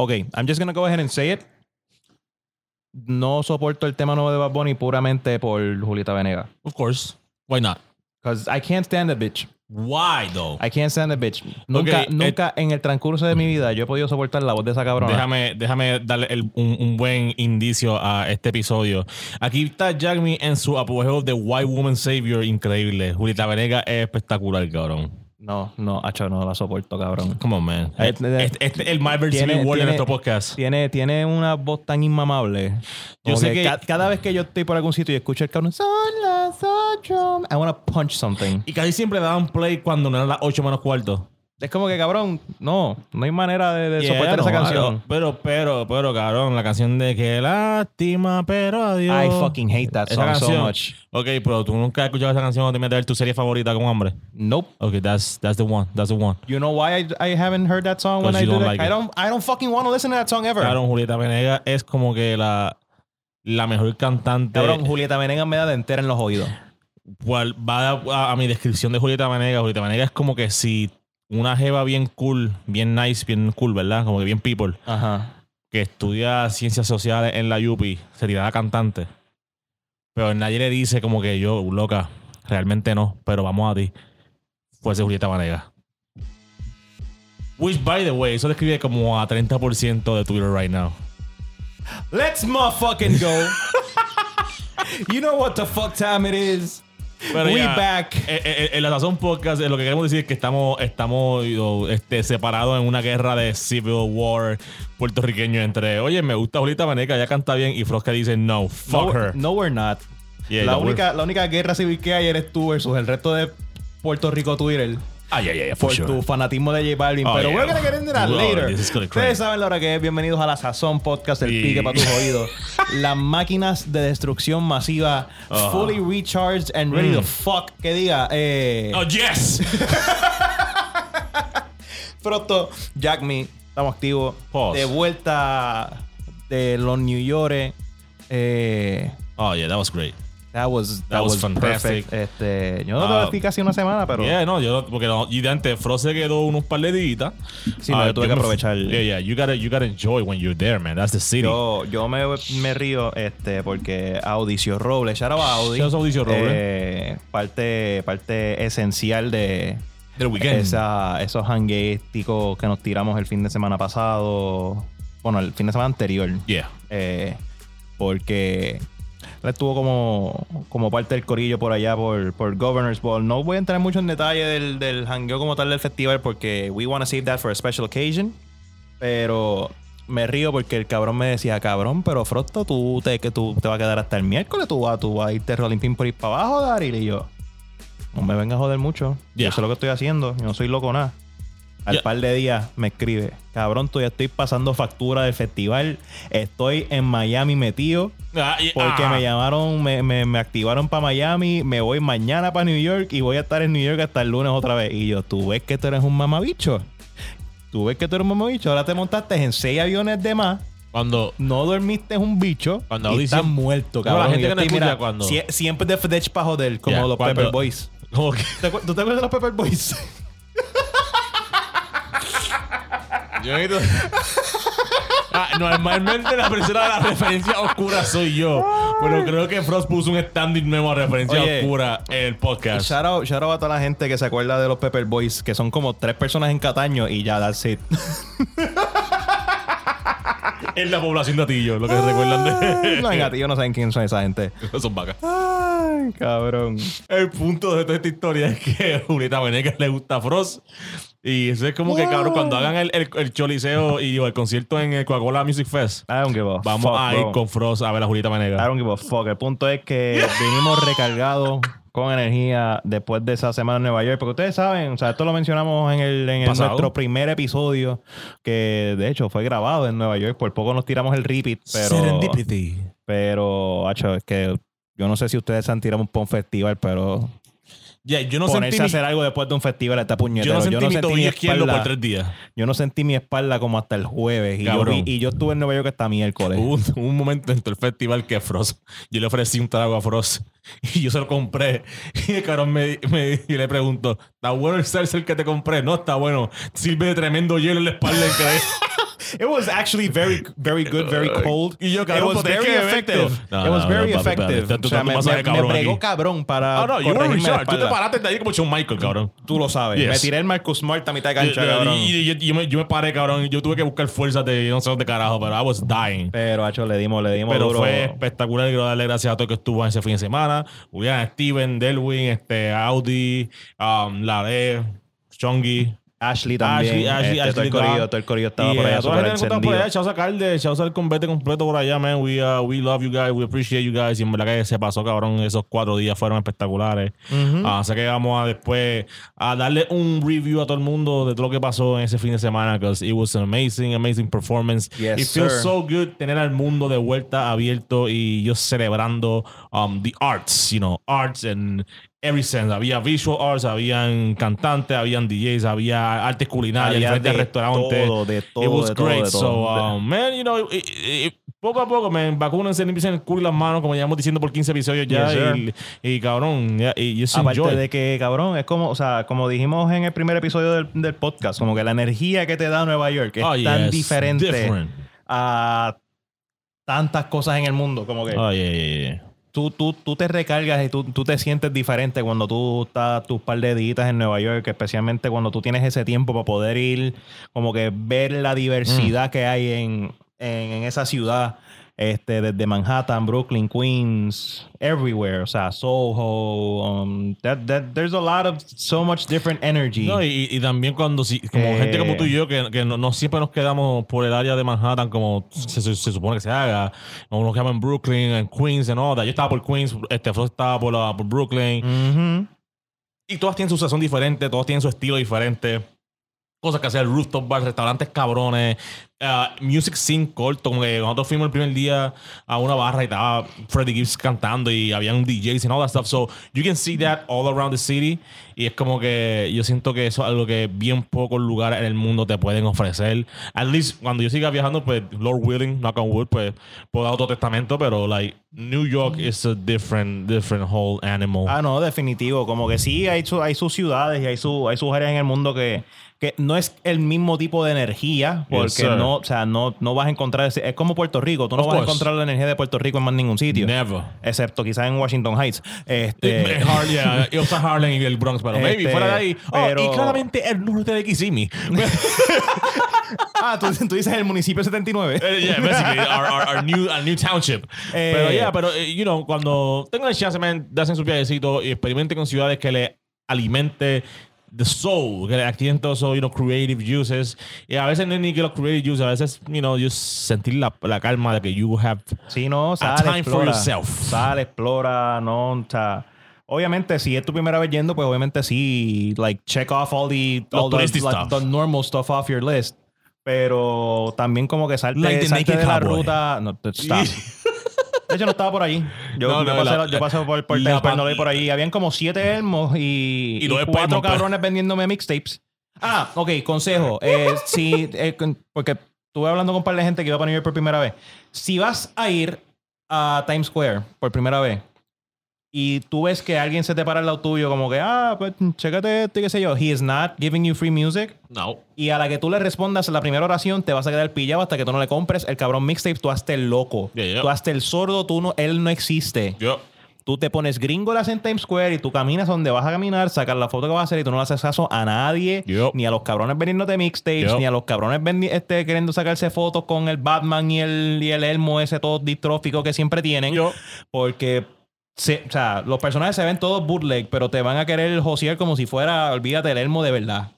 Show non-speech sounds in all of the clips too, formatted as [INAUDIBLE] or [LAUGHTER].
Ok, I'm just gonna go ahead and say it. No soporto el tema nuevo de Bad Bunny puramente por Julieta Venegas. Of course. Why not? Because I can't stand the bitch. Why though? I can't stand the bitch. Nunca, Ok, nunca en el transcurso de mi vida yo he podido soportar la voz de esa cabrona. Déjame, déjame darle el- un, un buen indicio a este episodio. Aquí está Jack Me en su apogeo de White Woman Savior increíble. Julieta Venegas es espectacular, cabrón. No, no, hacho, no la soporto, cabrón. Come on, man. Este, este- este- el Marvel tiene- Civil War de nuestro podcast. Tiene, tiene una voz tan inmamable. Yo sé que- ca- cada vez que yo estoy por algún sitio y escucho el cabrón, son las ocho. I wanna punch something. Y casi siempre daban play cuando no eran las 8 menos cuarto. Es como que, cabrón, no, no hay manera de, de Yeah, soportar no, esa canción. Pero, pero, pero, cabrón, la canción de que lástima, pero adiós. I fucking hate that song so much. Ok, pero tú nunca has escuchado esa canción o te metes a ver tu serie favorita como hombre. Nope. Ok, that's, that's the one. That's the one. You know why I, I haven't heard that song when I you do that? like I it. don't I don't fucking want to listen to that song ever. Cabrón, Julieta Venegas es como que la, la mejor cantante. Cabrón, Julieta Venegas me da de entera en los oídos. Cual va a, a mi descripción de Julieta Venegas. Julieta Venegas es como que si una jeva bien cool, bien nice, bien cool, ¿verdad? Como que bien people, Ajá. que estudia ciencias sociales en la UPI, se tirara cantante. Pero nadie le dice como que yo, loca, realmente no, pero vamos a ti. Fuese Julieta Venegas. Which, by the way, eso describe como a 30% de Twitter right now. Let's motherfucking go. [LAUGHS] you know what the fuck time it is. Pero We ya, back. eh, eh, En la Sazón Podcast, eh, lo que queremos decir es que estamos, estamos este, separados en una guerra de civil war puertorriqueño entre, oye, me gusta Julieta Veneca, ella canta bien, y Frosca dice, no, fuck no, her. no, we're not. Yeah, la, no, we're- única, la única guerra civil que hay eres tú versus el resto de Puerto Rico Twitter. Ay, ay, ay, por sure. tu fanatismo de J Balvin. Oh, pero yeah. we're gonna get into that later. Ustedes saben la hora que es. Bienvenidos a la Sazón Podcast, el pique para tus [LAUGHS] oídos. Las máquinas de destrucción masiva, fully recharged and ready to fuck. Que diga, eh. Oh, yes. [LAUGHS] Pronto, Jack Me, estamos activos. Pause. De vuelta de los New York. Eh, oh, yeah, that was great. That was, that, That was was, fantastic. perfect. Este, yo no Ah. te decir casi una semana, pero. Yeah, no, yo, porque no, y de antes Frost se quedó unos par de días. Sí, no, yo tuve que me- aprovechar. Yeah, yeah, you gotta, you gotta enjoy when you're there, man. That's the city. Yo, yo me, me río este, porque Audicio Robles, shout out a Audi. Shout out Audicio Robles. eh, parte, parte esencial de Del weekend. esa, esos hangueísticos que nos tiramos el fin de semana pasado. Bueno, el fin de semana anterior. Yeah. Eh, porque él estuvo como, como parte del corillo por allá por, por Governor's Ball. No voy a entrar mucho en detalle del, del hangueo como tal del festival porque we want to save that for a special occasion. Pero me río porque el cabrón me decía, cabrón, pero Frosto, tú te, que tú te vas a quedar hasta el miércoles, tú vas, tú vas a irte rolling pin por ir para abajo, Daryl. Y yo, no me vengas a joder mucho. Yeah. Yo sé lo que estoy haciendo, yo no soy loco nada. Al Yeah. par de días me escribe, cabrón, tú ya estoy pasando factura del festival, estoy en Miami metido. Ah, y- Porque ah. me llamaron, me, me, me activaron para Miami, me voy mañana para New York y voy a estar en New York hasta el lunes otra vez. Y yo, ¿tú ves que tú eres un mamabicho? ¿Tú ves que tú eres un mamabicho? Ahora te montaste en seis aviones de más, Cuando. no dormiste un bicho Cuando y estás muerto, No, cabrón. la gente yo que no escucha cuando- sie- siempre de Fedech para joder, como Yeah, los cuando- Pepper Boys. [LAUGHS] como que- ¿Te acuer- ¿Tú te acuerdas de los Pepper Boys? [LAUGHS] Yo necesito- Ah, normalmente la persona de la referencia oscura soy yo. Pero creo que Frost puso un standing nuevo a referencia Oye. oscura en el podcast. Shout out, shout out a toda la gente que se acuerda de los Pepper Boys, que son como tres personas en Cataño y ya, that's it. [LAUGHS] Es la población de Atillo, lo que se recuerdan de. no, en [LAUGHS] Gatillo no saben quién son esa gente. Son vacas. Ay, cabrón. El punto de toda esta historia es que [LAUGHS] Julieta Venegas le gusta a Frost. Y eso es como que, cabrón, cuando hagan el, el, el choliseo y el concierto en el Coca-Cola Music Fest, I don't give a vamos fuck, a ir bro. con Frost a ver a Julieta I Venegas. don't give a fuck. El punto es que [LAUGHS] vinimos recargados con energía después de esa semana en Nueva York. Porque ustedes saben, o sea, esto lo mencionamos en, el, en el- nuestro primer episodio, que de hecho fue grabado en Nueva York. Por poco nos tiramos el repeat, pero. Serendipity. Pero, hacho, es que yo no sé si ustedes se han tirado un pon festival, pero Yeah, yo no ponerse sentí a mi, hacer algo después de un festival está yo puñetero. no sentí mi mi tobillo izquierdo por espalda, tres días. yo no sentí mi espalda como hasta el jueves. Y yo, vi- y yo estuve en Nueva York hasta miércoles. Hubo un, un momento dentro del festival que Frost, yo le ofrecí un trago a Frost [LAUGHS] y yo se lo compré. [LAUGHS] Y el cabrón me, me- y le pregunto, ¿está bueno el seltzer que te compré? No, está bueno. Sirve de tremendo hielo en la espalda. [LAUGHS] increíble". it was actually very, very good, very cold. Y yo, it cabrón, was pero es very effective. No, it was no, very no, papi, papi, effective. estás O sea, me, me, cabrón me bregó cabrón para Ah, no, you were Richard. Tú te paraste de ahí como Shawn Michael, cabrón. Tú lo sabes. Yes. Me tiré el Marcus Smart a mitad de cancha, Y- cabrón. Y, y- y- yo, me, yo me paré, cabrón. Yo tuve que buscar fuerzas de no sé dónde carajo, pero I was dying. Pero, hacho, le dimos, le dimos Pero duro. fue espectacular. Quiero darle gracias a todo el que estuvo ese fin de semana. Julián, Steven, Delwin, este, Audi, um, Lare, Chongi. Ashley también. Ashley, Ashley, este, todo el Ashley corillo, todo el corillo estaba Y, por allá a toda la gente que por allá, encendido. Chao Sacarde, chao al convete completo por allá, man. We, uh, we love you guys, we appreciate you guys. Y en verdad que se pasó, cabrón. Esos cuatro días fueron espectaculares. Ah, Así que vamos a después a darle un review a todo el mundo de todo lo que pasó en ese fin de semana, because it was an amazing, amazing performance. Yes, it feels sir. so good tener al mundo de vuelta abierto y yo celebrando um, the arts, you know, arts and every sense. Había visual arts, habían cantantes, habían DJs, había artes culinarias, diferentes restaurantes. todo, de todo, It was de great. todo. So, um, man, you know, it- it- poco a poco, me vacúnense, limpiense el culo y las manos, como llevamos diciendo por 15 episodios ya. Yes, y, y, cabrón, ya, y just Aparte enjoy. de que, cabrón, es como, o sea, como dijimos en el primer episodio del, del podcast, como que la energía que te da Nueva York es Oh, tan yes, diferente different. a tantas cosas en el mundo. Como que Oh, yeah, yeah, yeah. Tú, tú, tú te recargas y tú, tú te sientes diferente cuando tú estás tus par de días en Nueva York, especialmente cuando tú tienes ese tiempo para poder ir, como que ver la diversidad que hay en, en, en esa ciudad. Este, desde Manhattan, Brooklyn, Queens, everywhere. O sea, Soho. Um, that, that, there's a lot of so much different energy. No, y, y también cuando, si, como Eh. gente como tú y yo, que, que no, no siempre nos quedamos por el área de Manhattan como se, se- se supone que se haga, o nos quedamos en Brooklyn, en Queens, en Oda. Yo estaba por Queens, este Frost estaba por, la- por Brooklyn. Y todas tienen su sazón diferente, todos tienen su estilo diferente. Cosas que hacer, rooftop bars, restaurantes cabrones, uh, music scene corto. Como que nosotros fuimos el primer día a una barra y estaba Freddie Gibbs cantando y habían DJs and all that stuff. So you can see that all around the city. Y es como que yo siento que eso es algo que bien pocos lugares en el mundo te pueden ofrecer. At least cuando yo siga viajando, pues Lord willing, knock on wood, pues puedo dar otro testamento. Pero like New York is a different, different whole animal. Ah, no, definitivo. Como que sí, hay, su- hay sus ciudades y hay, su, hay sus áreas en el mundo que, que no es el mismo tipo de energía, porque no, o sea, no, no vas a encontrar, ese- es como Puerto Rico, tú no Of vas a encontrar la energía de Puerto Rico en más ningún sitio, Never. excepto quizás en Washington Heights. Este, Eh, Har- yeah, [LAUGHS] yo soy Harlem y el Bronx, pero maybe Este, fuera de ahí. Oh, pero- y claramente el norte de Kissimmee. [LAUGHS] ah, ¿tú, tú dices el municipio 79. Eh, yeah, basically, our, our, our new, our new township. Eh, pero, yeah, pero, eh, you know, cuando tengan el chance, man, hacen su viajecito y experimenten con ciudades que le alimente the soul, que le activen todos esos, you know, creative uses. Y a veces no es ni que los creative uses, a veces, you know, just sentir la, la calma de que you have Sí, no, sale, time for yourself. Sale, explora, no, o sea, obviamente si es tu primera vez yendo, pues obviamente sí, like check off all the, all the, like, the normal stuff off your list. Pero también como que salte, Like salte de la cowboy. ruta. No, stop. [LAUGHS] De hecho, no estaba por allí. Yo, No, yo no, pasé, la- yo pasé por, por la no por allí. Habían como siete elmos y, Y y los cuatro pues. cabrones vendiéndome mixtapes. Ah, ok, consejo. Eh, [LAUGHS] si, eh, porque estuve hablando con un par de gente que iba para New York por primera vez. Si vas a ir a Times Square por primera vez y tú ves que alguien se te para al lado tuyo como que, ah, pues chécate esto y qué sé yo. He is not giving you free music. No. Y a la que tú le respondas la primera oración, te vas a quedar pillado hasta que tú no le compres el cabrón mixtape. Tú hasta el loco. Yeah, yeah. Tú hasta el sordo, tú no, él no existe. Yo. Tú te pones gringolas en Times Square y tú caminas donde vas a caminar, sacas la foto que vas a hacer y tú no le haces caso a nadie, ni a los cabrones vendiéndote mixtapes, ni a los cabrones este, queriendo sacarse fotos con el Batman y el, y el elmo ese todo distrófico que siempre tienen. Porque, se- o sea, los personajes se ven todos bootleg, pero te van a querer josear como si fuera, olvídate, el elmo de verdad.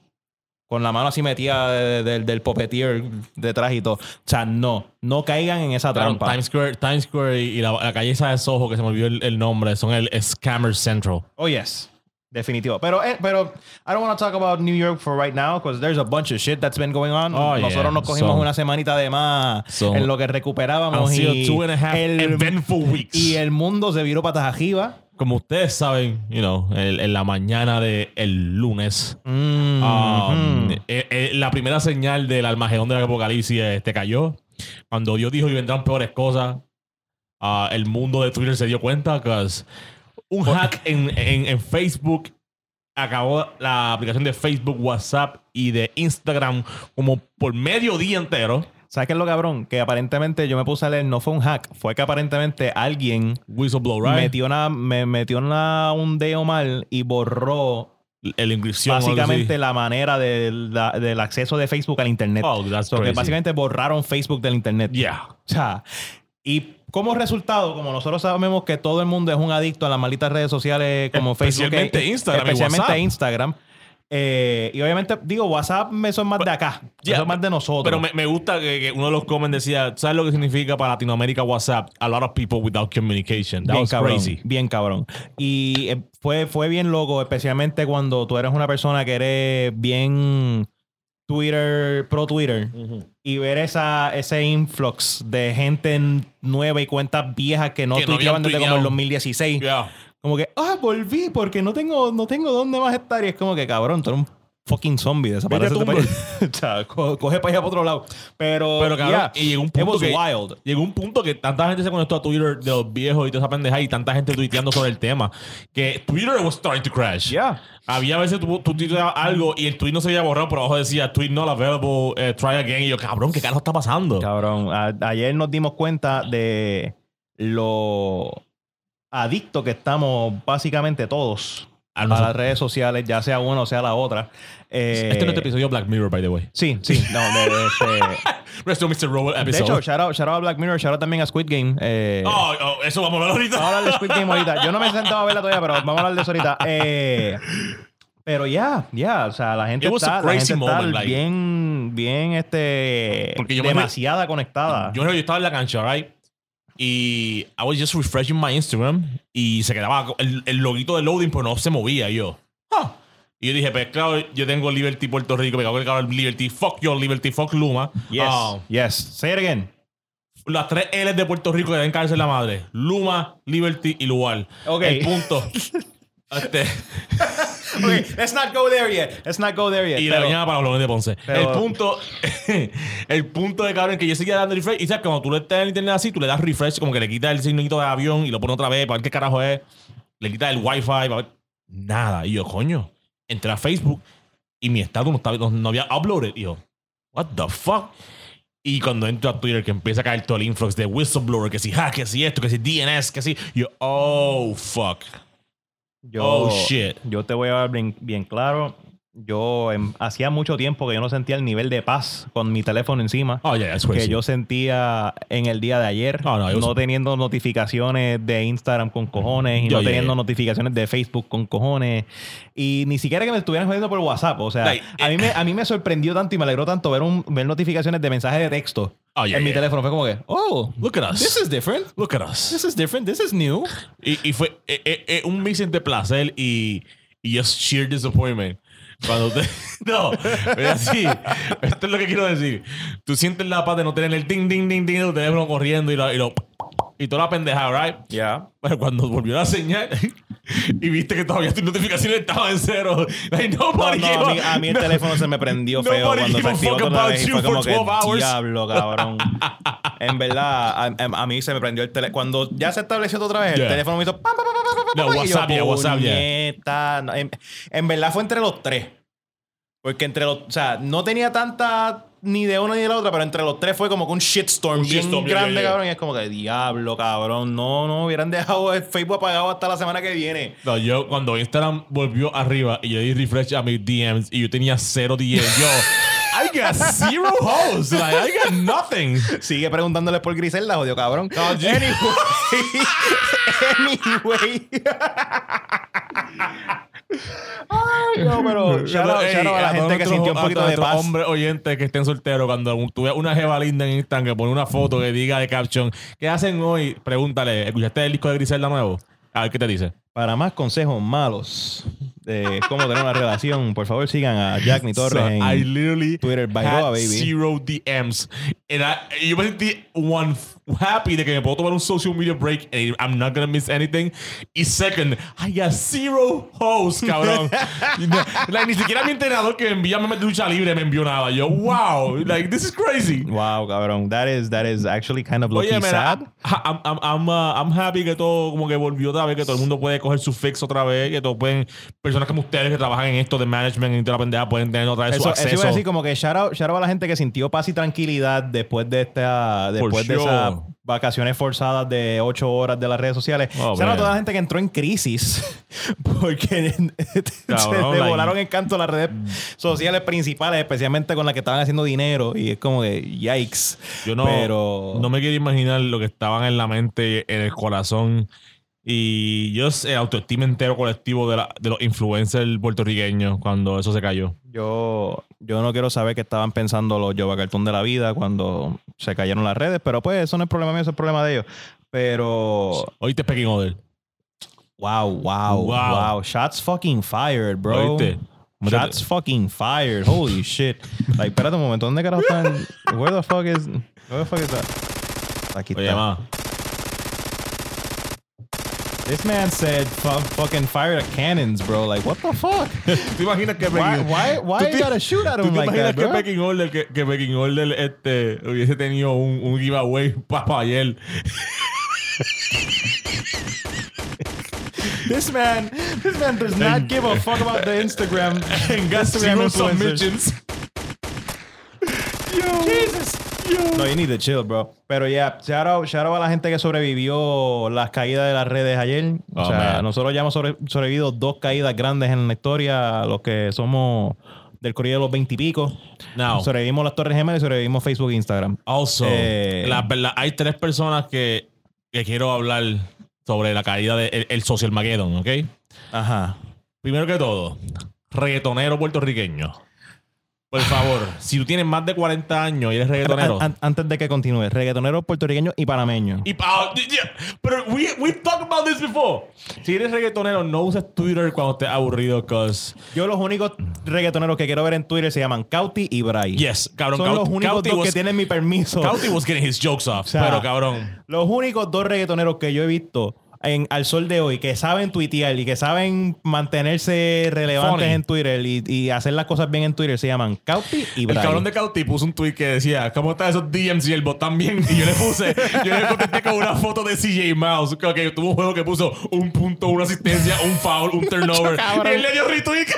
Con la mano así metida de- de- del puppeteer detrás y todo. O sea, no. No caigan en esa Claro, trampa. Times Square, Times Square y la, la calle esa de Soho, que se me olvidó el, el nombre, son el Scammer Central. Oh, yes. Definitivo. Pero, eh, pero I don't want to talk about New York for right now because there's a bunch of shit that's been going on. Oh, Nosotros yeah. nos cogimos So- una semanita de más So- en lo que recuperábamos y two and a half el, eventful weeks. y el mundo se viró patas arriba. Como ustedes saben, you know, el- en la mañana del el lunes, Mm, um, mm. eh, eh, la primera señal del Almagedón del Apocalipsis este, cayó. Cuando Dios dijo que vendrán peores cosas, ah, el mundo de Twitter se dio cuenta que un hack en, en- en Facebook acabó la aplicación de Facebook, WhatsApp y de Instagram como por medio día entero. ¿Sabes qué es lo cabrón? Que aparentemente yo me puse a leer, no fue un hack, fue que aparentemente alguien Whistleblower, right? metió, una, me metió una, un dedo mal y borró el inscripción. básicamente la manera de la- del acceso de Facebook al Internet. Oh, that's So que crazy. básicamente borraron Facebook del Internet. Yeah. O sea, y como resultado, como nosotros sabemos que todo el mundo es un adicto a las malditas redes sociales como Facebook. Especialmente eh, Instagram y Especialmente WhatsApp. Instagram. Eh, y obviamente, digo, WhatsApp es más de acá. Ya, eso es más de nosotros. Pero me, me gusta que, que uno de los comments decía, ¿sabes lo que significa para Latinoamérica WhatsApp? A lot of people without communication. That bien was cabrón, crazy. bien cabrón. Y eh, fue, fue bien loco, especialmente cuando tú eres una persona que eres bien Twitter, pro Twitter, y ver esa, ese influx de gente nueva y cuentas viejas que no Que tuiteaban desde como el tuiteado. 2016. Yeah. Como que, ah, volví porque no tengo, no tengo dónde más estar. Y es como que, cabrón, tú eres un fucking zombie. Desaparece. Vete a [LAUGHS] o sea, co- coge para allá para otro lado. Pero, Pero cabrón, yeah, y llegó un punto que wild. llegó un punto que tanta gente se conectó a Twitter de los viejos y toda esa pendeja y tanta gente tuiteando sobre el tema que Twitter was starting to crash. Yeah. Había veces tú, tú tuiteabas algo y el tweet no se había borrado, pero abajo decía tweet not available, eh, try again. Y yo, cabrón, ¿qué carajo está pasando? Cabrón, ayer nos dimos cuenta de lo adicto que estamos básicamente todos A nosotros- las redes sociales, ya sea una o sea la otra. Eh, Este no es el episodio Black Mirror, by the way. Sí, sí. No, de, de- este- [LAUGHS] Mr. Robot de episode. hecho, shout out, shout out a Black Mirror, shout out también a Squid Game. Eh, oh, oh, eso vamos a ver ahorita. Vamos a hablar de Squid Game ahorita. Yo no me he sentado a verla todavía, pero vamos a hablar de eso ahorita. Eh, pero ya, ya, o sea, la gente está, la gente crazy está moment, like- bien, bien, este, Porque yo me- demasiada conectada. Yo, yo estaba en la cancha, right? Y I was just refreshing my Instagram y se quedaba el, el loguito de loading, pero no se movía. Y yo. Y yo dije, pues claro, yo tengo Liberty Puerto Rico, me cago en el cabrón, Liberty, fuck your Liberty, fuck Luma. yes, Ah, yes. Say it again. las tres L's de Puerto Rico que deben caerse en la madre. Luma, Liberty y Lugar. Ok. El punto. [LAUGHS] este, [LAUGHS] Okay, let's not go there yet. Let's not go there yet. y la Pero- mañana para los Leones de Ponce. pero- el punto, [LAUGHS] el punto de cabrón que yo seguía dando refresh. Y sabes, cuando tú le estás en internet así, tú le das refresh, como que le quitas el signito de avión y lo pones otra vez para ver qué carajo es. Le quitas el wifi para ver. Nada. Y yo, coño, entré a Facebook y mi estatus no, estaba, no, no había uploaded. Y yo, what the fuck? Y cuando entro a Twitter, que empieza a caer todo el influx de whistleblower, que si hack, que si esto, que si DNS, que si. Yo, oh, fuck. Yo, Oh, shit. Yo te voy a hablar bien, bien claro. Yo em, hacía mucho tiempo que yo no sentía el nivel de paz con mi teléfono encima. Oh, yeah, that's que yo sentía en el día de ayer, Oh, no, was- teniendo notificaciones de Instagram con cojones y no teniendo yeah. notificaciones de Facebook con cojones y ni siquiera que me estuvieran jodiendo por WhatsApp, o sea, Like, a mí me a mí me sorprendió tanto y me alegró tanto ver un ver notificaciones de mensajes de texto Oh, yeah, en mi yeah. teléfono, fue como que, "Oh, Look at us. this is different. Look at us. This is different. This is new." Y, y fue eh, eh, eh, un mix entre placer y, y just sheer disappointment. Cuando te. [LAUGHS] No, es así. Esto es lo que quiero decir. Tú sientes la paz de no tener el ding, ding, ding, ding del teléfono corriendo y lo. Y, lo, y toda la pendeja, ¿right? Ya. Pero cuando volvió la señal [LAUGHS] y viste que todavía tus notificaciones estaban en cero. Like, No, nobody no, gave a, mí, a- mí el [LAUGHS] no. teléfono se me prendió feo cuando se activó otra vez y fue como que 12 hours. diablo, cabrón. en verdad, a, a- mí se me prendió el teléfono. Cuando ya se estableció otra vez, el teléfono me hizo pam, pam, pam, pam, pam, No, pam, y yo, WhatsApp, WhatsApp, en verdad fue entre los tres. Porque entre los, o sea, no tenía tanta ni de una ni de la otra, pero entre los tres fue como que un shitstorm Un bien shitstorm, grande, yeah, yeah. cabrón. Y es como que diablo, cabrón. No, no, hubieran dejado el Facebook apagado hasta la semana que viene. No, yo cuando Instagram volvió arriba y yo di refresh a mis DMs y yo tenía cero DMs, yo, I got zero hosts. Like, I got nothing. Sigue preguntándoles por Griselda, jodido cabrón. anyway. [LAUGHS] anyway. Ay, no, pero [LAUGHS] shout out, Ey, shout out a la a gente que sintió un a poquito de paz. hombres oyentes que estén solteros, cuando tú veas una jeva linda en Instagram que pone una foto que diga de caption, ¿qué hacen hoy? Pregúntale, ¿escuchaste el disco de Griselda nuevo? A ver qué te dice. Para más consejos malos de cómo tener una relación, por favor sigan a Jack Ni Torres [LAUGHS] So, en I literally Twitter, had Bairoa, baby. zero DMs. And I- yo me sentí one happy de que me puedo tomar un social media break and I'm not gonna miss anything. Y second, I got zero hosts, cabrón. [LAUGHS] Like, ni siquiera mi entrenador que me envía memes de lucha libre me envió nada. Yo, wow, like this is crazy. Wow, cabrón. That is, that is actually kind of mira, sad. I'm, I'm, I'm, uh, I'm happy que todo como que volvió otra vez, que todo el mundo puede coger su fix otra vez, que todos pueden, personas como ustedes que trabajan en esto de management y toda la pendeja pueden tener otra vez su Eso, eso acceso. iba a decir como que shout out, shout out a la gente que sintió paz y tranquilidad de después de esta después de sure. esas vacaciones forzadas de ocho horas de las redes sociales. Oh, Shout out a man. toda la gente que entró en crisis [LAUGHS] porque [LAUGHS] Cabrón, se le volaron en canto las redes sociales principales, especialmente con las que estaban haciendo dinero. Y es como que, yikes. Yo no, Pero- no me quiero imaginar lo que estaban en la mente, en el corazón. Y yo sé, autoestima entero colectivo de, la- de los influencers puertorriqueños cuando eso se cayó. Yo, yo no quiero saber qué estaban pensando los Jova Cartoon de la vida cuando se cayeron las redes, pero pues eso no es problema mío, eso es problema de ellos. Pero, Oíste Pecking Order. wow, wow, Wow. wow. Shots fucking fired, bro. Oíste. Shots fucking fired. Holy [LAUGHS] shit. Like, espérate un momento, ¿dónde carajo están? Where the fuck is, where the fuck is that? Aquí Oye, está. ma. This man said fu- fucking fire at cannons, bro. Like, what the fuck? [LAUGHS] ¿Tú imaginas que [LAUGHS] Why, why, why ¿Tú you te- gotta shoot at ¿Tú him te like imaginas that, que bro? Pecking Order, que, que Pecking Order este, hubiese tenido un, un giveaway [LAUGHS] para ayer? This man, this man does not give a fuck about the Instagram. Gas Instagram zero influencers. submissions. Jesus. No, you need to chill, bro. Pero ya, shout, out, shout out a la gente que sobrevivió las caídas de las redes ayer. O Oh, sea, man. nosotros ya hemos sobre- sobrevivido dos caídas grandes en la historia, los que somos del corrido de los veintipico. Now, Sobrevivimos las Torres Gemelas y sobrevivimos Facebook e Instagram. also, Eh, la- la- hay tres personas que, que quiero hablar sobre la caída del el, el Social Mageddon, ¿ok? Ajá. Primero que todo, reggaetonero puertorriqueño. Por favor, si tú tienes más de 40 años y eres reggaetonero. An- an- antes de que continúe, reggaetoneros puertorriqueños y yeah, pero we, we've talked about this before. Si eres reggaetonero, no uses Twitter cuando estés aburrido, cause Yo los únicos reggaetoneros que quiero ver en Twitter se llaman Cauti y Bray. yes, cabrón. Son Caut- los únicos Cauti dos que was- tienen mi permiso. Cauti was getting his jokes off, sea, pero cabrón. Los únicos dos reggaetoneros que yo he visto en, al sol de hoy que saben tuitear y que saben mantenerse relevantes Funny. en Twitter y, y hacer las cosas bien en Twitter se llaman Cauti y El Bray. cabrón de Cauti puso un tweet que decía, ¿cómo están esos DMs y el bot también? Y yo le puse, yo le contesté con una foto de CJ Mouse, que que tuvo un juego que puso un punto, una asistencia, un foul, un [LAUGHS] turnover. y él le dio retweet. [LAUGHS]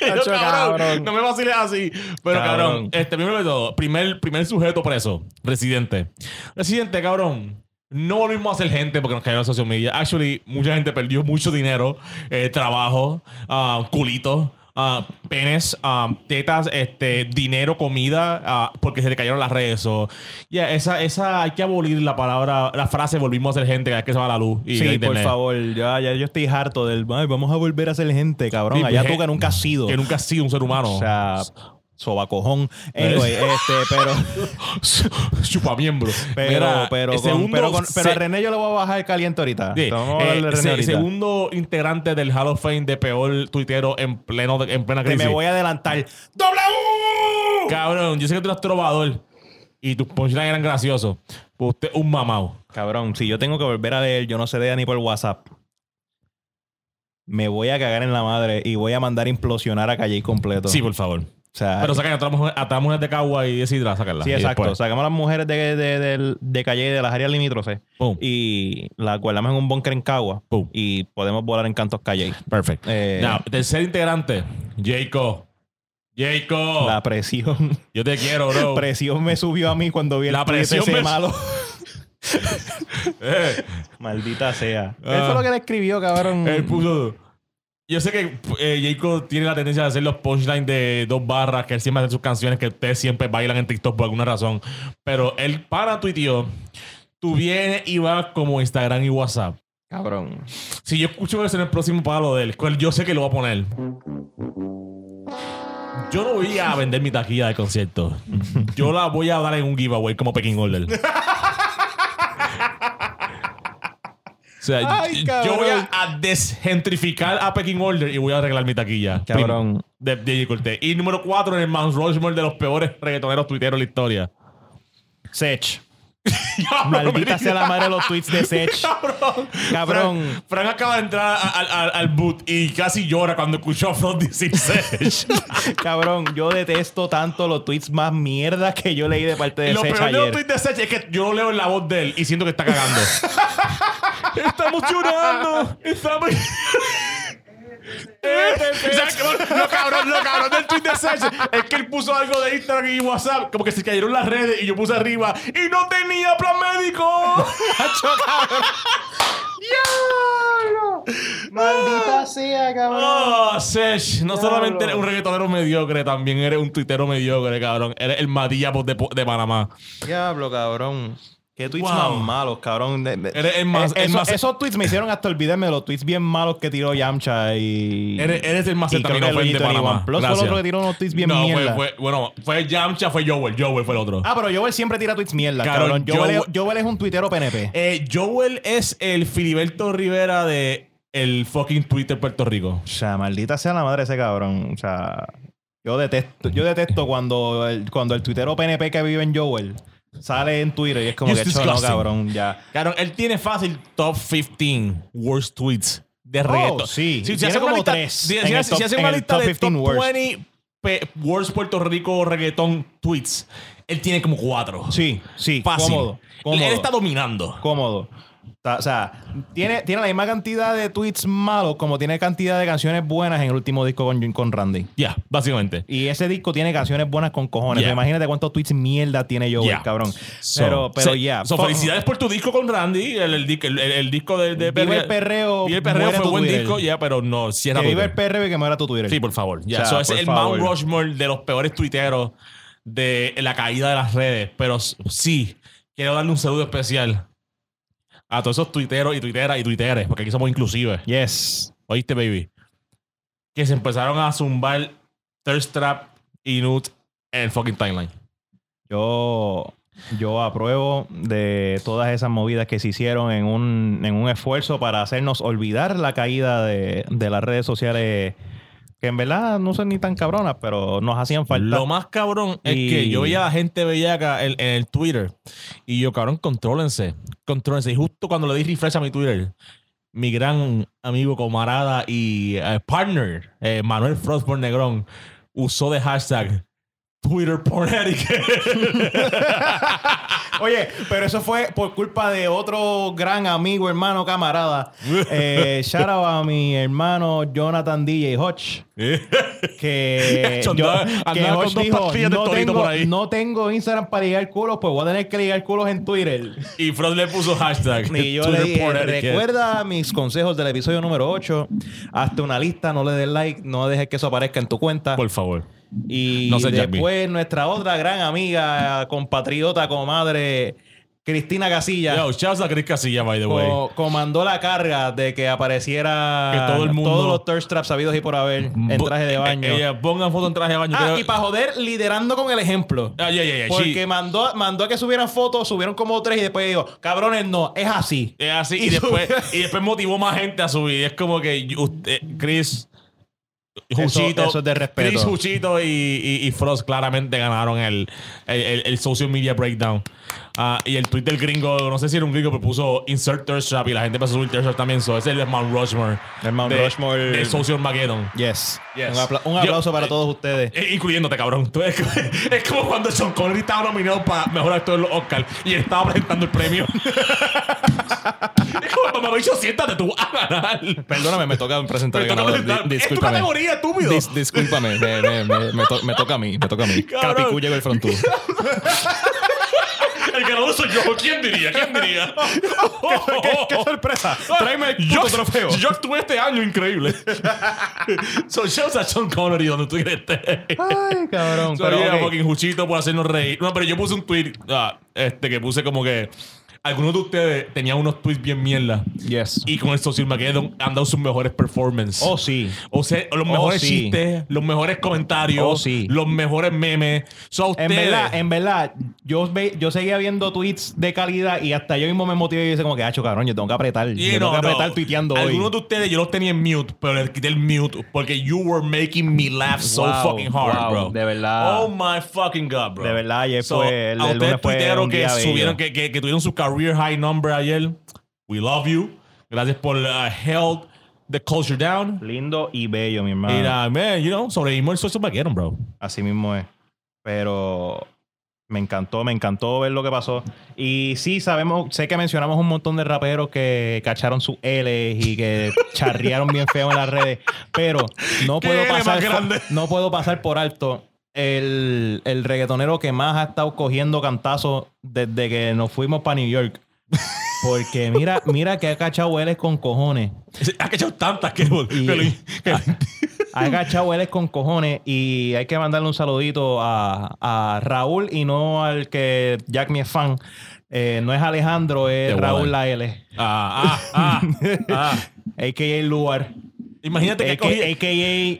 Yo, cabrón, cabrón. no me vaciles así. Pero cabrón, Cabrón. este primero de todo, primer, primer sujeto preso, residente. Residente, cabrón. No volvimos a ser gente porque nos cayó la social media. Actually, mucha gente perdió mucho dinero, eh, trabajo, ah, culitos, ah, penes, ah, tetas, este, dinero, comida, porque se le cayeron las redes. So, yeah, esa, esa, hay que abolir la palabra, la frase volvimos a ser gente cada vez que se va la luz. Y Sí, por favor, ya, ya yo estoy harto del "Ay, vamos a volver a ser gente, cabrón. Sí, Allá pues, tú que nunca has sido. Que nunca has sido un ser humano. O sea, sobacojón. Anyway, este, pero, [LAUGHS] chupamiembro. pero, Mira, pero, el con- segundo pero, con- pero se- a René yo le voy a bajar caliente ahorita. Sí, Vamos a eh, René se- ahorita. segundo integrante del Hall of Fame de peor tuitero en pleno en plena crisis. me voy a adelantar. ¡W! Cabrón, yo sé que tú eres trovador y tus punchlines eran graciosos. Pero usted es un mamado. Cabrón, si yo tengo que volver a leer, yo no sé de ni por WhatsApp. Me voy a cagar en la madre y voy a mandar implosionar a Calle completo. Sí, por favor. O sea, Pero saca a todas las mujeres- de Cagua y de Sidra, sácala. sí, exacto. Sacamos a las mujeres de, de, de- de Calle de las áreas limítrofes y las guardamos en un búnker en Cagua y podemos volar en Cantos Calle. Perfect. Eh, Now, tercer integrante, Jacob. Jacob, La presión. yo te quiero, bro. [LAUGHS] presión me subió a mí cuando vi el La presión ese me- malo. [LAUGHS] Eh, Maldita sea. Ah. Eso es lo que le escribió, cabrón. él puso. Yo sé que eh, Jacob tiene la tendencia de hacer los punchlines de dos barras, que él siempre hace sus canciones que ustedes siempre bailan en TikTok por alguna razón. Pero él para tuiteó, tú vienes y vas como Instagram y WhatsApp. Cabrón. Si yo escucho eso en el próximo palo de él, yo sé que lo va a poner. Yo no voy a vender mi taquilla de concierto. Yo la voy a dar en un giveaway como Peking Order. [LAUGHS] O sea, Ay, yo voy a, a desgentrificar a Peking Order y voy a arreglar mi taquilla. Cabrón. De, de J. Cortez. Y número 4 en el Mount Rushmore de los peores reggaetoneros tuiteros de la historia. Sech. [LAUGHS] Maldita sea la madre de los tweets de Sech. [LAUGHS] Cabrón. Cabrón. Frank, Frank acaba de entrar al boot y casi llora cuando escuchó a Front decir Sech. [LAUGHS] Cabrón, yo detesto tanto los tweets más mierda que yo leí de parte de Lo Sech peor de los tweets de Sech es que yo lo leo en la voz de él y siento que está cagando. Estamos llorando. Estamos... ¿Sabes qué? Lo cabrón, lo cabrón del tweet de Sesh es que él puso algo de Instagram y WhatsApp, como que se cayeron las redes y yo puse arriba y no tenía plan médico. [LAUGHS] Maldita sea, cabrón. Oh, Sesh, no Diablo. solamente eres un reggaetonero mediocre, también eres un tuitero mediocre, cabrón. Eres el Matías de, de Panamá. Diablo, cabrón. Qué tweets Wow. más malos, cabrón. Eres el más- el eso- más- Esos tweets me hicieron hasta olvidarme de los tweets bien malos que tiró Yamcha y. Eres, eres el más que de Panamá. OnePlus fue el otro que tiró unos tweets bien no, mierda. Fue, fue, bueno, fue Yamcha, fue Joel. Joel fue el otro. Ah, pero Joel siempre tira tweets mierda, Cabrón. Joel, Joel- es, Joel es un tuitero PNP. Eh, Joel es el Filiberto Rivera de el fucking Twitter Puerto Rico. O sea, maldita sea la madre ese cabrón. O sea, yo detesto, yo detesto cuando el, cuando el tuitero PNP que vive en Joel sale en Twitter y es como que "Cho, no, disgusting. cabrón, ya. Cabrón, él tiene fácil top 15 worst tweets de reggaeton. Oh, sí. Si, si hace como lista, tres si, si top- si hace una lista top de 15 top worst. 20 pe- worst Puerto Rico reggaeton tweets, él tiene como cuatro. Sí, sí, Fácil. cómodo, cómodo. Él está dominando. cómodo. O sea, tiene, tiene la misma cantidad de tweets malos como tiene cantidad de canciones buenas en el último disco con, con Randy. Ya, básicamente. Y ese disco tiene canciones buenas con cojones. Yeah. Imagínate cuántos tweets mierda tiene Joel, Yeah. cabrón. So- pero, pero so- ya. so, felicidades por tu disco con Randy. El, el, di- el- el- el disco de, de Perre- el perreo, Viva el perreo fue buen Twitter. disco, ya, pero no, cierra Que vive el perreo y que muera tu Twitter. Sí, por favor. Ya, O sea, es el favor. Mount Rushmore de los peores tuiteros de la caída de las redes. Pero sí, quiero darle un saludo especial a todos esos tuiteros y tuiteras y tuiteres, porque aquí somos inclusives. Yes. ¿Oíste, baby? Que se empezaron a zumbar Thirst Trap y Nut en el fucking timeline. Yo, yo apruebo de todas esas movidas que se hicieron en un, en un esfuerzo para hacernos olvidar la caída de, de las redes sociales que en verdad no son ni tan cabronas, pero nos hacían falta. Lo más cabrón es Y- que yo veía a la gente bellaca en, en el Twitter y yo, cabrón, contrólense, contrólense. Y justo cuando le di refresh a mi Twitter, mi gran amigo, camarada y eh, partner, eh, Manuel Frostborn Negrón, usó de hashtag Twitter Porn [LAUGHS] Oye, pero eso fue por culpa de otro gran amigo, hermano, camarada. Eh, shout out a mi hermano Jonathan DJ Hodge. [LAUGHS] Que, [LAUGHS] yo- que Hodge dijo, no tengo, por ahí". no tengo Instagram para ligar culos, pues voy a tener que ligar culos en Twitter. y Frost le puso hashtag Y yo le dije, Etiquette. recuerda mis consejos del episodio número 8. Hazte una lista, no le des like, no dejes que eso aparezca en tu cuenta. Por favor. Y No sé, Jack B. después nuestra otra gran amiga, compatriota, comadre, Cristina Casilla. Yo, shouts a Chris Casilla, by the way. co- comandó la carga de que apareciera Que todo el mundo- todos los thirst traps sabidos y por haber en traje de baño. Eh, Ella, pongan foto en traje de baño. ah, creo- y para joder, liderando con el ejemplo. Ah, yeah, yeah, yeah. Porque She- mandó, mandó a que subieran fotos, subieron como tres y después dijo, cabrones, no, es así. Es así. Y Y, después, y después motivó más gente a subir. Es como que usted, Chris, Juchito, eso es de respeto. Chris, Juchito y, y- y Frost claramente ganaron el, el, el- el social media breakdown. Ah, y el tweet del gringo, no sé si era un gringo, pero puso insert thirst trap y la gente empezó a subir también. So, ese es el Mount Rushmore. El Mount de, Rushmore. De social Mageddon. Yes. Yes. Un, apla- un Yo- aplauso para eh, todos ustedes. Eh, Incluyéndote, cabrón. Tú eres- [LAUGHS] es como cuando Sean Connery estaba nominado para mejor actor en los Oscars y estaba presentando el premio. [LAUGHS] es como, mamá, bicho, siéntate, tú a ganar. Perdóname, me toca presentar Me el toca ganador. presentar- Di- Es tu discúlpame. categoría, estúpido. Dis- discúlpame, me, me- me- me to- me toca a mí, me toca a mí. Cabrón. Llegó el frontú. [LAUGHS] Yo. ¿Quién diría? ¿Quién diría? [LAUGHS] ¿Qué, qué sorpresa! Tráeme el yo, puto trofeo. Yo actué este año increíble. [LAUGHS] so, shows a Sean Connery donde tú quieres. Ay, cabrón. So, pero yeah, ok. fucking Juchito por hacernos reír. No, pero yo puse un tweet ah, este, que puse como que algunos de ustedes tenían unos tweets bien mierda. Yes. Y con el Social Mageddon han dado sus mejores performances. Oh, sí. O sea, los mejores sí. chistes, los mejores comentarios, Oh, sí. los mejores memes. So, En ustedes, verdad, en verdad, yo, ve- yo seguía viendo tweets de calidad y hasta yo mismo me motivé y dice como que, hacho, cabrón, yo tengo que apretar. Yo no, tengo que no. apretar tuiteando Algunos hoy. de ustedes yo los tenía en mute, pero les quité el mute porque you were making me laugh so Wow, fucking hard, wow, bro. de verdad. Oh my fucking god, bro. De verdad, ayer So, fue- el- a el ustedes lunes fue tuiteros un que día subieron, que, que, que tuvieron su career high number ayer. We love you. Gracias por uh, held the culture down. Lindo y bello, mi hermano. Mira, man, you know, sobrevivimos el social Mageddon, bro. Así mismo es. Pero Me encantó, me encantó ver lo que pasó. Y sí, sabemos, sé que mencionamos un montón de raperos que cacharon sus L y que [LAUGHS] charrearon bien feo en las redes, pero no ¿Qué puedo pasar, no puedo pasar por alto el, el reggaetonero que más ha estado cogiendo cantazos desde que nos fuimos para New York. Porque mira, [LAUGHS] mira que ha cachado L con cojones. Ha cachado tantas que, Y- que lo- que- Ha agachado él con cojones y hay que mandarle un saludito a, a Raúl y no al que Jack me es fan. Eh, no es Alejandro, es Raúl la L. Ah, ah, ah, [LAUGHS] ah. AKA Luar. Imagínate que AKA, cogí-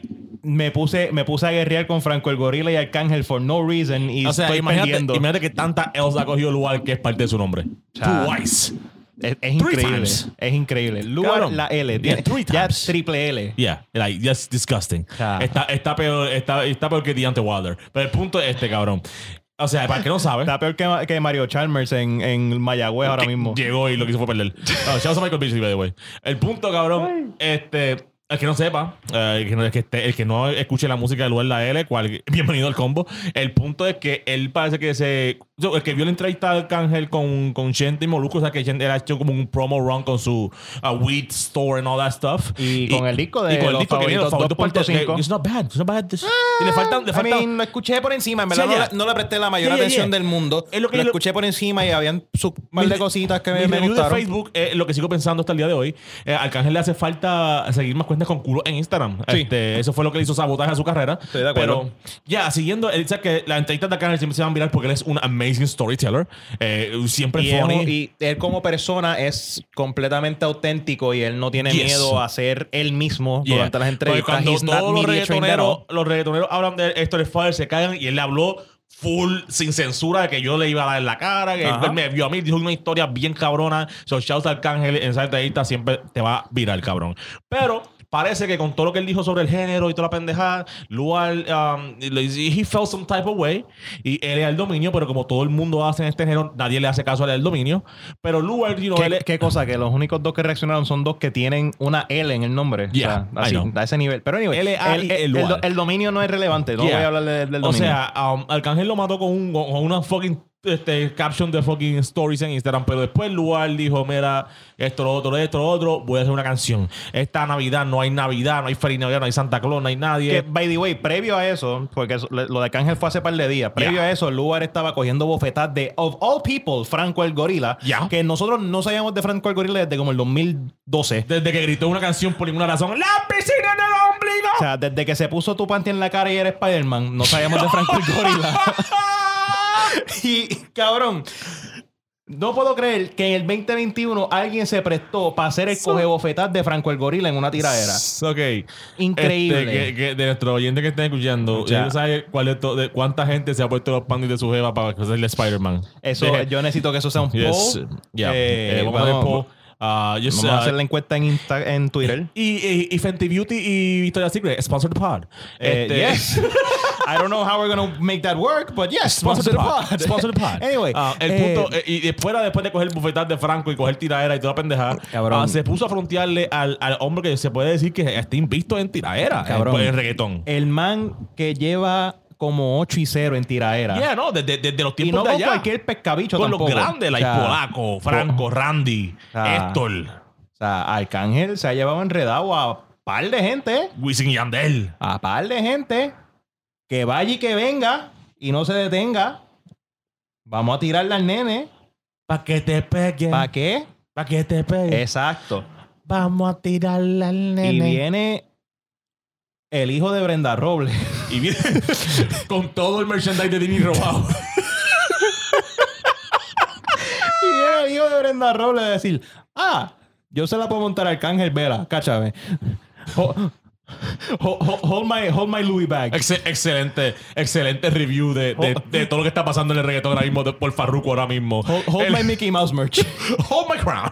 AKA me puse, me puse a guerrear con Franco el Gorila y Arcángel for no reason y O sea, estoy imagínate, perdiendo. imagínate que tanta Elsa ha cogido lugar que es parte de su nombre. Twice. Es, es increíble. times. Es increíble. Cabrón. la L. Yeah, three ya times. triple L. Yeah, like, just disgusting. Está, está, peor, está, está peor que Deontay Wilder. Pero el punto es este, cabrón. O sea, para el que no sabe, Está peor que, que Mario Chalmers en, en Mayagüez ahora mismo. llegó y lo que hizo fue perder. No, shout out a Michael Beasley, by the way. El punto, cabrón, este... El que no sepa, eh, el, que no, esté- el que no escuche la música de Luar La L, cual, [LAUGHS] bienvenido al combo. El punto es que él parece que se. Yo, El que vio la entrevista de Arcángel con, con Chente y Moluco, o sea, que Chente era hecho como un promo run con su uh, weed store and all that stuff. Y con el disco de y con el disco que viene, los favoritos por- 2.5. que- It's not bad, it's not bad. This- y le faltan. Le I faltan mean, lo escuché por encima. En Sí, verdad no, yeah. le, no le presté la mayor Yeah, atención yeah. del mundo. Es lo que lo yo- escuché por encima y habían su par de cositas que me, Mi me review gustaron. de Facebook, eh, lo que sigo pensando hasta el día de hoy, eh, Arcángel le hace falta seguir más cuentas con culo en Instagram. Sí. Este, eso fue lo que le hizo sabotaje a su carrera. Estoy de acuerdo. Pero ya, siguiendo, él dice que las entrevistas de Arcángel siempre se van a mirar porque él es un amazing storyteller. Eh, siempre Y, es funny. un- y él como persona es completamente auténtico y él no tiene Yes. miedo a ser él mismo Yeah. durante las Porque entrevistas. cuando He's not todos los reggaetoneros, los reggaetoneros hablan de esto Fire, se cagan y él le habló full, sin censura, que yo le iba a dar en la cara, que él me vio a mí, dijo una historia bien cabrona. So, shout al Arcángel en esa entrevista siempre te va a virar, cabrón. Pero parece que con todo lo que él dijo sobre el género y toda la pendejada, Luar, um, he felt some type of way y él es el dominio, pero como todo el mundo hace en este género, nadie le hace caso al dominio. Pero Luar, you know, él ¿Qué, es- qué cosa? Que los únicos dos que reaccionaron son dos que tienen una L en el nombre. Yeah, o sea, así, a ese nivel. Pero anyway, L, A, el, el- dominio no es relevante. No Yeah. voy a hablar de- del O dominio. sea, um, Arcángel lo mató con, un, con una fucking este, caption de fucking stories en Instagram, pero después Luar dijo, mira, esto, lo otro, esto, lo otro, voy a hacer una canción. Esta Navidad no hay Navidad, no hay Feliz Navidad, no hay Santa Claus, no hay que, nadie. by the way, previo a eso, porque eso- lo de Cángel fue hace par de días, previo Yeah. a eso, Lugar estaba cogiendo bofetas de, of all people, Franco el Gorila, Yeah. que nosotros no sabíamos de Franco el Gorila desde como el 2012. Desde que gritó una canción por ninguna razón, ¡La piscina del ombligo! O sea, desde que se puso tu panty en la cara y era Spider-Man, no sabíamos de Franco el Gorila. [LAUGHS] [LAUGHS] y, cabrón, no puedo creer que en el 2021 alguien se prestó para hacer el coge bofetas de Franco el Gorila en una tiradera. Ok. Increíble. Este, que, que de nuestro oyente que estén escuchando, Ya. ya sabe cuál es de cuánta gente se ha puesto los panties de su jeva para hacerle Spider-Man. Eso, yo necesito que eso sea un Yes. poll. Yeah. Eh, Eh, vamos a hacer vamos- poll. Ah, just, Vamos a hacer la encuesta en, Insta- en Twitter. Y, y, y Fenty Beauty y Victoria's Secret, sponsor the pod. Eh, Este- yes. [LAUGHS] I don't know how we're going to make that work, but yes, sponsor the pod. Sponsor the pod. [LAUGHS] anyway, Ah, el eh, punto, eh, y después, después de coger el bufetar de Franco y coger tiradera y toda pendeja, Cabrón. ah, se puso a frontearle al, al hombre que se puede decir que está invisto en tiradera, Cabrón. en, en reggaetón. el man que lleva como 8 y 0 en tiraera. Yeah, no, desde, los y tiempos no de con allá. cualquier pescabicho con tampoco. los grandes, like O sea, Polaco, Franco, Randy, Ah. Héctor, O sea, Arcángel se ha llevado enredado a par de gente. Wisin y Yandel. A par de gente. Que vaya y que venga y no se detenga. Vamos a tirarle al nene. Pa' que te peguen. ¿Para qué? Pa' que te peguen. Exacto. Vamos a tirarle al nene. Y viene el hijo de Brenda Robles. [LAUGHS] Y viene [LAUGHS] con todo el merchandise de Dini robado. [LAUGHS] Y viene el hijo de Brenda Robles a decir, ah, yo se la puedo montar a Arcángel Vela, cáchame. Ho- ho- ho- Hold my, hold my Louis bag. Ex- excelente, excelente review de, de- de todo lo que está pasando en el reggaetón ahora mismo de- por Farruko ahora mismo. Hold, hold El- my Mickey Mouse merch. [LAUGHS] hold my crown.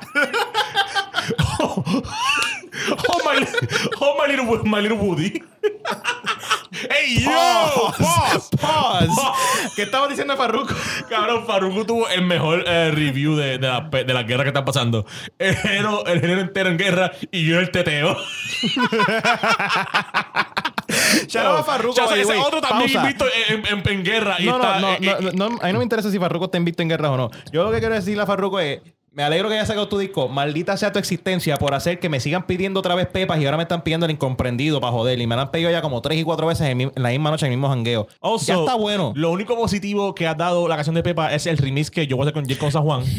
Hold my, hold my little, my little Woody. [LAUGHS] ¡Ey, yo! Pause. Pause. ¿Qué estaba diciendo Farruko? Cabrón, Farruko tuvo el mejor eh, review de, de, la, pe- de la guerra que están pasando. El género, el género entero en guerra y yo el teteo. [LAUGHS] Shout out a Farruko, Ya, ese otro también Pausa. invicto en, en- en guerra. y No, no, está- no, eh, no, a mí no me interesa si Farruko está invicto en guerras o no. Yo lo que quiero decirle a Farruko es, me alegro que haya sacado tu disco. Maldita sea tu existencia por hacer que me sigan pidiendo otra vez pepas y ahora me están pidiendo el incomprendido para joder. Y me lo han pedido ya como tres y cuatro veces en, mi- en la misma noche, en el mismo jangueo. Also, ya está bueno. Lo único positivo que ha dado la canción de Pepa es el remix que yo voy a hacer con con San Juan. [LAUGHS]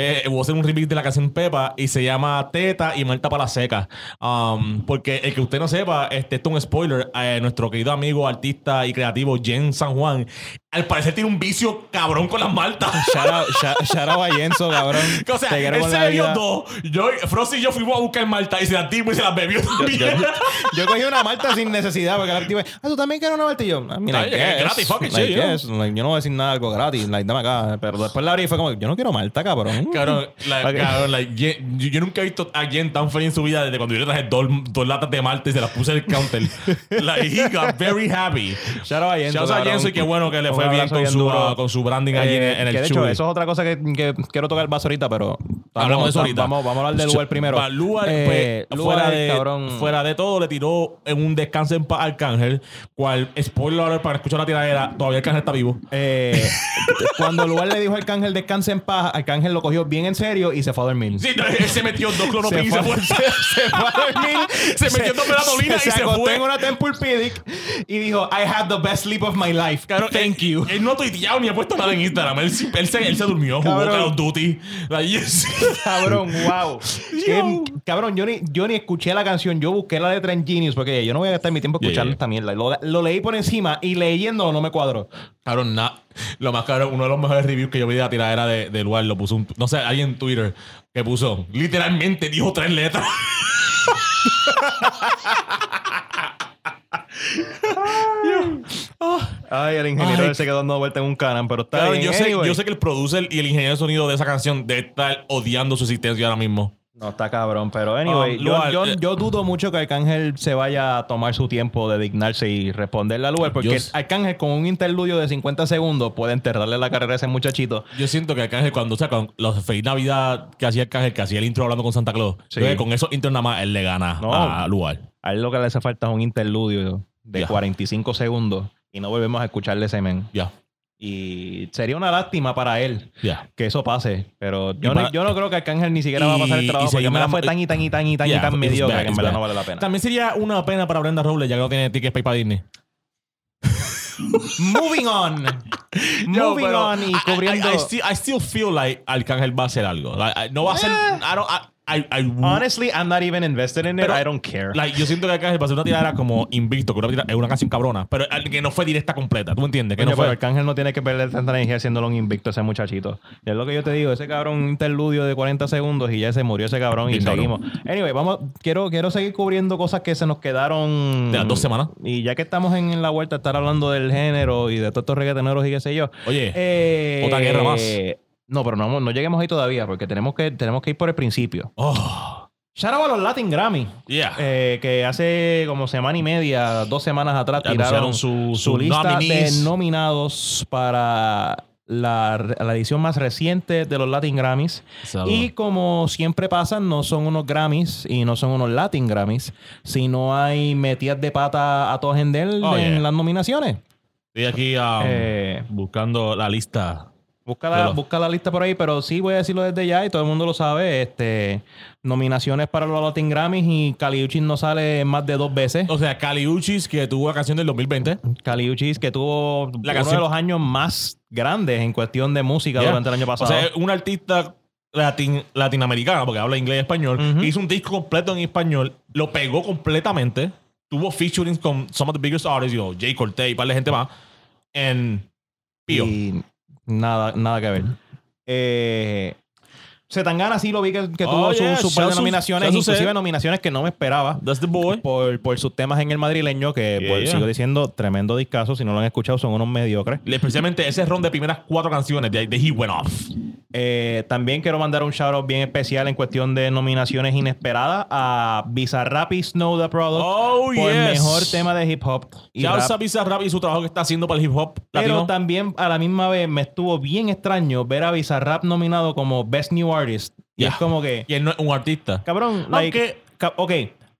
Eh, voy a hacer un remix de la canción Pepa y se llama Teta y Malta para la seca. Um, porque el que usted no sepa, este, esto es un spoiler. eh, nuestro querido amigo, artista y creativo Jen San Juan, al parecer tiene un vicio cabrón con las maltas. [LAUGHS] Shout out, shout- shout out a Yenzo, cabrón. [LAUGHS] O sea, él se bebió dos. Yo, Frosty y yo fuimos a buscar malta y se las dimos y se las bebió también. Yo, [LAUGHS] yo cogí una malta sin necesidad porque la activé. Ah, tú también quieres una malta y yo. Ah, mira, guess. gratis, fuck it, Like, sí, yo. yes. Like, yo no voy a decir nada algo gratis. Like, dame acá. Pero después la abrí y fue como, yo no quiero malta, cabrón. Cabrón, la- Ok. cabrón, Jen- yo, yo nunca he visto a Jen tan feliz en su vida desde cuando yo le traje dos, dos latas de malta y se las puse en el counter. like, he got very happy. Shout out a Yenzo, Shout out a cabrón. Yenzo y qué bueno que le Un fue bien con su, con su branding allí en, Eh, en el que de hecho, eso es otra cosa que, que quiero tocar vaso ahorita, pero Hablamos de eso ahorita. Vamos, vamos a hablar de Lugar primero. Eh, pues, Lugar, fuera, de, cabrón. fuera de todo, le tiró en un descanso en paz Arcángel. Cual, spoiler alert, para escuchar la tiradera, todavía Arcángel está vivo. Eh, [LAUGHS] cuando Lugar le dijo a Arcángel descanse en paz, Arcángel lo cogió bien en serio y se fue a dormir. Sí, se metió dos clonopin y se fue. [LAUGHS] se, se fue a dormir. Se metió dos melatoninas y se acostó fue. en una Tempur-Pedic y dijo, I had the best sleep of my life. Thank él, you. Él no ha tuiteado ni ha puesto nada en Instagram. Él, se, él se durmió, jugó. Call of Duty. Like, yes. [LAUGHS] Cabrón, wow. [LAUGHS] Cabrón, yo ni, yo ni escuché la canción, yo busqué la letra en Genius porque yo no voy a gastar mi tiempo escuchando esta mierda. Lo, lo leí por encima y leyendo no me cuadró. Cabrón, na- lo más cabrón, uno de los mejores reviews que yo vi de la tiradera de, de lugar lo puso un, no sé, alguien en Twitter que puso, literalmente dijo tres letras. [LAUGHS] Ay, el ingeniero Ay. se quedó dando vuelta en un canal, pero está bien. yo, sé, Anyway. yo sé que el producer y el ingeniero de sonido de esa canción debe estar odiando su existencia ahora mismo. No, está cabrón, pero anyway, Um, yo, Lugar, yo, eh, yo dudo mucho que Arcángel se vaya a tomar su tiempo de dignarse y responderle a Lugar, porque Yo Arcángel con un interludio de 50 segundos puede enterrarle la carrera a ese muchachito. Yo siento que Arcángel, cuando, o sea, con los Feliz Navidad que hacía Arcángel, que hacía el intro hablando con Santa Claus, Sí. que con esos intros nada más él le gana No. a lugar. A él lo que le hace falta es un interludio de Ya. 45 segundos y no volvemos a escucharle ese men. Ya, Y sería una lástima para él que eso pase, pero yo, para- no, yo no creo que Arcángel ni siquiera va a pasar el trabajo porque en verdad seguimos- fue tan y tan y tan y tan y tan mediocre bad, que en it's verdad bad. no vale la pena. También sería una pena para Brenda Robles, ya que no tiene tickets para ir para Disney. [LAUGHS] Moving on. [LAUGHS] Yo, Moving on y I- I- cubriendo. I, I still, I still feel like Arcángel va a hacer algo. Like, I- no va a ser. Eh. I don't. I, Honestly, I'm not even invested in it. Pero- I don't care. like, yo siento que Arcángel hacer una tirada como invicto, que una es una canción cabrona, pero que no fue directa completa. ¿Tú me entiendes? Que Coño, no pero fue. Arcángel no tiene que perder tanta energía haciéndolo un invicto a ese muchachito. Es lo que yo te digo, ese cabrón un interludio de 40 segundos y ya se murió ese cabrón y seguimos. Anyway, vamos, quiero, quiero seguir cubriendo cosas que se nos quedaron. De las dos semanas. Y ya que estamos en, en la vuelta a estar hablando del género y de todos estos reggaetoneros y qué sé yo. Oye, eh, otra guerra más. No, pero no, no lleguemos ahí todavía porque tenemos que, tenemos que ir por el principio. Oh, Shout out a los Latin Grammy. yeah. Eh, que hace como semana y media, dos semanas atrás, tiraron su- su, su lista nominees. de nominados para la, la edición más reciente de los Latin Grammys. Y como siempre pasa, no son unos Grammys y no son unos Latin Grammys, sino hay metidas de pata a todo Gendel Oh, en yeah. las nominaciones. Estoy aquí um, Eh, buscando la lista. Busca la, busca la lista por ahí, pero sí voy a decirlo desde ya y todo el mundo lo sabe. Este, nominaciones para los Latin Grammys y Caliuchin no sale más de dos veces. O sea, Caliuchis, que tuvo la canción del 2020. Caliuchis que tuvo La uno canción- de los años más grandes en cuestión de música Yeah. durante el año pasado. O sea, un artista latin, latinoamericano, porque habla inglés y español, hizo un disco completo en español, lo pegó completamente, tuvo featuring con some of the biggest artists, you know, Jay Cortez y un par de gente más, en Pío. y nada, nada que ver. Eh, Zetangana sí lo vi que, que Oh, tuvo su- yeah, sus par de su- nominaciones, su inclusive nominaciones que no me esperaba. That's the boy. Por, por sus temas en el madrileño, que Yeah, pues, yeah. sigo diciendo, tremendo discazo. Si no lo han escuchado, son unos mediocres. Especialmente ese ron de primeras cuatro canciones de, de He Went Off. Eh, también quiero mandar un shout out bien especial en cuestión de nominaciones inesperadas a Bizarrap y Snow the Product Oh, por yes. mejor tema de hip hop. y rap. usa Bizarrap y su trabajo que está haciendo para el hip hop Pero latino. también a la misma vez me estuvo bien extraño ver a Bizarrap nominado como Best New Artist. Y Ya. es como que, Y él no es un artista. cabrón, like, Aunque- ca- ok,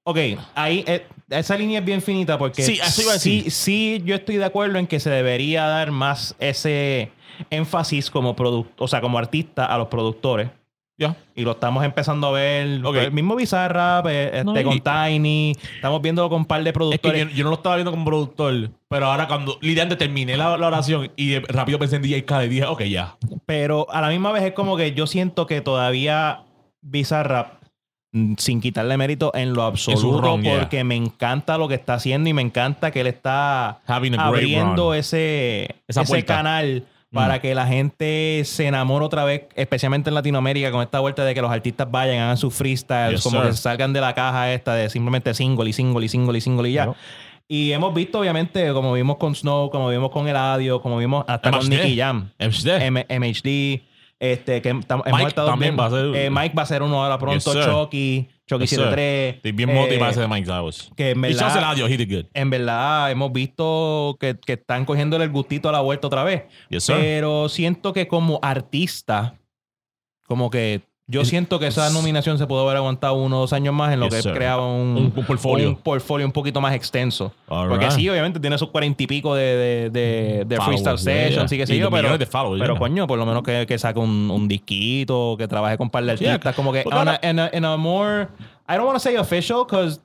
Ok, ahí eh, esa línea es bien finita porque Sí, eso iba a sí, decir. sí, yo estoy de acuerdo en que se debería dar más ese énfasis como produc- o sea, como artista a los productores. Ya. Y lo estamos empezando a ver. El mismo Bizarrap, eh, este, No, y- con Tiny. Estamos viéndolo con un par de Es que productores. yo, yo no lo estaba viendo como productor, pero ahora cuando literalmente terminé la, la oración y rápido pensé en DJ Khaled y dije, ok, ya. Pero a la misma vez es como que yo siento que todavía Bizarrap, mm, sin quitarle mérito en lo absoluto, run, yeah. porque me encanta lo que está haciendo y me encanta que él está abriendo ese, Esa ese puerta. canal para que la gente se enamore otra vez, especialmente en Latinoamérica, con esta vuelta de que los artistas vayan, hagan sus freestyles, Yes, como sir. que salgan de la caja esta de simplemente single y single y single y single y ya. Y hemos visto, obviamente, como vimos con Snow, como vimos con Eladio, como vimos hasta con. Nicky Jam. MHD. M- MHD, este, que tam- hemos Mike estado también viendo- va a ser- eh, Mike va a ser uno ahora pronto, Yes. Chucky, Chucky Yes, sir. 73. Estoy bien eh, motivado ese de Mike Zavos. que en verdad- Chance Eladio, he did good. En verdad, hemos visto que, que están cogiéndole el gustito a la vuelta otra vez. Yes. Pero siento que como artista, como que yo siento que esa nominación se pudo haber aguantado uno o dos años más en lo Yes, que creaba un, Un- portfolio. un portfolio un poquito más extenso. All Porque right. sí, obviamente tiene sus cuarenta y pico de, de, de, de freestyle yeah, sessions yeah. sé Y yo, pero, de pero yeah. coño, por lo menos que, que saque un, un disquito, que trabaje con un par de Yeah, artistas, como que on a- a, a more, I don't want to say official, because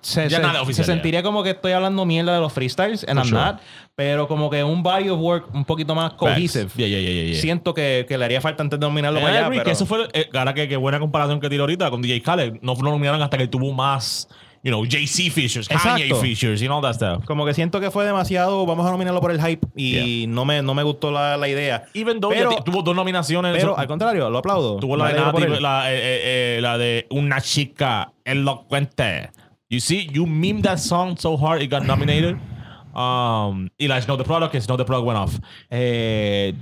se, Ya se- nada oficial, se sentiría como que estoy hablando mierda de los freestyles, and I'm sure. not, pero como que un body of work un poquito más cohesive. Yeah, yeah, yeah, yeah, yeah. Siento que, que le haría falta antes de nominarlo Eh, para allá. pero- que eso fue, eh, ahora que, que buena comparación que tiró ahorita con DJ Khaled. No lo nominaron hasta que tuvo más, you know, JC features, Kanye Exacto. features, y all that stuff. Como que siento que fue demasiado, vamos a nominarlo por el hype y no, me, no me gustó la, la idea. Even though Pero- tuvo dos nominaciones. Pero eso- al contrario, lo aplaudo. tuvo la de, la, eh, eh, eh, la de una chica elocuente. You see, you meme that song so hard it got nominated. Um, y la Snow the Product, Snow the Product went off. Eh,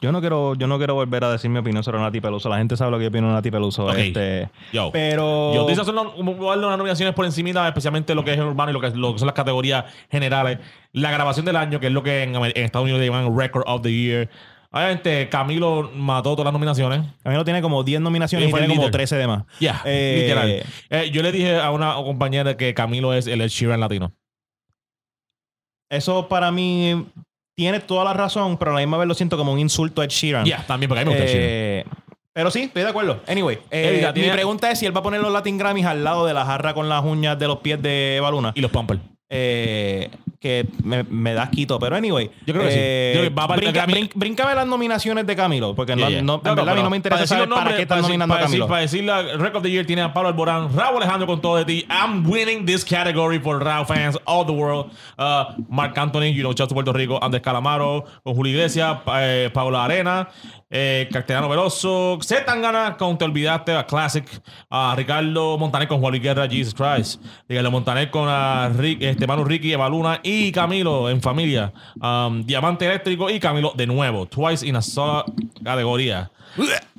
yo no quiero, yo no quiero volver a decir mi opinión sobre Nati Peluso. La gente sabe lo que yo opino de Nati Peluso. Este, Yo. pero Yo un- un- darle unas nominaciones por encima, especialmente lo que es el urbano y lo que, lo que son las categorías generales. La grabación del año, que es lo que en, en Estados Unidos le llaman Record of the Year. Obviamente, Camilo mató todas las nominaciones. Camilo tiene como 10 nominaciones y fue tiene como líder. 13 de más. Ya, Eh, literal. Eh, yo le dije a una compañera que Camilo es el Ed Sheeran latino. Eso para mí tiene toda la razón, pero a la misma vez lo siento como un insulto a Ed Sheeran. Ya, también, porque a mí me gusta Ed Sheeran. Eh, pero sí, estoy de acuerdo. Anyway, eh, mi tiene- pregunta es si él va a poner los Latin Grammys al lado de la jarra con las uñas de los pies de Eva Luna. Y los Pumpers. Eh, que me, me da quito. Pero anyway. Yo creo que sí. eh, Yo creo que va brinca- Grammy. brin- bríncame las nominaciones de Camilo. Porque no, Yeah, yeah. no- en verdad a mí no me interesa para saber qué están nominando a Camilo. Para decir la Record of the Year tiene a Pablo Alborán, Raúl Alejandro con todo de ti. I'm winning this category for Raúl fans all the world. Uh, Mark Anthony, you know, Chelsea Puerto Rico, Andrés Calamaro, con Julio Iglesias, pa- eh, Paula Arena, eh, Castellano Veloso, Z Tangana con Te Olvidaste, a Classic, a Ricardo Montaner con Juan Luis Guerra, Jesus Christ, Ricardo Montaner con a Rick, este, Manu Ricky, Eva Luna y Camilo en familia, um, Diamante Eléctrico y Camilo de nuevo, twice in a sola categoría.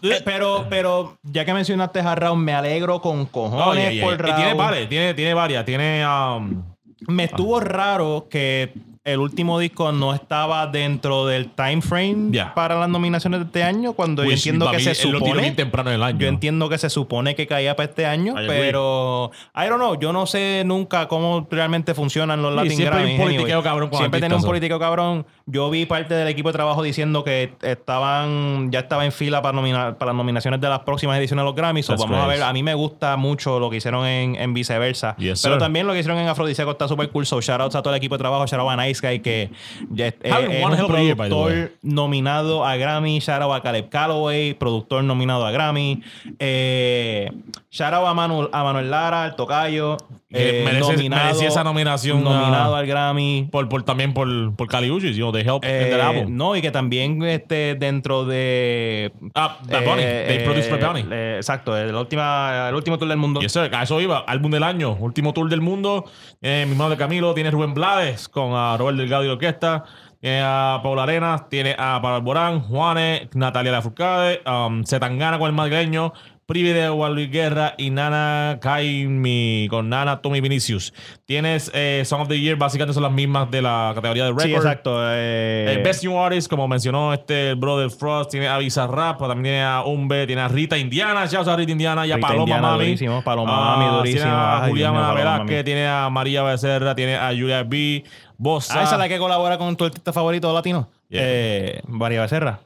Eh, pero, pero ya que mencionaste a Raúl, me alegro con cojones Oh, yeah, yeah, por. Y Raúl. tiene varias, tiene, tiene varias. Tiene. um, Me estuvo raro que el último disco no estaba dentro del time frame Yeah. para las nominaciones de este año, cuando yo which entiendo que mí se supone. temprano año. Yo entiendo que se supone que caía para este año, pero I don't know, yo no sé nunca cómo realmente funcionan los Sí, Latin siempre hay un Grammys. politiqueo anyway. cabrón con Siempre tiene un político cabrón. Yo vi parte del equipo de trabajo diciendo que estaban ya estaba en fila para nominar para las nominaciones de las próximas ediciones de los Grammys. So, vamos a ver, a mí me gusta mucho lo que hicieron en, en viceversa. Yes, pero sir. también lo que hicieron en Afrodisíaco está súper cool. So, shout outs a todo el equipo de trabajo, shout out a Nice Guy que ya es, es- un year, productor nominado a Grammy, shout out a Caleb Calloway, productor nominado a Grammy, eh, shout out a, Manu- a Manuel Lara, el tocayo, Que eh, merece- nominado, esa nominación, nominado al Grammy. Por, por, también por, por Cali Uchis, you know, help Eh, album. no, y que también este, dentro de. Ah, Bad Bunny. eh, They produced for Bunny. exacto, el, última, el último tour del mundo. Yes, sir. A eso iba. Álbum del año. Último tour del mundo. Eh, mi hermano de Camilo. Tiene Rubén Blades con a Robert Delgado y la orquesta. Tiene a Paula Arenas. Tiene a Pablo Alborán. Juanes. Natalia Lafourcade. Um, Zetangana con el madrileño. Privi de Juan Luis Guerra y Nana Kaimi con Nana Tommy Vinicius. Tienes eh, Song of the Year, básicamente son las mismas de la categoría de record. Sí, exacto. eh, El Best New Artist, como mencionó este brother Frost, tiene a Bizarrap, también tiene a Umbe, tiene a Rita Indiana, ya a Rita Indiana y a Rita Paloma Indiana, Mami. durísimo, Paloma Ah, Mami, durísimo. Tiene a Juliana Paloma Velázquez, tiene a María Becerra, tiene a Julia B. Bossa. Ah, esa es la que colabora con tu artista favorito latino. Yeah. Eh, María Becerra.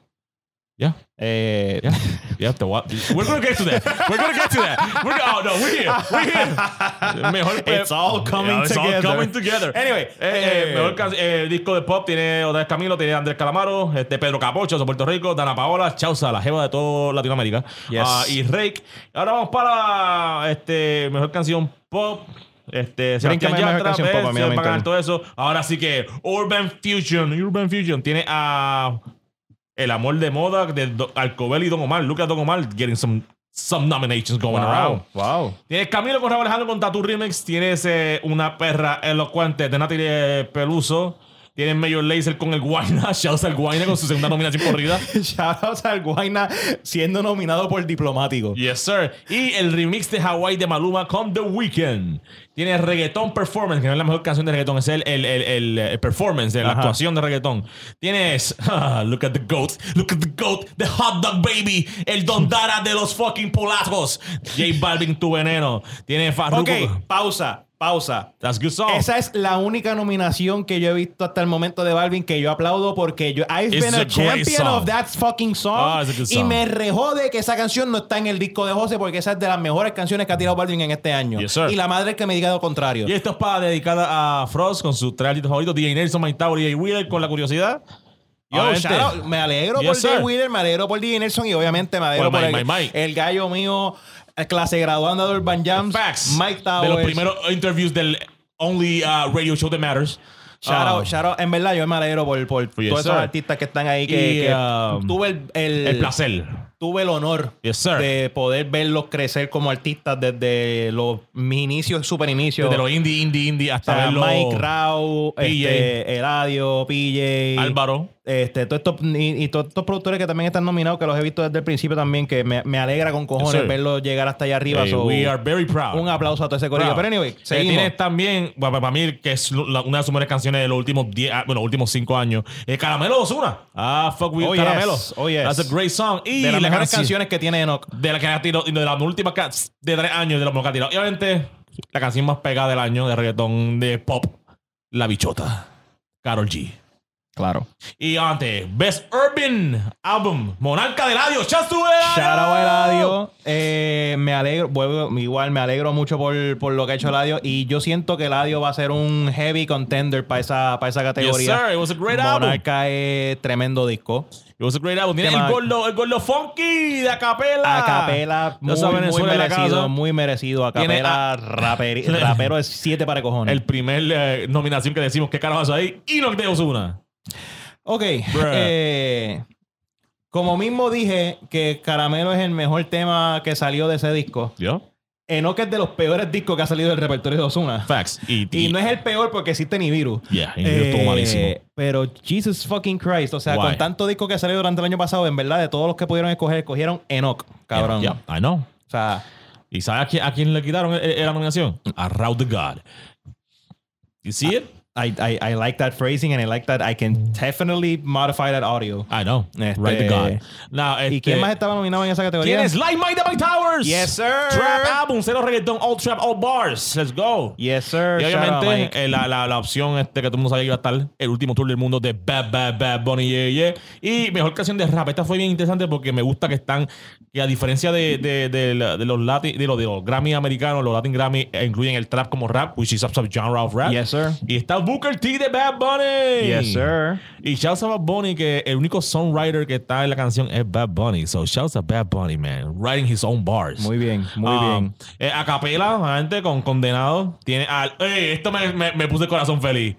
Yeah. Eh, Yeah, yeah, voy a- We're gonna get to that. We're gonna get to that. We're gonna, oh no, we're here. We're here. Mejor It's all coming it's all together. coming together. Anyway, Eh, eh, eh, mejor eh, disco de pop tiene vez Camilo, tiene Andrés Calamaro, este Pedro Capocho de Puerto Rico, Dana Paola, Chausa, la jeva de todo Latinoamérica, Yes. ah, y Rake. Ahora vamos para este mejor canción pop. Este, Sebastián Yatra, Se no me va a ganar todo eso. Ahora sí que Urban Fusion, Urban Fusion tiene a El amor de moda de Do- Alcobel y Don Omar, Lucas Don Omar getting some some nominations going around. wow. Tienes Camilo con Raúl Alejandro con Tattoo Remix. Tienes eh, una perra elocuente de Natalie Peluso. Tienes Mayor Laser con el Guayna. [LAUGHS] Shouts al Guayna con su segunda nominación corrida. [LAUGHS] Shoutouts al Guayna siendo nominado por diplomático. Yes, sir. Y el remix de Hawaii de Maluma con The Weeknd. Tienes Reggaeton Performance, que no es la mejor canción de reggaeton, es el, el, el, performance de la Ajá. actuación de reggaeton. Tienes [LAUGHS] ah, Look at the Goat, Look at the Goat, The Hot Dog Baby, el Don Dara de los fucking polacos. J Balvin, tu veneno. Tienes Farruko. Ok, pausa, pausa. That's good song. Esa es la única nominación que yo he visto hasta el momento de Balvin que yo aplaudo porque yo I've It's been a champion of that fucking song, Ah, it's a good y song. me rejode que esa canción no está en el disco de José porque esa es de las mejores canciones que ha tirado Balvin en este año. Yes, sir. y la madre que me diga lo contrario. Y esto es para dedicada a Frost con sus tres favoritos, DJ Nelson, Mike Tower y Jay Wheeler con la curiosidad. Yo, me alegro Yes, por. Jay Wheeler, me alegro por DJ Nelson y obviamente me alegro Por por Mike, el, Mike, Mike. el gallo mío, clase graduanda de Urban Jams, Facts. Mike De Towers. los primeros interviews del only uh, radio show that matters. Shout Ah, out, shout out. En verdad, yo me alegro por, por Yes, todos esos artistas que están ahí que, Y, que um, tuve el, el- el placer. tuve el honor Yes, sir. de poder verlos crecer como artistas desde los mis inicios, super inicios. Desde los indie, indie, indie O hasta sea, verlo. Mike Rao, PJ. este, Eladio, PJ, Álvaro. Este, todos estos, y, y todos estos productores que también están nominados, que los he visto desde el principio también, que me, me alegra con cojones verlos llegar hasta allá arriba. Hey, So, we are very proud. un aplauso a todo ese corillo. Proud. Pero anyway, Eh. Tienes también, para mí, que es la- una de sus mejores canciones de los últimos 10, ah, bueno, últimos 5 años. Eh, Caramelo Osuna. Ah, fuck with Oh, yes. Caramelo. Oh, yes. That's a great song. Y de las la mejores canción- canciones que tiene Enoch. de la que ha tirado, de las últimas de tres años de los que ha tirado. Y obviamente, la canción más pegada del año de reggaetón de pop, La Bichota. Carol G. Claro. Y antes, Best Urban Album, Monarca del Adiós. ¡Chas tu Eladio! Shout out Eladio. Eh, me alegro, vuelvo- igual me alegro mucho por, por lo que ha hecho Eladio. Y yo siento que Eladio va a ser un heavy contender para esa, para esa Yes, categoría. sir. It was a great album. Monarca es tremendo disco. It was a great album. Tiene ¿Qué el gordo, el gordo funky de Acapela. A capela, muy, merecido, muy merecido. A Tiene capela, a- raperi- rapero es siete para cojones. [LAUGHS] El primer eh, nominación que decimos que carajo ahí. Y que te una. Ok. Eh, como mismo dije que Caramelo es el mejor tema que salió de ese disco. ¿Yo? Enoch es de los peores discos que ha salido del repertorio de Ozuna. Facts. Y, Y no es el peor porque existe ni virus. Yeah, y malísimo. Pero Jesus fucking Christ. O sea, Why? con tanto disco que salió durante el año pasado, en verdad, de todos los que pudieron escoger, escogieron Enoch, cabrón. Yeah, I know. O sea, ¿Y sabes a quién, a quién le quitaron eh, eh, la nominación? A Raw the God. You see it? I, I, I like that phrasing and I like that I can definitely modify that audio. I know. Este- Right the God. Now, ¿Y este, quién más estaba nominado en esa categoría? ¿Quién es? Light de Mike Towers. Yes, sir. Trap album, cero reggaeton, all trap, all bars. Let's go. Yes, sir. Y Shout out, obviamente eh, la, la, la opción este que todo el mundo sabía que iba a estar el último tour del mundo de Bad Bad Bad Bunny Yeah Yeah y mejor canción de rap esta fue bien interesante porque me gusta que están que a diferencia de, de, de, de los Latin de los, de los Grammy americanos los Latin Grammy incluyen el trap como rap which is a genre of rap Yes, sir. y está Booker T de Bad Bunny Yes, sir. y shouts a Bad Bunny que el único songwriter que está en la canción es Bad Bunny so shouts a Bad Bunny man writing his own bars Muy bien, muy Ah, bien. eh, a capela, obviamente, con condenado. Tiene al. ¡Ey! Esto me, me, me puse el corazón feliz.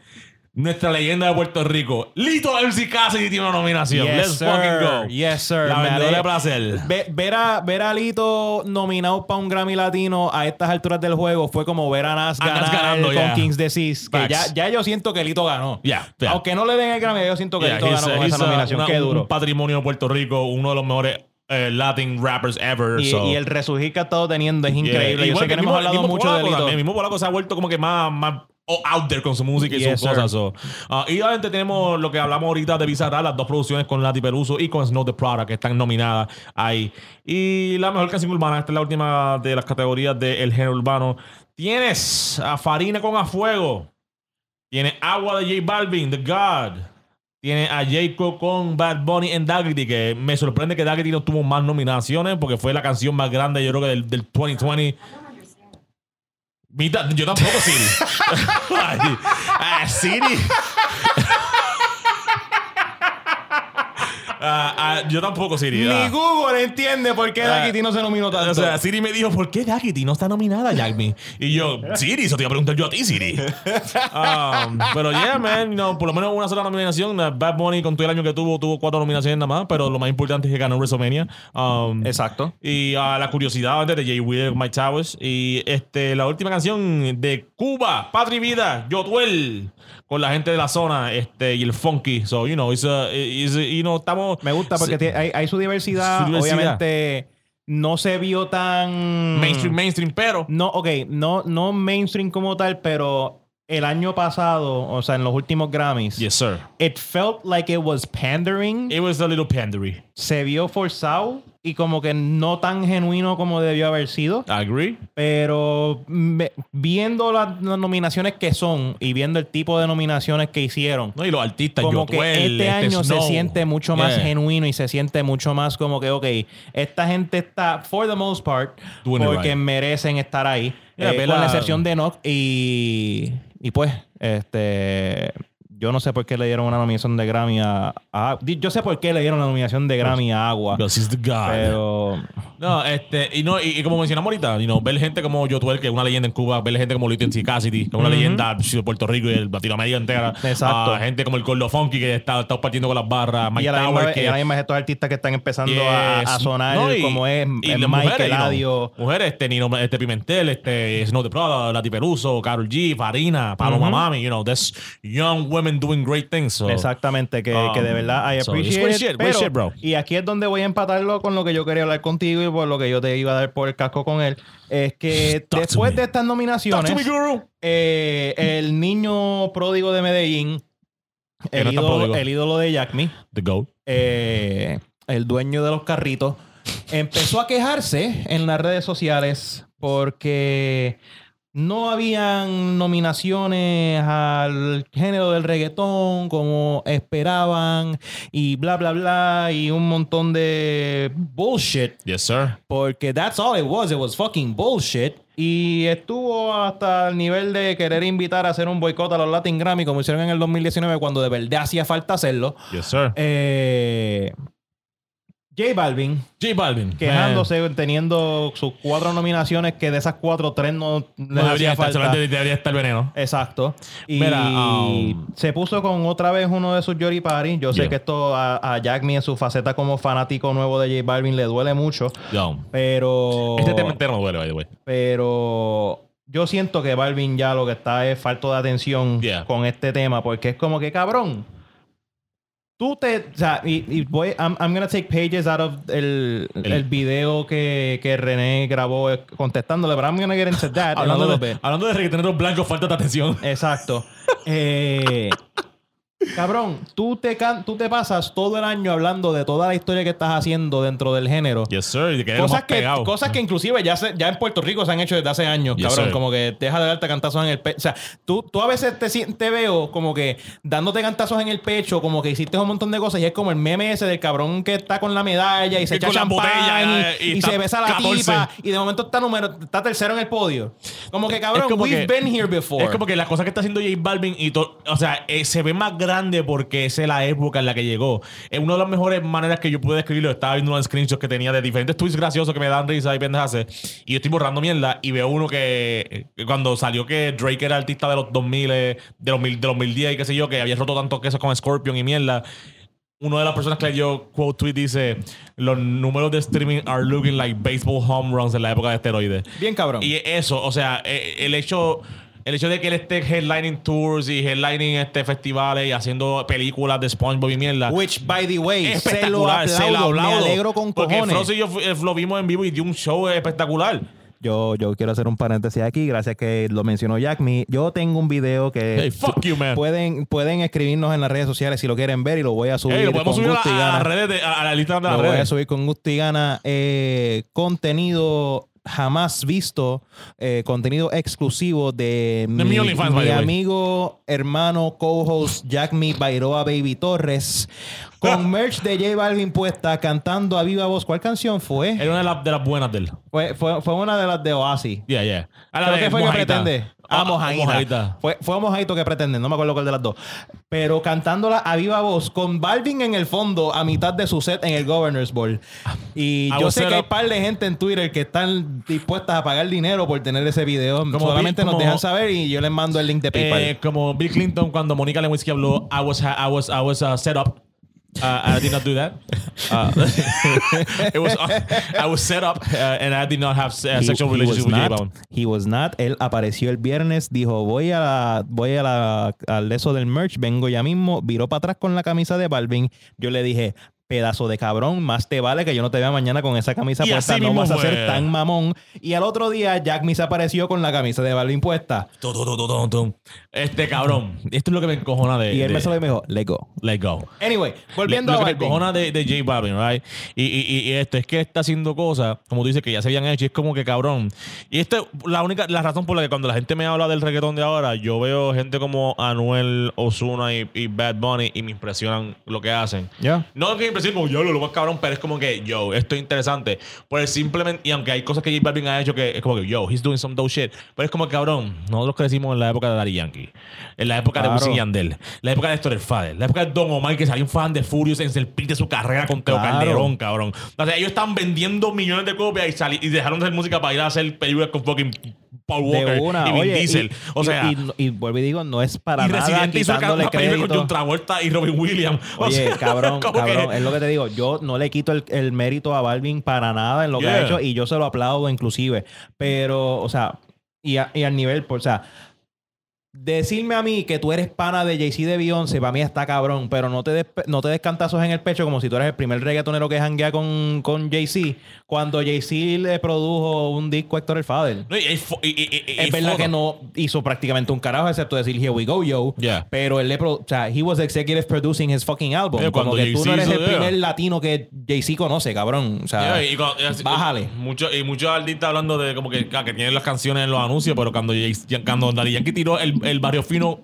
Nuestra leyenda de Puerto Rico. Lito MC Cassidy tiene una nominación. Yes, Let's sir. fucking go. Yes, sir. La vendedora de placer. Ve- ver, a, ver a Lito nominado para un Grammy Latino a estas alturas del juego fue como ver a Nas A Nas ganar ganando, con yeah. Kings Disease. Que ya, yo siento que Lito ganó. Yeah, yeah. Aunque no le den el Grammy, yo siento que Yeah, Lito ganó con esa nominación. una- Qué duro. Un patrimonio de Puerto Rico, uno de los mejores eh, Latin rappers ever. Y, so. y el resurgir que ha estado teniendo es Yeah. increíble. Yo Igual sé que hemos mismo- hablado mucho de Lito. El mismo polaco se ha vuelto como que más, más out there con su música y Yes, sus sir. cosas. so. Ah, y obviamente tenemos lo que hablamos ahorita de Bizarra, las dos producciones con Lati Peluso y con Snow the Product que están nominadas ahí. Y la mejor canción urbana, esta es la última de las categorías del género urbano. Tienes a Farina con A Fuego. Tienes Agua de J Balvin, The God. Tiene a Jacob con Bad Bunny en Daggity, que me sorprende que Daggity no tuvo más nominaciones porque fue la canción más grande, yo creo que del, del 2020. Yo tampoco, Siri. [LAUGHS] Ay, ah, Siri. [LAUGHS] Ah, ah, yo tampoco, Siri. Ni Ah. Google entiende por qué Daquiti no se nominó tanto. O sea, Siri me dijo, ¿por qué Daggity no está nominada, Jackme? Y yo, [LAUGHS] Siri, eso te iba a preguntar yo a ti, Siri. [LAUGHS] Um, pero yeah, man, no, por lo menos una sola nominación. Uh, Bad Bunny, con todo el año que tuvo, tuvo cuatro nominaciones nada más, pero lo más importante es que ganó WrestleMania. Um, Exacto. y uh, la curiosidad de Jay Wheeler, Mike Towers. Y este, la última canción de Cuba, Patria y Vida, Yotuel, con la gente de la zona este, y el funky. So, you know, it's, a- it's a- you know, estamos. Me gusta porque hay, hay su diversidad. Su diversidad. Obviamente no se vio tan... Mainstream, mainstream, pero. No, ok, no, no mainstream como tal, pero el año pasado, o sea, en los últimos Grammys, Yes, sir. it felt like it was pandering. It was a little pandery. se vio forzado y como que no tan genuino como debió haber sido. Agree. Pero me- viendo las, las nominaciones que son y viendo el tipo de nominaciones que hicieron, No, y los artistas, como que Yotuel, este año Snow. se siente mucho más Yeah. genuino y se siente mucho más como que, ok, esta gente está, for the most part, Doing porque right. merecen estar ahí. Yeah, eh, con la- excepción de Enoch y, y pues, este... Yo no sé por qué le dieron una nominación de Grammy a, a- Yo sé por qué le dieron la nominación de Grammy a Agua. Because he's the God. Pero No, este, y no, y, y como mencionamos ahorita, you know, ver gente como Yotuel, que es una leyenda en Cuba, ver gente como Little Cassidy, que es una leyenda psh, de Puerto Rico y de Latinoamérica entera. Exacto. Ah, gente como el Gordo Funky, que está, está partiendo con las barras, Mike y a misma Tower, que y a la misma vez estos artistas que están empezando a, Yes. a sonar No, y- como es, y es las Mike mujeres, you know, Eladio. mujeres, este, Nino, este Pimentel, este Snow the Prada, Lati Peruso, Carol G, Farina, Paloma Mami, you know, there's young women doing great things. So. Exactamente, que, Um, que de verdad I appreciate great shit, great pero- shit, bro. Y aquí es donde voy a empatarlo con lo que yo quería hablar contigo y por lo que yo te iba a dar por el casco con él. Es que Talk después de estas nominaciones, me, eh, el niño pródigo de Medellín, el, ídolo, el ídolo de Jack Me, The GOAT. eh, el dueño de los carritos, empezó a quejarse en las redes sociales porque no habían nominaciones al género del reggaetón como esperaban y bla, bla, bla, y un montón de bullshit. Yes, sir. Porque that's all it was. It was fucking bullshit. Y estuvo hasta el nivel de querer invitar a hacer un boicot a los Latin Grammy, como hicieron en el 2019, cuando de verdad hacía falta hacerlo. Yes, sir. Eh, J Balvin J Balvin. quejándose, teniendo sus cuatro nominaciones, que de esas cuatro, tres no les No debería estar, falta. debería estar veneno. Exacto. Y Mira, um, se puso con otra vez uno de sus Jory Party. Yo sé Yeah. que esto a, a Jack Me en su faceta como fanático nuevo de J Balvin le duele mucho, pero... Este tema entero no duele, by the way. pero yo siento que Balvin ya lo que está es falto de atención Yeah. con este tema, porque es como que cabrón. Tú te, o sea, y, y voy, I'm, I'm gonna take pages out of el, el, El- video que, que René grabó eh, contestándole, pero I'm gonna get into that Hablando de, bit. hablando de reggaetoneros blancos, falta de atención. Exacto. [LAUGHS] Eh, cabrón, tú te, can- tú te pasas todo el año hablando de toda la historia que estás haciendo dentro del género. Yes, sir. Que Cosas que, pegado. cosas que inclusive ya, se- ya en Puerto Rico se han hecho desde hace años, Yes, cabrón. sir. Como que deja de darte cantazos en el pecho. O sea, tú, tú a veces te, te veo como que dándote cantazos en el pecho, como que hiciste un montón de cosas. Y es como el meme ese del cabrón que está con la medalla y se echa champán botella, y, y se besa a la 14. tipa. Y de momento está, número, está tercero en el podio. Como que cabrón, como we've que- been here before. Es como que las cosas que está haciendo J Balvin y todo, o sea, eh, se ve más grande porque esa es la época en la que llegó. Es una de las mejores maneras que yo pude describirlo. Estaba viendo unos screenshots que tenía de diferentes tweets graciosos que me dan risa y pendejas. Y yo estoy borrando mierda y veo uno que, cuando salió que Drake era artista de los 2000, eh, de los, mil- de los 2010 y qué sé yo, que había roto tantos quesos con Scorpion y mierda. Una de las personas que le dio quote tweet dice: Los números de streaming are looking like baseball home runs en la época de esteroides. Bien cabrón. Y eso, o sea, eh, el hecho. El hecho de que él esté headlining tours y headlining este, festivales y haciendo películas de SpongeBob y mierda. Which, by the way, se lo espectacular, se lo aplaudo, me aplaudo. alegro con Porque cojones. Frost y yo eh, lo vimos en vivo y dio un show espectacular. Yo, yo quiero hacer un paréntesis aquí, gracias que lo mencionó Jack Me. Yo tengo un video que Hey, fuck you, man. pueden, pueden escribirnos en las redes sociales si lo quieren ver y lo voy a subir Ey, lo podemos con subir a, gusto y a gana. las redes, de- a, a la lista de las Lo voy a subir con gusto y gana. Eh, contenido jamás visto, eh, contenido exclusivo de mi, OnlyFans, amigo, hermano, co-host Jack Me Bairoa Baby Torres, con [LAUGHS] merch de J Balvin puesta, cantando a viva voz. ¿Cuál canción fue? Era una de, las- de las buenas de él. Fue, fue, fue una de las de Oasis. Yeah, yeah. A la ¿Pero de qué fue que pretende? Ah, mojadita. Mojadita. Fue, fue a mojadito que pretende, no me acuerdo cuál de las dos. Pero cantándola a viva voz, con Balvin en el fondo, a mitad de su set en el Governor's Ball. [LAUGHS] Y I yo sé que hay up- par de gente en Twitter que están dispuestas a pagar dinero por tener ese video. Solamente vi- nos como- dejan saber y yo les mando el link de PayPal. Eh, como Bill Clinton cuando Mónica Lewinsky habló, I was, I was, I was uh, set up. Uh, I did not do that. Uh, [LAUGHS] it was, I was set up uh, and I did not have uh, sexual he relationship with not-. He was not. Él apareció el viernes, dijo, voy a la, voy a la, al eso del merch, vengo ya mismo, viró para atrás con la camisa de Balvin. Yo le dije, pedazo de cabrón, más te vale que yo no te vea mañana con esa camisa Y puesta, no vas a fue. ser tan mamón. Y al otro día, Jack me apareció con la camisa de Balvin puesta. Este cabrón. Esto es lo que me encojona de. Y él de- me salió y me dijo, let go. Let go. Anyway, volviendo lo a que me encojona de, de J Balvin, right? Y, y, y esto es que está haciendo cosas, como tú dices, que ya se habían hecho, y es como que cabrón. Y esto la única, la razón por la que cuando la gente me habla del reggaetón de ahora, yo veo gente como Anuel, Osuna y, y Bad Bunny y me impresionan lo que hacen. Ya. No es que como yo, lo más cabrón, pero es como que, yo, esto es interesante. Pues simplemente, y aunque hay cosas que J Balvin ha hecho que es como que, yo, he's doing some dope shit. Pero es como, cabrón, nosotros crecimos en la época de Daddy Yankee, en la época de Claro. Wisin y Yandel, la época de Héctor el Fader, la época de Don Omar, que salió un fan de Furious en el pic de su carrera con Teo Claro. Calderón, cabrón. O sea, ellos están vendiendo millones de copias y, y dejaron de hacer música para ir a hacer películas con fucking Paul Walker una. y Vin Oye, Diesel. y- o sea, y, y vuelvo y digo, no es para y nada Residente hizo quitándole una película con crédito. John Travolta y Robin Williams. [LAUGHS] O Oye, sea, cabrón, que- cabrón, es lo que te digo. Yo no le quito el, el mérito a Balvin para nada en lo que ha hecho y yo se lo aplaudo inclusive. Pero, o sea, y, a- y al nivel, por, o sea, decirme a mí que tú eres pana de Jay-Z de Beyoncé, para mí está cabrón, pero no te, des, no te des cantazos en el pecho como si tú eres el primer reggaetonero que janguea con, con Jay-Z, cuando Jay-Z le produjo un disco a Héctor el Fader. No, Es verdad que no hizo prácticamente un carajo excepto decir Here we go, yo. Yeah. Pero él le pro- o sea, he was executive producing his fucking album. Yeah, Como que tú no eres el yeah. primer latino que Jay-Z conoce, cabrón. O sea, Yeah, y cuando- y así- bájale. Mucho, y muchos artistas hablando de como que, ah, que tienen las canciones en los anuncios, pero cuando, Jay- cuando Daddy Yankee tiró el, el Barrio Fino,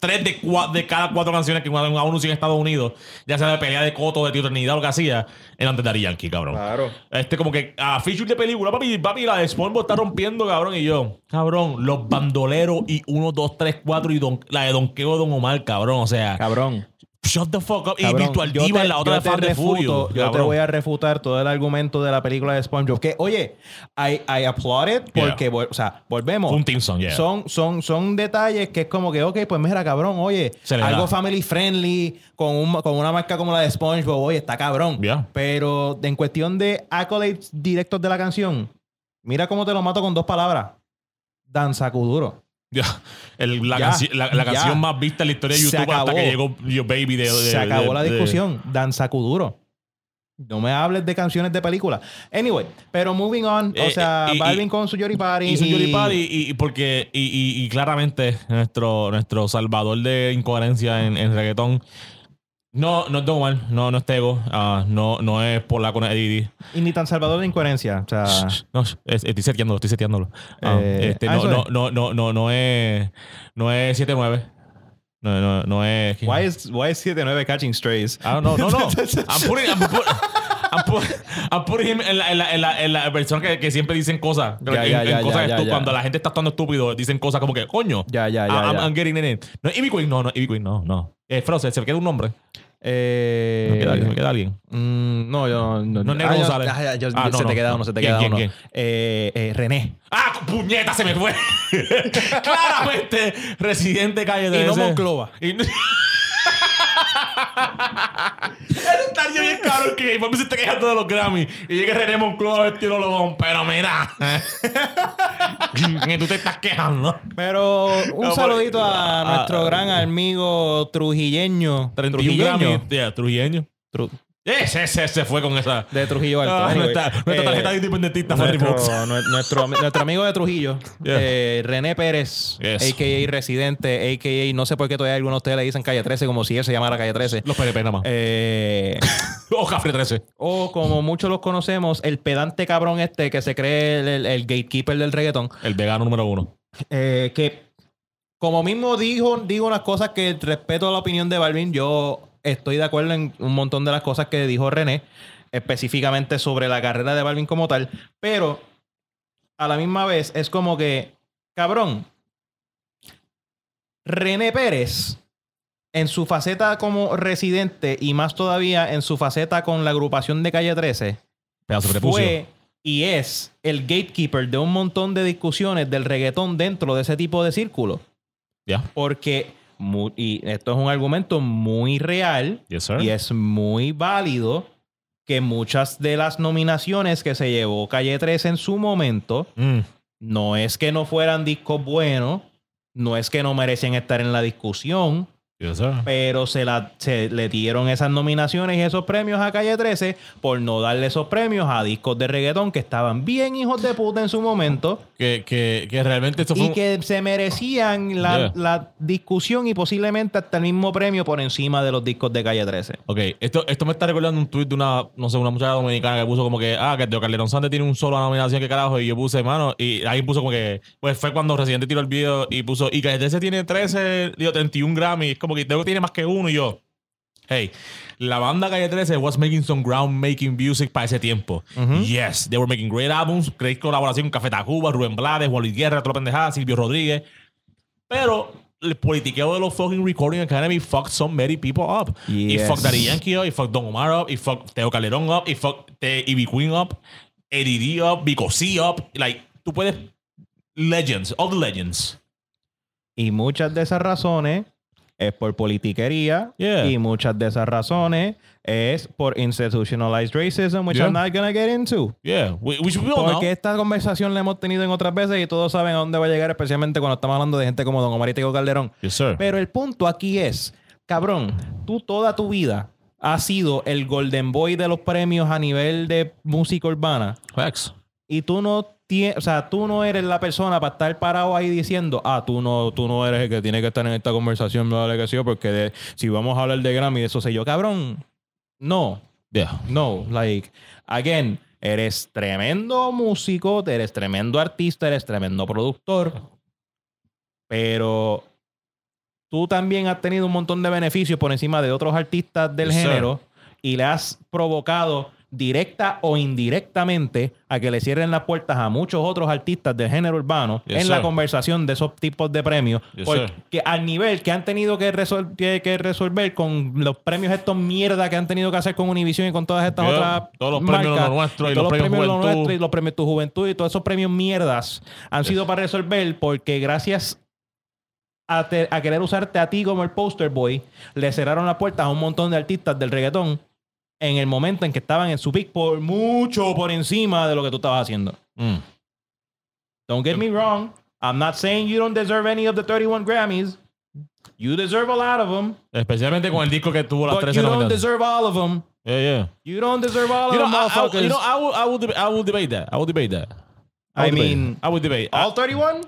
tres de, cua- de cada cuatro canciones que un anuncio en Estados Unidos, ya sea de pelea de coto, de Tito Trinidad, lo que hacía, eran de Daddy Yankee, cabrón. Claro. Este como que a feature de película, papi, papi, la de SpongeBob está rompiendo, cabrón, y yo, cabrón, los bandoleros y 1, 2, 3, 4 y don, la de Donqueo Don Omar, cabrón, o sea, cabrón. Shut the fuck up. y cabrón, Virtual yo Diva te- en la otra de Fan de refuto- Furio. Yo te voy a refutar todo el argumento de la película de SpongeBob. Que, oye, I, I applaud it porque, o sea, volvemos. Un team song, yeah. Son, son, son detalles que es como que, ok, pues mira, cabrón, oye, algo da. family friendly con, un- con una marca como la de SpongeBob, oye, está cabrón. Yeah. Pero en cuestión de accolades directos de la canción, mira cómo te lo mato con dos palabras. Danza Kuduro. El- la, Ya, canci- la- la canción más vista en la historia de YouTube hasta que llegó Yo Baby de, de- Se acabó de- la de- discusión. Danza Kuduro. No me hables de canciones de película. Anyway, pero moving on. o Eh, sea, y- y- Balvin con su Yori Party. Y- Yuri Party y, porque y, y- y claramente nuestro, nuestro salvador de incoherencia en, en reggaetón no, no es Don Omar, no, no es Tego, ah, no, no es Polaco, no es Eddie. Y ni tan salvador de incoherencia. O sea, No, es- estoy seteándolo, estoy seteándolo. Ah, Eh, este, ah, no, no, no, no, no, no es no es 7-9. No, no, no es. why is, why is 79 catching strays? I don't know. No, no. [LAUGHS] I'm putting, I'm I'm put- I'm putting him en la, en la, en la, en la persona que, que siempre dicen cosas. Ya, ya, ya, cosas. Cuando la gente está actuando estúpido, dicen cosas como que, coño. Ya, ya, ya, I'm, getting in it. No Ivy Queen, no, no, Ivy Queen, no, no. Eh, Frost, se me queda un nombre. Eh, me queda, se me queda alguien. mm, no, yo no. No, Negro Ah, González. ah, yo- Ah, no, se no, te queda no. uno, se te ¿Quién, queda quién, uno. quién? Eh, eh, René. ¡Ah, puñeta! Se me fue. [LAUGHS] Claramente, residente calle de Y no Monclova. Y no- [LAUGHS] Eso estaría bien cabrón que por se esté quejando de los Grammy y llegue René Monclova vestido lobón, pero mira. [LAUGHS] que tú te estás quejando. Pero un No, saludito por- a ah, nuestro gran amigo trujilleño. 31 Trujilleño. Grammy. Yeah, Trujilleño. Tru- Ese, ese se fue con esa. de Trujillo Alto. Ah, Anyway, nuestra, nuestra eh, tarjeta de independentista fue nuestro, nuestro, nuestro amigo de Trujillo, [LAUGHS] Yeah. eh, René Pérez, Yes. a.k.a. Residente, a.k.a. no sé por qué todavía algunos de ustedes le dicen Calle 13 como si él se llamara Calle 13. Los PNP nada más. Eh, [LAUGHS] o Café 13. o como muchos los conocemos, el pedante cabrón este que se cree el, el- el gatekeeper del reggaetón. El vegano número uno. Eh, que como mismo dijo, digo unas cosas que respeto la opinión de Balvin, yo estoy de acuerdo en un montón de las cosas que dijo René, específicamente sobre la carrera de Balvin como tal, pero a la misma vez es como que, cabrón, René Pérez, en su faceta como residente y más todavía en su faceta con la agrupación de Calle 13, Pedazo de prepucio. fue y es el gatekeeper de un montón de discusiones del reggaetón dentro de ese tipo de círculo. Ya. Porque, y esto es un argumento muy real Yes, y es muy válido que muchas de las nominaciones que se llevó Calle 13 en su momento Mm. no es que no fueran discos buenos, no es que no merecen estar en la discusión. Pero se, la, se le dieron esas nominaciones y esos premios a Calle 13 por no darle esos premios a discos de reggaetón que estaban bien hijos de puta en su momento Que, que, que realmente esto fue. y un- que se merecían la, Yeah. la discusión y posiblemente hasta el mismo premio por encima de los discos de Calle 13. Ok, esto, esto me está recordando un tweet de una, no sé, una muchacha dominicana que puso como que, ah, que Teo Calderón Sante tiene un solo nominación, que carajo, y yo puse, mano, y ahí puso como que, pues fue cuando Residente tiró el video y puso, y que ese tiene 13, digo, 31 Grammy, es como que Teo tiene más que uno, y yo, hey, la banda Calle 13 was making some groundmaking music para ese tiempo. Yes, they were making great albums, great colaboración con Café Tacuba, Rubén Blades, Juan Luis Guerra, toda la pendejada, Silvio Rodríguez, pero el politiqueo de los fucking Recording Academy fucked so many people up. Yes. fuck Daddy Yankee up, y fuck Don Omar up, y fuck Teo Calderón up, y fuck Te- Ivy Queen up, Eddie D up, Vico C up. Like, tú puedes. Legends, all the legends. Y muchas de esas razones es por politiquería Yeah. y muchas de esas razones es por institutionalized racism, which Yeah. I'm not gonna get into. Yeah, we, we Porque esta conversación la hemos tenido en otras veces y todos saben a dónde va a llegar, especialmente cuando estamos hablando de gente como Don Omar y Tego Calderón. Yes, sir. Pero el punto aquí es, cabrón, tú toda tu vida has sido el golden boy de los premios a nivel de música urbana Facts. y tú no o sea, tú no eres la persona para estar parado ahí diciendo, ah, tú no, tú no eres el que tiene que estar en esta conversación, me vale que sí, porque de- si vamos a hablar de Grammy, de eso sé yo, cabrón. No, Yeah. no, like, again, eres tremendo músico, eres tremendo artista, eres tremendo productor, pero tú también has tenido un montón de beneficios por encima de otros artistas del Yes, sir. género y le has provocado directa o indirectamente a que le cierren las puertas a muchos otros artistas del género urbano Yes, en la conversación de esos tipos de premios. Yes, porque al nivel que han tenido que, resol- que, que resolver con los premios estos mierda que han tenido que hacer con Univision y con todas estas Yeah. otras Todos los premios marcas, Lo Nuestro y todos los premios Lo Juventud. Nuestro y los premios Tu Juventud y todos esos premios mierdas han sido para resolver porque gracias a, te- a querer usarte a ti como el poster boy, le cerraron las puertas a un montón de artistas del reggaetón en el momento en que estaban en su pick por mucho por encima de lo que tú estabas haciendo. Mm. Don't get me wrong. I'm not saying you don't deserve any of the 31 Grammys. You deserve a lot of them. Especialmente con el disco que tuvo las But 13 you don't deserve all of them. Yeah, yeah. You don't deserve all You of know, them, I, I, you know, I will, I will, I will debate that. I will debate that. I debate. mean, I will debate. all 31?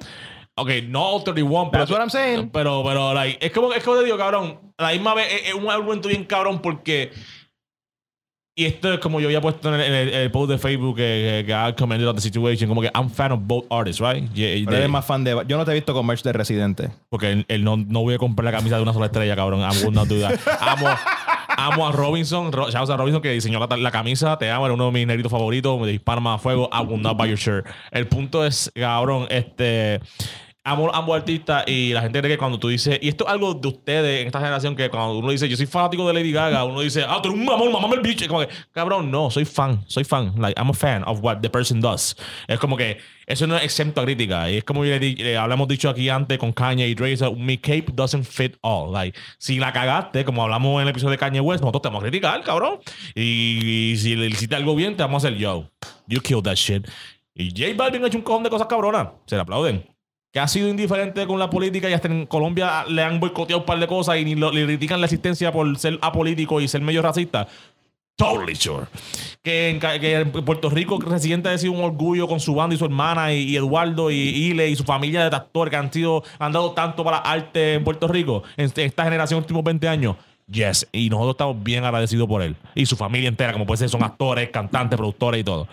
Okay, no all 31, pero, That's what I'm saying. pero, pero, like, es como, es como te digo, cabrón, la misma vez es, es un argumento bien cabrón porque, y esto es como yo había puesto en el, en el- en el post de Facebook que, que, que I commented on the situation, como que I'm fan of both artists, right? Yeah, Pero de- eres más fan de... Yo no te he visto con merch de Residente. porque él, él no, no voy a comprar la camisa de una sola estrella, cabrón. I would not do that. Amo, amo a Robinson. Ro, a Robinson que diseñó la, la camisa. Te amo, era uno de mis negritos favoritos. Me dispara más a fuego. I would not buy your shirt. El punto es, cabrón, este. Ambos artistas y la gente cree que cuando tú dices, y esto es algo de ustedes en esta generación, que cuando uno dice, yo soy fanático de Lady Gaga, uno dice, ah, tú eres un mamón, mamame el bicho. Como que, cabrón, no, soy fan, soy fan. Like, I'm a fan of what the person does. Es como que eso no es exento a crítica. Y es como le, le hablamos dicho aquí antes con Kanye y Drake, mi cape doesn't fit all. Like, si la cagaste, como hablamos en el episodio de Kanye West, nosotros te vamos a criticar, cabrón. Y, y si le hiciste algo bien, te vamos a hacer, yo, you killed that shit. Y J Balvin ha hecho un cojón de cosas cabronas. Se le aplauden. Que ha sido indiferente con la política y hasta en Colombia le han boicoteado un par de cosas y lo- le critican la existencia por ser apolítico y ser medio racista. Totally sure. Que en, Puerto Rico residente ha sido un orgullo con su banda y su hermana y, Eduardo y Ile y su familia de actores que han sido han dado tanto para arte en Puerto Rico en, en esta generación últimos 20 años. Yes, y nosotros estamos bien agradecidos por él y su familia entera, como puede ser, son actores, cantantes, productores y todo.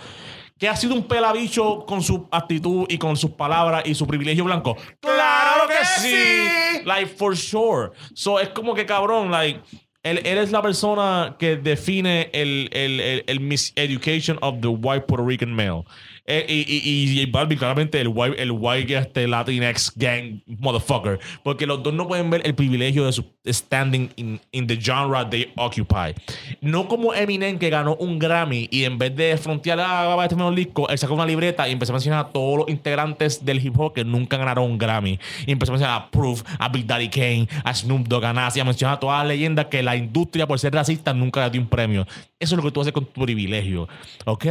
Que ha sido un pelabicho con su actitud y con sus palabras y su privilegio blanco. ¡Claro que sí! Like, for sure. So, es como que cabrón, like, él, él es la persona que define el, el, el, el miseducation of the white Puerto Rican male. Eh, y, y, y J Balvin, claramente, el white, el white este, Latinx gang motherfucker. Porque los dos no pueden ver el privilegio de su standing in, in the genre they occupy. No como Eminem, que ganó un Grammy y en vez de frontear a este nuevo disco, él sacó una libreta y empezó a mencionar a todos los integrantes del hip hop que nunca ganaron un Grammy. Y empezó a mencionar a Proof, a Big Daddy Kane, a Snoop Dogg, a Nas, y a mencionar a todas las leyendas que la industria, por ser racista, nunca le dio un premio. Eso es lo que tú haces con tu privilegio. ¿Ok?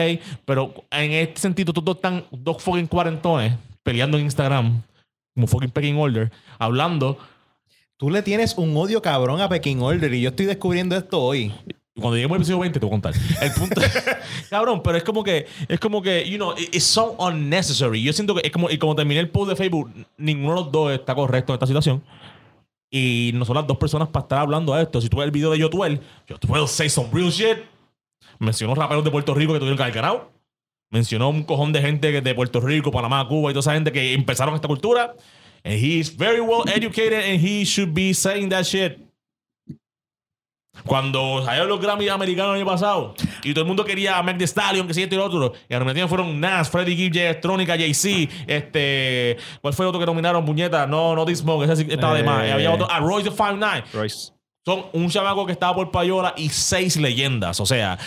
Pero en este sentido, estos dos están dos fucking cuarentones peleando en Instagram, como fucking pecking order, hablando. Tú le tienes un odio cabrón a Peking Order y yo estoy descubriendo esto hoy. Cuando lleguemos al episodio 20 te voy a contar. El punto [LAUGHS] cabrón, pero es como que es como que you know, it- it's so unnecessary. Yo siento que es como y como terminé el post de Facebook, ninguno de los dos está correcto en esta situación. Y no son las dos personas para estar hablando de esto. Si tú ves el video de Yotuel, Yotuel say some real shit. Mencionó raperos de Puerto Rico que tuvieron que haber ganado. Mencionó un cojón de gente de Puerto Rico, Panamá, Cuba y toda esa gente que empezaron esta cultura. And he's very well educated and he should be saying that shit. Cuando salieron los Grammy americanos el año pasado y todo el mundo quería a Meg Thee Stallion, que si esto y lo otro, y la nominación fueron Nas, Freddie Gibbs, Jay Electronica, Jay-Z, este, ¿cuál fue el otro que nominaron? Puñeta, no, no This Smoke, ese estaba de más. Eh. Había otro, ah, Royce the Five Nine. Royce. Son un chamaco que estaba por payola y seis leyendas. O sea,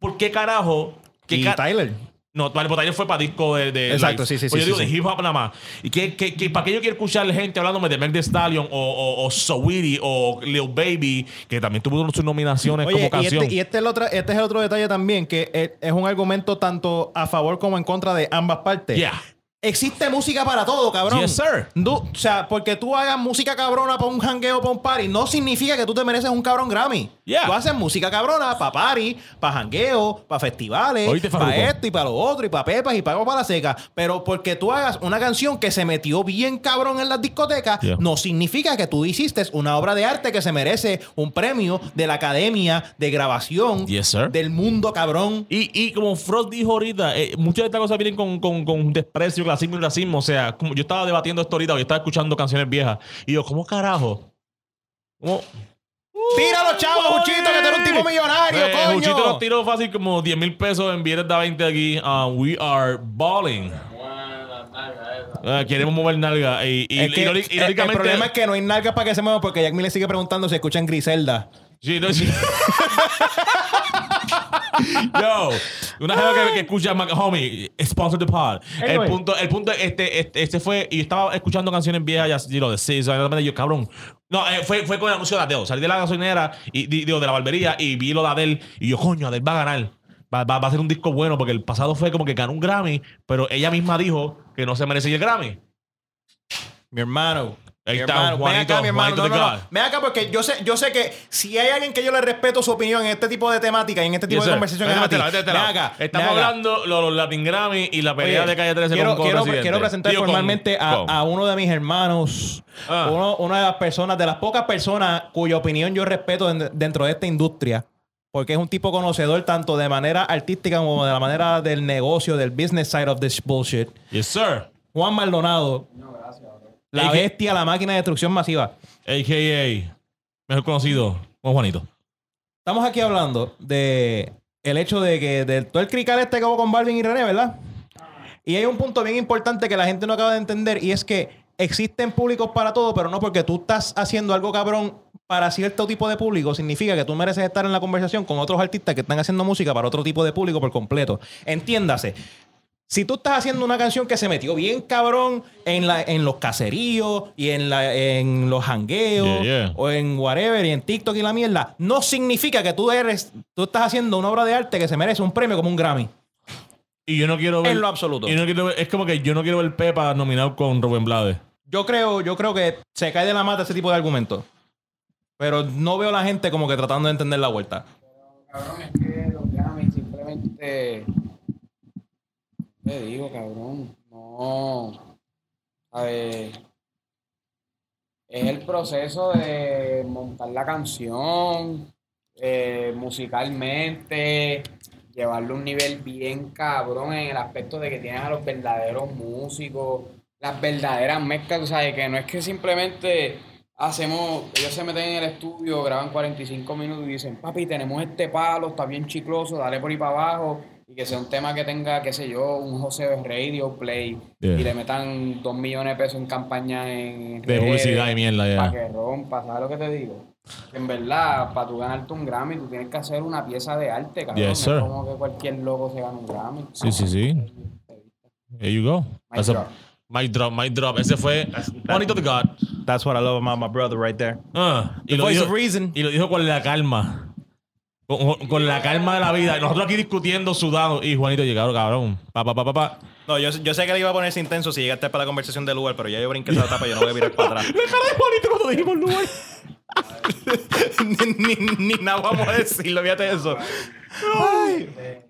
¿por qué carajo? ¿Qué Y ca- Tyler. No, vale, Tyler fue para disco de. de Exacto, sí, sí, pues sí, yo sí, digo sí. de hip hop nada más. ¿Y qué, qué, qué- para qué yo quiero escuchar gente hablándome de Meg Thee Stallion o, o, o Saweetie o Lil Baby, que también tuvo sus nominaciones Oye, como y canción? este, y este, es el otro, este es el otro detalle también, que es, es un argumento tanto a favor como en contra de ambas partes. Yeah. Existe música para todo, cabrón. Yes, sir. Du- o sea, porque tú hagas música cabrona para un jangueo, para un party, no significa que tú te mereces un cabrón Grammy. Yeah. Tú haces música cabrona para party, para jangueo, para festivales, para esto y para lo otro, y para pepas y para para la seca. Pero porque tú hagas una canción que se metió bien cabrón en las discotecas, Yeah. no significa que tú hiciste una obra de arte que se merece un premio de la Academia de Grabación Yes, sir. del mundo cabrón. Y, y como Frost dijo ahorita, eh, muchas de estas cosas vienen con, con, con desprecio, clasismo y racismo. O sea, como yo estaba debatiendo esto ahorita, yo estaba escuchando canciones viejas. Y yo, ¿cómo carajo? ¿Cómo? Tíralo, chavo, Juchito, que tú eres un tipo millonario, Eh, coño. Juchito nos tiró fácil como 10 mil pesos en billetes de 20 aquí. Ah, we are balling. Ah, queremos mover nalga. Y, y, Es que, y eh, el- problema es que no hay nalgas para que se muevan porque Jack me le sigue preguntando si escuchan Griselda. Sí, no, sí. [LAUGHS] Yo, una gente que, que escucha homie, sponsor the pod. El punto, el punto, este, este, este fue, y estaba escuchando canciones viejas, ya, know, de y yo, cabrón. No, eh, fue, fue con el anuncio de Adele. Salí de la gasolinera, y, di- digo, de la barbería, y vi lo de Adele, y yo, coño, Adele va a ganar. Va, va, va a ser un disco bueno, porque el pasado fue como que ganó un Grammy, pero ella misma dijo que no se merecía el Grammy. Mi hermano. Ahí mi está, hermano. Ven Juanito, acá, mi hermano. No, no, no. Ven acá porque yo sé, yo sé que si hay alguien que yo le respeto su opinión en este tipo de temática y en este tipo Yes, de conversaciones, es a ti. Ven acá, Estamos ven acá. hablando los, los Latin Grammy y la pelea Oye, de calle 13 quiero, con quiero, Residente. quiero presentar con- formalmente a, con- a uno de mis hermanos, Ah. uno- una de las personas, de las pocas personas cuya opinión yo respeto en- dentro de esta industria, porque es un tipo conocedor tanto de manera artística como de la manera del negocio, del business side of this bullshit. Yes, sir. Juan Maldonado. La bestia, la máquina de destrucción masiva. A.K.A. Mejor conocido como Juanito. Estamos aquí hablando de el hecho de que de todo el crical este acabó con Balvin y René, ¿verdad? Y hay un punto bien importante que la gente no acaba de entender y es que existen públicos para todo, pero no porque tú estás haciendo algo cabrón para cierto tipo de público, significa que tú mereces estar en la conversación con otros artistas que están haciendo música para otro tipo de público por completo. Entiéndase. Si tú estás haciendo una canción que se metió bien cabrón en, la, en los caseríos y en, la, en los jangueos Yeah, yeah. o en whatever y en TikTok y la mierda, no significa que tú eres, tú estás haciendo una obra de arte que se merece un premio como un Grammy. Y yo no quiero ver. En lo absoluto. y no quiero ver- es como que yo no quiero ver Pepa nominado con Rubén Blades. Yo creo, yo creo que se cae de la mata ese tipo de argumentos. Pero no veo a la gente como que tratando de entender la vuelta. Cabrón, es que los Grammy simplemente. Te digo, cabrón. No. A ver. Es el proceso de montar la canción, eh, musicalmente, llevarlo a un nivel bien cabrón en el aspecto de que tienen a los verdaderos músicos, las verdaderas mezclas, o sea, que no es que simplemente hacemos, ellos se meten en el estudio, graban 45 minutos y dicen, papi, tenemos este palo, está bien chicloso, dale por ahí para abajo, y que sea un tema que tenga, qué sé yo, un José Radio Play, Yeah. y le metan 2 millones de pesos en campaña en De publicidad y mierda, ya. para que rompa, ¿sabes lo que te digo? Que en verdad, para tú ganarte un Grammy, tú tienes que hacer una pieza de arte, cabrón. Yes, no es como que cualquier loco se gana un Grammy. Sí, sí, sí. There you go. Mic That's a- drop. mic drop, mic drop. Ese fue Juanito the God. That's what I love about my brother right there. Ah, y, The lo voice dijo, of reason. y lo dijo con la calma. Con, con la calma de la vida. Y nosotros aquí discutiendo, sudando. Y Juanito llegaron, cabrón. Pa, pa, pa, pa, pa. No, yo, yo sé que le iba a ponerse intenso si llegaste para la conversación del Uber, pero ya yo brinqué esa etapa y yo no voy a virar para atrás. [LAUGHS] La cara de Juanito cuando dijimos lugar. [LAUGHS] ni, ni, ni nada vamos a decirlo, fíjate eso.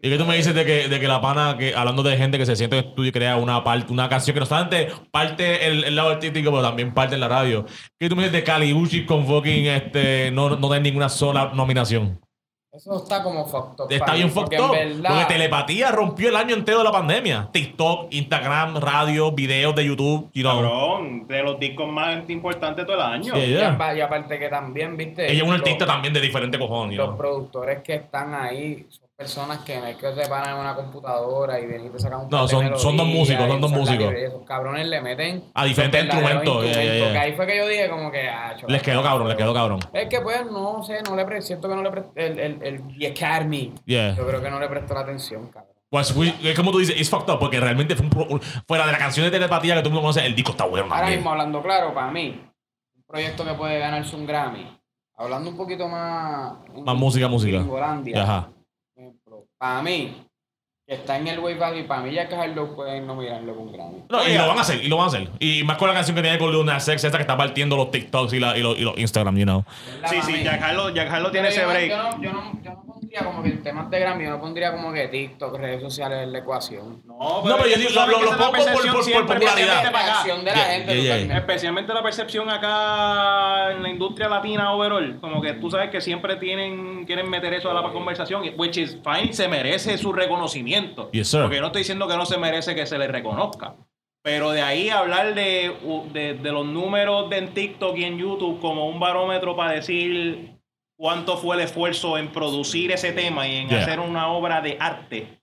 Y que tú me dices de que, de que la pana, que hablando de gente que se siente en estudio y crea una parte, una canción que no solamente parte el, el lado artístico, pero también parte en la radio. Que tú me dices de Calibuchi con fucking este, no, no ninguna sola nominación. Eso está como fucked up. Está bien fucked porque up. verdad- Porque telepatía rompió el año entero de la pandemia. TikTok, Instagram, radio, videos de YouTube. You know. Cabrón, de los discos más importantes todo el año. Yeah, Y yeah. Y aparte que también, viste. Ella es un los- artista también de diferente cojones. you Los know. productores que están ahí son personas que no es que se paran en una computadora y ven y te sacan un No, son- son dos músicos, son dos músicos. Esos cabrones le meten A diferentes instrumentos, yeah, yeah, yeah. Que ahí fue que yo dije como que, ah, Les quedó cabrón, les quedó cabrón. Es que pues no sé, no le pre- siento que no le prestó el, el, el Academy. Yeah. Yo creo que no le prestó la atención, cabrón. Pues, es como tú dices, it's fucked up, porque realmente fue un, pro- un- fuera de la canción de telepatía que todo el mundo conoce, el disco está bueno Ahora mismo, hablando claro, para mí, un proyecto que puede ganarse un Grammy, hablando un poquito más... Más música, música. Ajá. Para mí, que está en el Wave Valley, para mí ya que Harlow pueden nominarlo con Grammy. No, y lo van a hacer, y lo van a hacer. Y más con la canción que tiene con Lil Nas X, esta que está partiendo los TikToks y, la, y, los, y los Instagram, you know. ¿Verdad, Sí, sí, Jack Harlow tiene ese break. Yo no, yo, no, yo no pondría como que en temas de Grammy, yo no pondría como que TikTok, redes sociales en la ecuación. No, No, pero yo digo, lo- lo pongo por- por- popularidad. especialmente La reacción de la Yeah, gente. yeah, yeah. totalmente. Especialmente la percepción acá en la industria latina overall. Como que tú sabes que siempre tienen quieren meter eso a la conversación, which is fine, se merece su reconocimiento. Yes, sir. Porque yo no estoy diciendo que no se merece que se le reconozca. Pero de ahí hablar de, de, de los números de en TikTok y en YouTube como un barómetro para decir cuánto fue el esfuerzo en producir ese tema y en Yeah. hacer una obra de arte.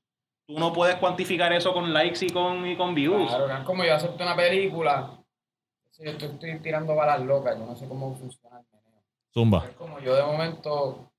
Tú no puedes cuantificar eso con likes y con, y con views. Claro, que es como yo acepto una película, si yo estoy, estoy tirando balas locas, yo no sé cómo funciona el meneo. Zumba. Es como yo de momento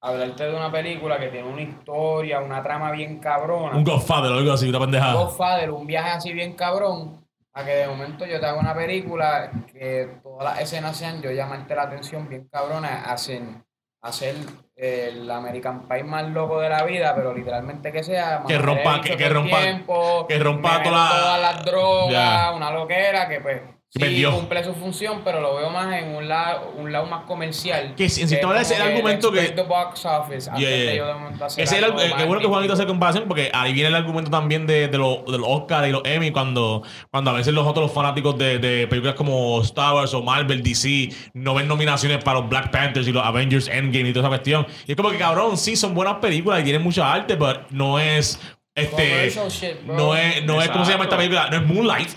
hablarte de una película que tiene una historia, una trama bien cabrona. Un Godfather o algo así, una pendejada. Godfather, un viaje así bien cabrón, a que de momento yo te hago una película que todas las escenas sean yo llamarte la atención bien cabrona, hacen hacer el American Pie más loco de la vida, pero literalmente que sea Que rompa- que- que rompa- tiempo, que rompa toda la- todas las drogas, Ya. una loquera que pues sí Vendió. cumple su función, pero lo veo más en un lado, un lado más comercial. Que si- ese es el argumento que- the box office Yeah, yeah. yo hacer Ese es el, qué bueno que Juanito hace comparación porque ahí viene el argumento también de, de, los, de los Oscars y los Emmy cuando, cuando a veces los otros los fanáticos de, de películas como Star Wars o Marvel, DC no ven nominaciones para los Black Panthers y los Avengers Endgame y toda esa cuestión. Y es como que cabrón, sí son buenas películas y tienen mucha arte, pero no es este shit, no es no es cómo se llama esta película, no es Moonlight.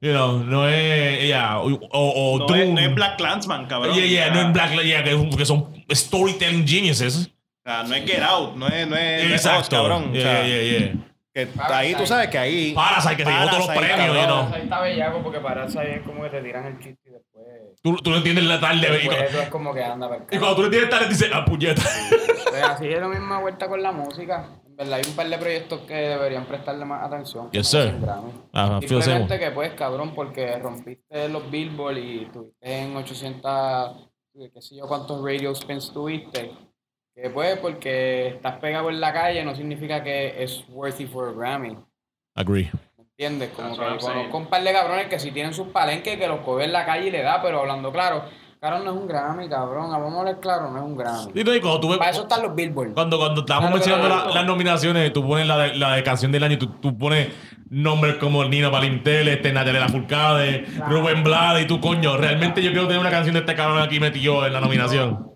You know, no es yeah, o, o, o No es, Dune. no es Black Clansman, cabrón. Yeah, yeah, O no es Black yeah, que, que son storytelling geniuses. o sea, no es Get Out, no es, no es, no es Exacto. cabrón. O Yeah, sea, yeah, yeah, yeah. que ahí tú sabes que ahí. Parasite, que se llevó todos los Parasite, premios, you know. Ahí está bellaco porque para eso es como que te tiran el chiste y después. Tú, tú no entiendes la tarde. Y, Después cu- eso es como que anda y cuando tú le entiendes tarde, dices, ah, puñeta. Pues así es la misma vuelta con la música. Hay un par de proyectos que deberían prestarle más atención. Yes, sir. Same. Simplemente que pues, cabrón, porque rompiste los Billboard y tuviste en 800, qué sé yo cuántos radio spins tuviste. Que pues, porque estás pegado en la calle no significa que es worthy for a Grammy. Agree. ¿Me entiendes? Como That's que conozco un par de cabrones que si tienen sus palenques que los coge en la calle y le da, pero hablando claro, cabrón no es un Grammy, cabrón. Vamos a hablar claro, no es un Grammy. Y no, y cuando tú ves- Para eso están los Billboard. Cuando, cuando estábamos Claro, mencionando claro. la- las nominaciones, tú pones la de, la de canción del año, tú, tú pones nombres como Nina Valintel, este, Natalia Lafourcade, Rubén Blades, y tú, coño, realmente yo quiero tener una canción de este cabrón aquí metido en la nominación.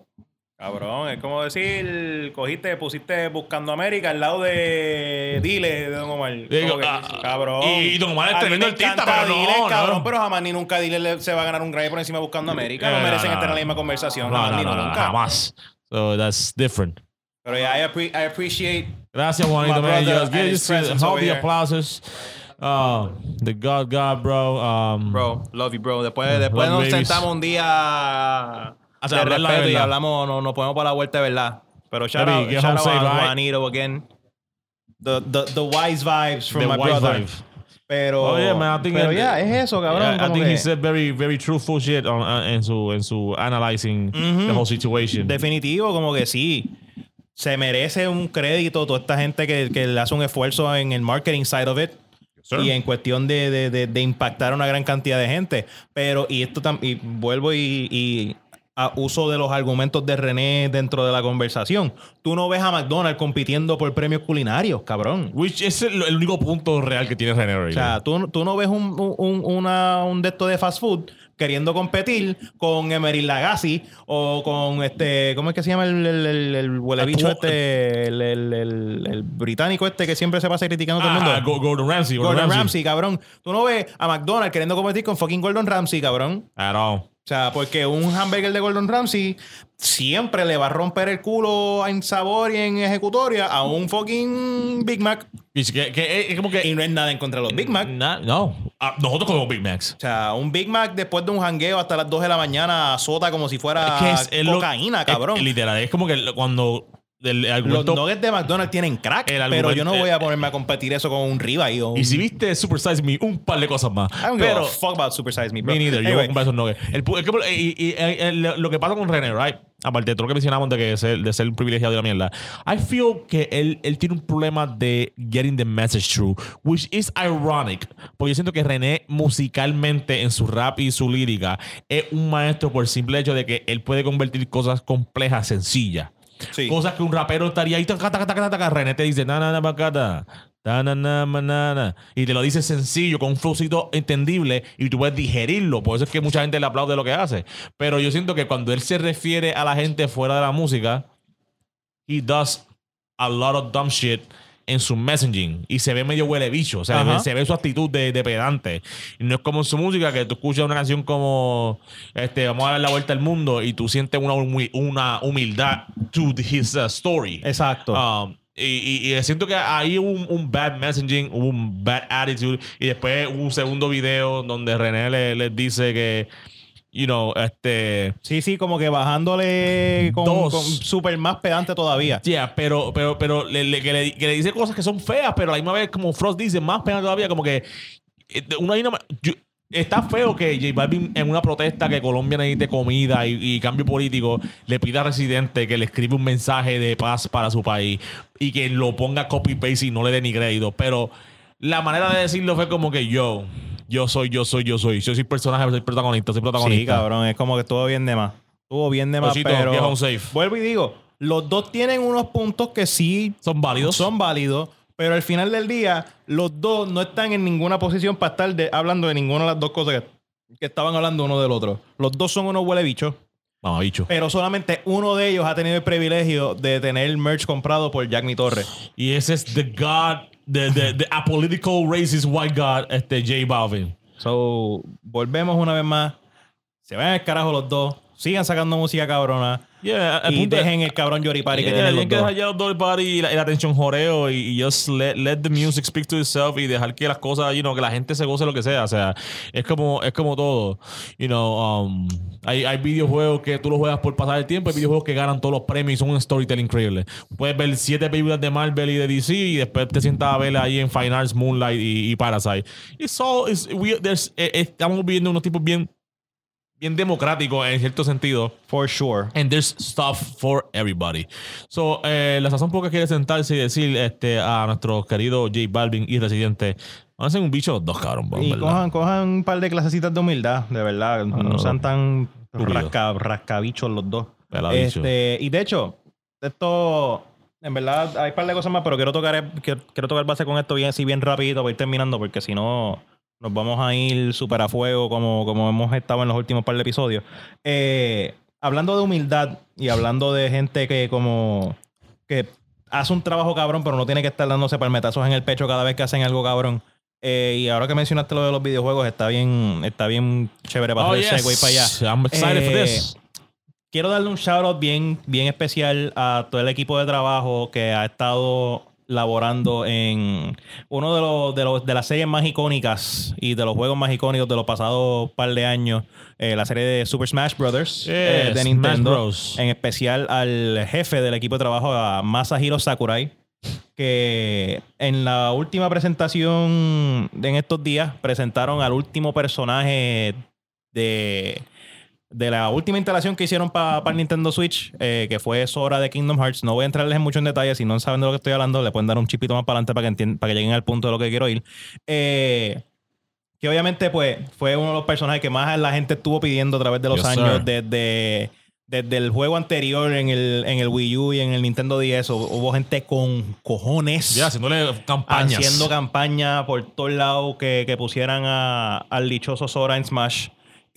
Cabrón, es como decir, cogiste, pusiste Buscando América al lado de Dile de Don Omar. Digo, que, ah, cabrón. y- Don Omar es tremendo me artista, pero no, Dile, no. cabrón, pero jamás ni nunca Dile le- se va a ganar un Grammy por encima de Buscando América. No Eh, merecen no, estar en la no. misma conversación. No, jamás no, ni no, no, nunca. jamás. So that's different. Pero yeah, I, appre- I appreciate Gracias, Juanito. Man. Just give his us presence all over the applauses. Uh, the God, God, bro. Um, Bro, love you, bro. Después, después nos babies. sentamos un día O sea, de hablar la respeto y hablamos, nos, nos ponemos para la vuelta de verdad. Pero shout Baby, out, shout out safe, a right? Juanito again. The, the, the wise vibes from The my wise brother. vibe. Pero, Oh, yeah, man, I think pero ya, es eso, cabrón. Yeah, I think que he said very, very truthful shit on, uh, en su, en su analyzing Mhm. the whole situation. Definitivo, como que sí. Se merece un crédito toda esta gente que, que le hace un esfuerzo en el marketing side of it. sir. Y en cuestión de, de, de, de impactar a una gran cantidad de gente. Pero, y esto también, vuelvo y, y a uso de los argumentos de René dentro de la conversación. Tú no ves a McDonald's compitiendo por premios culinarios, cabrón. Which es el, el único punto real que tiene René O sea, tú, tú no ves un, un, una- un de estos de fast food queriendo competir con Emery Lagasse o con este, ¿cómo es que se llama el, el, el, el huele bicho este, el, británico este que siempre se pasa criticando a todo el mundo? Ah, Go- Gordon Ramsay. Gordon, Gordon Ramsay. Ramsay, cabrón. Tú no ves a McDonald's queriendo competir con fucking Gordon Ramsay, cabrón. At all. O sea, porque un hamburger de Gordon Ramsay siempre le va a romper el culo en sabor y en ejecutoria a un fucking Big Mac. Which que, que es como que. Y no es nada en contra de los Big Mac. Na- no. Ah, nosotros comemos Big Macs. O sea, un Big Mac después de un jangueo hasta las 2 de la mañana azota como si fuera Es que es- es lo- cocaína, es- cabrón. literal. Es como que cuando. El Los argumento, nuggets de McDonald's tienen crack, El pero yo no voy a ponerme a competir eso con un ribeye o un... y si viste Super Size Me, un par de cosas más. I don't give Pero. a fuck about Super Size Me, bro. Me neither. Yo voy a Anyway, comprar esos nuggets. El y- y- lo que pasa con René, right? Aparte de todo lo que mencionamos de, que ser, de ser un privilegiado de la mierda. I feel que él, él tiene un problema de getting the message through, which is ironic. Porque yo siento que René musicalmente en su rap y su lírica es un maestro por el simple hecho de que él puede convertir cosas complejas sencillas. Cosas que un rapero estaría ahí. René te dice, na, na, na, na, na, na, na", Y te lo dice sencillo, con un flowcito entendible y tú puedes digerirlo. Por eso es que mucha gente le aplaude lo que hace. Pero yo siento que cuando él se refiere a la gente fuera de la música, he does a lot of dumb shit en su messaging y se ve medio huele bicho, o sea, Ajá. se ve su actitud de, de pedante. Y no es como en su música que tú escuchas una canción como este, Vamos a dar la vuelta al mundo y tú sientes una, una humildad to his uh, story. Exacto. Um, y, y- y siento que ahí hubo un, un bad messaging, hubo un bad attitude. Y después hubo un segundo video donde René le- les dice que, you know, este. Sí, sí, como que bajándole con, Dos. con súper más pedante todavía. Yeah, pero, pero, pero le, le- que, le, que le dice cosas que son feas, pero a la misma vez, como Frost dice, más pena todavía, como que eh, una, una- yo- está feo que J Balvin en una protesta que Colombia necesite comida y, y cambio político le pida a Residente que le escribe un mensaje de paz para su país y que lo ponga copy-paste y no le dé ni crédito. Pero la manera de decirlo fue como que yo, yo soy, yo soy, yo soy. Yo soy personaje, soy protagonista, soy protagonista. Sí, cabrón, es como que estuvo bien de más. Estuvo bien de más, pero... get home safe. Vuelvo y digo, los dos tienen unos puntos que sí Son válidos. son válidos, pero al final del día, los dos no están en ninguna posición para estar de- hablando de ninguna de las dos cosas que, que estaban hablando uno del otro. Los dos son unos huele bichos, Vamos, bicho. pero solamente uno de ellos ha tenido el privilegio de tener merch comprado por Jack Mi Torres. Y ese es the God, the, the, the apolitical racist white God, este J Balvin. So, volvemos una vez más. Se vayan al carajo los dos. Sigan sacando música cabrona. Yeah, el y es- dejen el cabrón Yoripari que Yeah, tienen hay los que dejar ya los party y la, y la atención joreo y, y just let, let the music speak to itself y dejar que las cosas, you know, que la gente se goce lo que sea. O sea, es como, es como todo. You know, um, hay, hay videojuegos que tú los juegas por pasar el tiempo, hay videojuegos que ganan todos los premios y son un storytelling increíble. Puedes ver siete películas de Marvel y de DC y después te sientas a ver ahí en Fine Arts, Moonlight y, y Parasite. It's all, it's, we- there's- eh, eh, estamos viendo unos tipos bien bien democrático en cierto sentido. For sure. And there's stuff for everybody. So, eh, la Sazón Poca quiere sentarse y decir este, a nuestro querido J Balvin y Residente, van a ser un bicho los dos, cabrón. Y ¿verdad? cojan, cojan un par de clasecitas de humildad, de verdad. No, no. sean tan rasca, rascabichos los dos. Este, y de hecho, esto, en verdad, hay un par de cosas más, pero quiero tocar, quiero, quiero tocar base con esto bien, así bien rapidito para ir terminando, porque si no, nos vamos a ir súper a fuego como, como hemos estado en los últimos par de episodios. Eh, hablando de humildad y hablando de gente que como que hace un trabajo cabrón, pero no tiene que estar dándose palmetazos en el pecho cada vez que hacen algo cabrón. Eh, y ahora que mencionaste lo de los videojuegos, está bien, está bien chévere para Oh, hacer el yes. para allá. I'm excited for Eh, this. Quiero darle un shout out bien, bien especial a todo el equipo de trabajo que ha estado laborando en uno de los, de los de las series más icónicas y de los juegos más icónicos de los pasados par de años, eh, la serie de Super Smash Brothers eh, Yes, de Nintendo. Bros. En especial al jefe del equipo de trabajo, a Masahiro Sakurai, que en la última presentación de en estos días presentaron al último personaje de, de la última instalación que hicieron para el Nintendo Switch, eh, que fue Sora de Kingdom Hearts. No voy a entrarles en mucho en detalle, si no saben de lo que estoy hablando, le pueden dar un chipito más para adelante para que, para que lleguen al punto de lo que quiero ir. Eh, que obviamente pues fue uno de los personajes que más la gente estuvo pidiendo a través de los Yes, años desde, desde el juego anterior en el, en el Wii U y en el Nintendo 10 hubo, hubo gente con cojones Ya, haciéndole campañas. haciendo campaña por todos lados que, que pusieran a- al dichoso Sora en Smash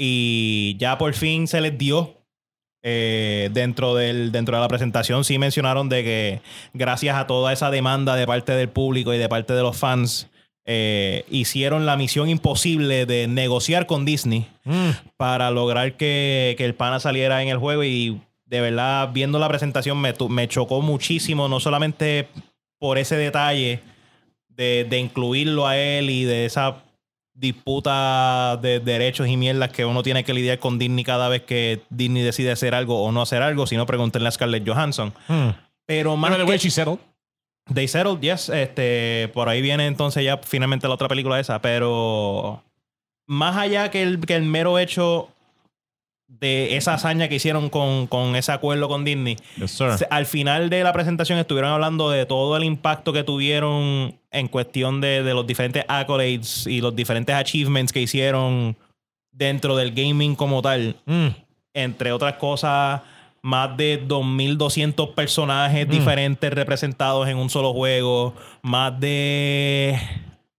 y ya por fin se les dio eh, dentro, del, dentro de la presentación sí mencionaron de que gracias a toda esa demanda de parte del público y de parte de los fans eh, hicieron la misión imposible de negociar con Disney Mm. para lograr que, que el pana saliera en el juego y de verdad viendo la presentación me, me chocó muchísimo, no solamente por ese detalle de, de incluirlo a él y de esa disputa de derechos y mierdas que uno tiene que lidiar con Disney cada vez que Disney decide hacer algo o no hacer algo, sino preguntarle a Scarlett Johansson. Mm. Pero más que- way, she settled. They Settled, yes. Este, por ahí viene entonces ya finalmente la otra película esa. Pero más allá que el, que el mero hecho de esa hazaña que hicieron con, con ese acuerdo con Disney, Yes, al final de la presentación estuvieron hablando de todo el impacto que tuvieron en cuestión de, de los diferentes accolades y los diferentes achievements que hicieron dentro del gaming como tal Mm. entre otras cosas, más de 2.200 personajes Mm. diferentes representados en un solo juego, más de,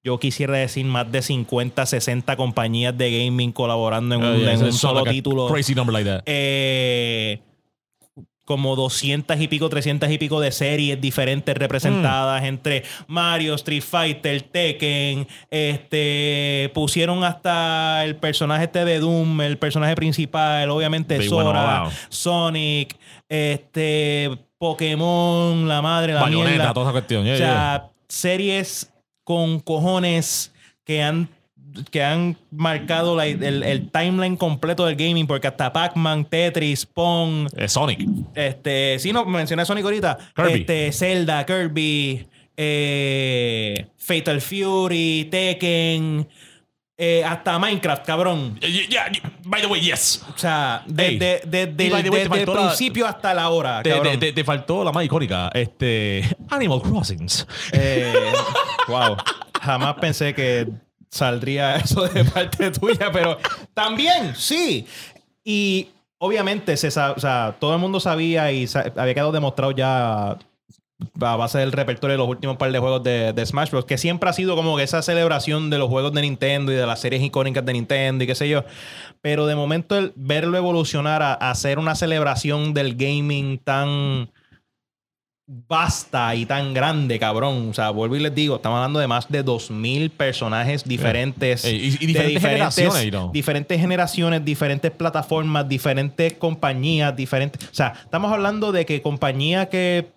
yo quisiera decir, más de 50, 60 compañías de gaming colaborando en Oh, un, yeah, en it's un so solo like título. Crazy number like that. Eh, como 200 y pico, 300 y pico de series diferentes representadas entre Mario, Street Fighter, Tekken, este pusieron hasta el personaje este de Doom, el personaje principal, obviamente They Sora. Sonic, este Pokémon, la madre, la Bayonetta, mierda. toda esa cuestión. Yeah, o sea, yeah. series con cojones que han que han marcado la- el, el timeline completo del gaming, porque hasta Pac-Man, Tetris, Pong, Eh, Sonic. este, sí, no, mencioné a Sonic ahorita, Kirby. este, Zelda, Kirby, eh, Fatal Fury, Tekken, eh, hasta Minecraft, cabrón. Yeah, yeah, yeah. By the way, yes. O sea, desde, desde Y el, la- principio hasta la hora, Te, cabrón. te- faltó la más icónica. Este. [LAUGHS] Animal Crossings. Eh, [LAUGHS] wow. Jamás pensé que saldría [LAUGHS] eso de parte tuya, pero también, sí. Y obviamente, se o sea, todo el mundo sabía y había quedado demostrado ya a base del repertorio de los últimos par de juegos de, de Smash Bros. Que siempre ha sido como que esa celebración de los juegos de Nintendo y de las series icónicas de Nintendo y qué sé yo. Pero de momento el verlo evolucionar a, a hacer una celebración del gaming tan vasta y tan grande, cabrón. O sea, vuelvo y les digo, estamos hablando de más de 2.000 personajes diferentes. Ey, y- y de diferentes generaciones, diferentes generaciones, diferentes plataformas, diferentes compañías, diferentes... O sea, estamos hablando de que compañías que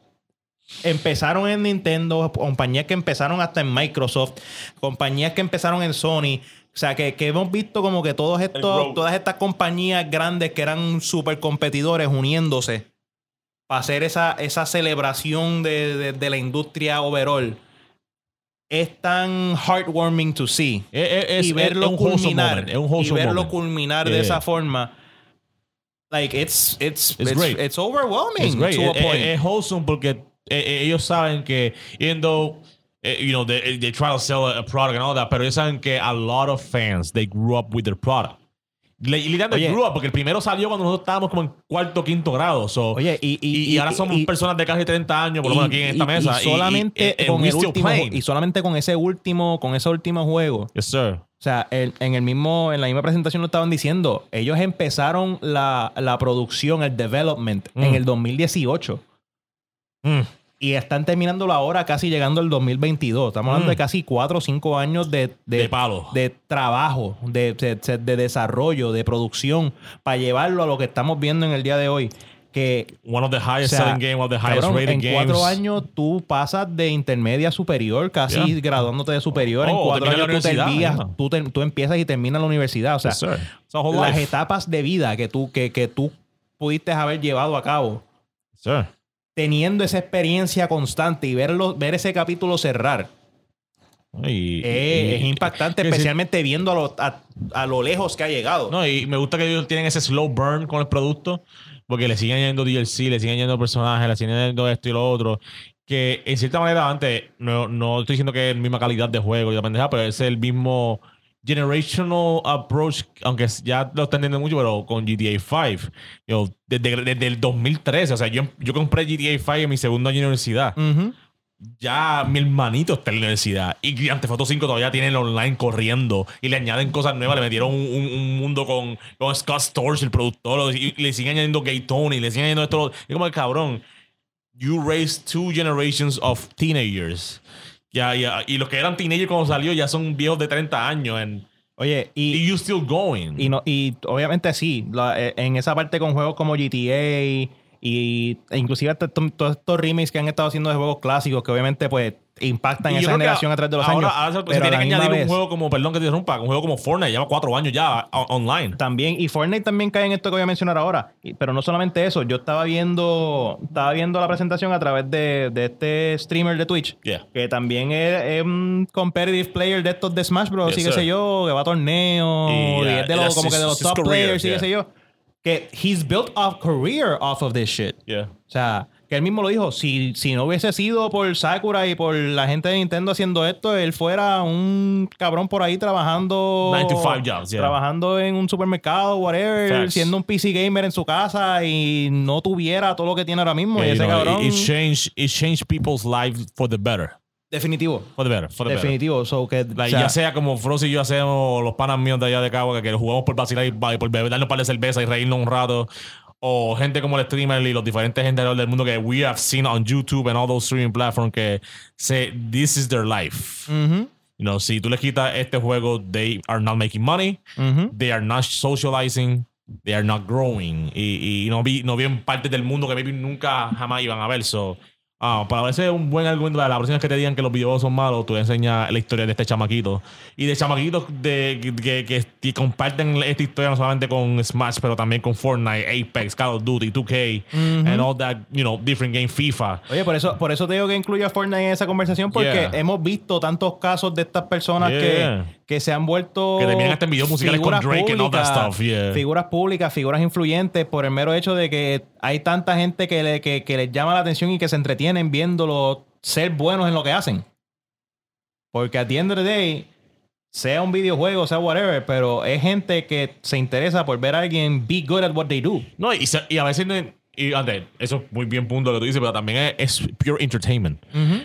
empezaron en Nintendo, compañías que empezaron hasta en Microsoft, compañías que empezaron en Sony. O sea, que, que hemos visto como que todos estos, todas estas compañías grandes que eran super competidores uniéndose para hacer esa, esa celebración de, de- de la industria overall. es tan heartwarming to see. Es, es- es- y es verlo un culminar. moment, Es un y verlo moment. culminar de esa forma. Like, it's, it's, It's it's, great. it's overwhelming It's great. to a point. Es wholesome porque eh, eh, ellos saben que, even though, eh, you know, they, they try to sell a, product and all that, pero ellos saben que a lot of fans, they grew up with their product. Y literalmente Oye. grew up porque el primero salió cuando nosotros estábamos como en cuarto o quinto grado. So, Oye, y, y, y ahora somos y- personas de casi 30 años, por lo menos aquí en esta y- mesa. y solamente y- y- con el último y solamente con ese último con ese último juego Yes, sir. o sea el- en el mismo en la misma presentación lo estaban diciendo ellos empezaron la, la producción el development en Mm. el 2018 Mm. y están terminándolo ahora casi llegando al 2022 estamos hablando Mm. de casi 4 o 5 años de, de, De palo. de trabajo de, de- de desarrollo de producción para llevarlo a lo que estamos viendo en el día de hoy que One of the highest o sea, selling games, one of the highest Cabrón, rated en games. cuatro años tú pasas de intermedia a superior, casi Yeah. graduándote de superior. en Oh, cuatro termina años tú, terminas- tú, te- tú empiezas y terminas la universidad. O sea, Yes, las life. etapas de vida que tú, que, que tú pudiste haber llevado a cabo, Sir. Teniendo esa experiencia constante y verlo, ver ese capítulo cerrar, Y- eh, y- es impactante, sí. especialmente viendo a lo, a, a lo lejos que ha llegado. No, y me gusta que ellos tienen ese slow burn con el producto, porque le siguen añadiendo DLC, le siguen añadiendo personajes, le siguen añadiendo esto y lo otro. Que en cierta manera, antes, no, no estoy diciendo que es la misma calidad de juego y la pendeja, pero es el mismo generational approach, aunque ya lo están entendiendo mucho, pero con GTA 5. Yo, desde, desde el 2013, o sea, yo, yo compré GTA 5 en mi segundo año de universidad Ujú. ya mi hermanito está en la universidad y Auto 5 todavía tiene el online corriendo y le añaden cosas nuevas, le metieron un, un- un mundo con, con Scott Storch, el productor, y, le siguen añadiendo Gay Tony, le siguen añadiendo esto. Y como el cabrón, you raised two generations of teenagers. Ya, ya, y los que eran teenagers cuando salió ya son viejos de 30 años. Oye, y, y you still going. Y, no, y obviamente sí, la- eh, en esa parte con juegos como GTA y e inclusive todos estos remakes que han estado haciendo de juegos clásicos que obviamente pues impactan Y esa que generación a través de los ahora, años. ahora se pero a tiene la que añadir vez, un juego como, perdón que te interrumpa, un juego como Fortnite, lleva cuatro años ya online. También, y Fortnite también cae en esto que voy a mencionar ahora. Y- pero no solamente eso, yo estaba viendo, estaba viendo la presentación a través de, de este streamer de Twitch, Yeah. que también es, es un competitive player de estos de Smash Bros. Yes, qué sir. sé yo, que va a torneos, Y, y, es de los, como que de los top career, players yeah. qué sé yo. Que he's built a career off of this shit. Yeah. O sea, que él mismo lo dijo, si, si no hubiese sido por Sakura y por la gente de Nintendo haciendo esto, él fuera un cabrón por ahí trabajando... Nine to five jobs, yeah. Trabajando en un supermercado, whatever, Facts. siendo un PC gamer en su casa y no tuviera todo lo que tiene ahora mismo. Yeah, y ese know, cabrón... it, it changed, it changed people's lives for the better. Definitivo. For the better. For the better. Definitivo. So que, Like, o sea, ya sea como Frost y yo hacemos los panas míos de allá de Cabo, que, que jugamos por vacilar y y por beber, darnos un par de cerveza y reírnos un rato. O gente como el streamer y los diferentes gente alrededor del mundo que we have seen on YouTube and all those streaming platforms que say this is their life. You know, si tú les quitas este juego, they are not making money, they are not socializing, they are not growing. Y, y no, vi, no ven partes del mundo que maybe nunca jamás iban a ver. So, ah, para veces un buen argumento, la próxima vez que te digan que los videojuegos son malos, tú enseñas la historia de este chamaquito. Y de chamaquitos de, que, que, que comparten esta historia no solamente con Smash, pero también con Fortnite, Apex, Call of Duty, 2K, and all that, you know, different game, FIFA. Oye, por eso, por eso te digo que incluyo a Fortnite en esa conversación, porque Yeah. hemos visto tantos casos de estas personas Yeah. que, que se han vuelto. Que terminan hasta en videos musicales con Drake and all that stuff, yeah. Figuras públicas, figuras influyentes, por el mero hecho de que hay tanta gente que, le, que, que les llama la atención y que se entretienen viéndolo ser buenos en lo que hacen. Porque at the end of the day, sea un videojuego, sea whatever, pero es gente que se interesa por ver a alguien be good at what they do. No, y, y a veces, no- y antes, eso es muy bien punto lo que tú dices, pero también es, es pure entertainment.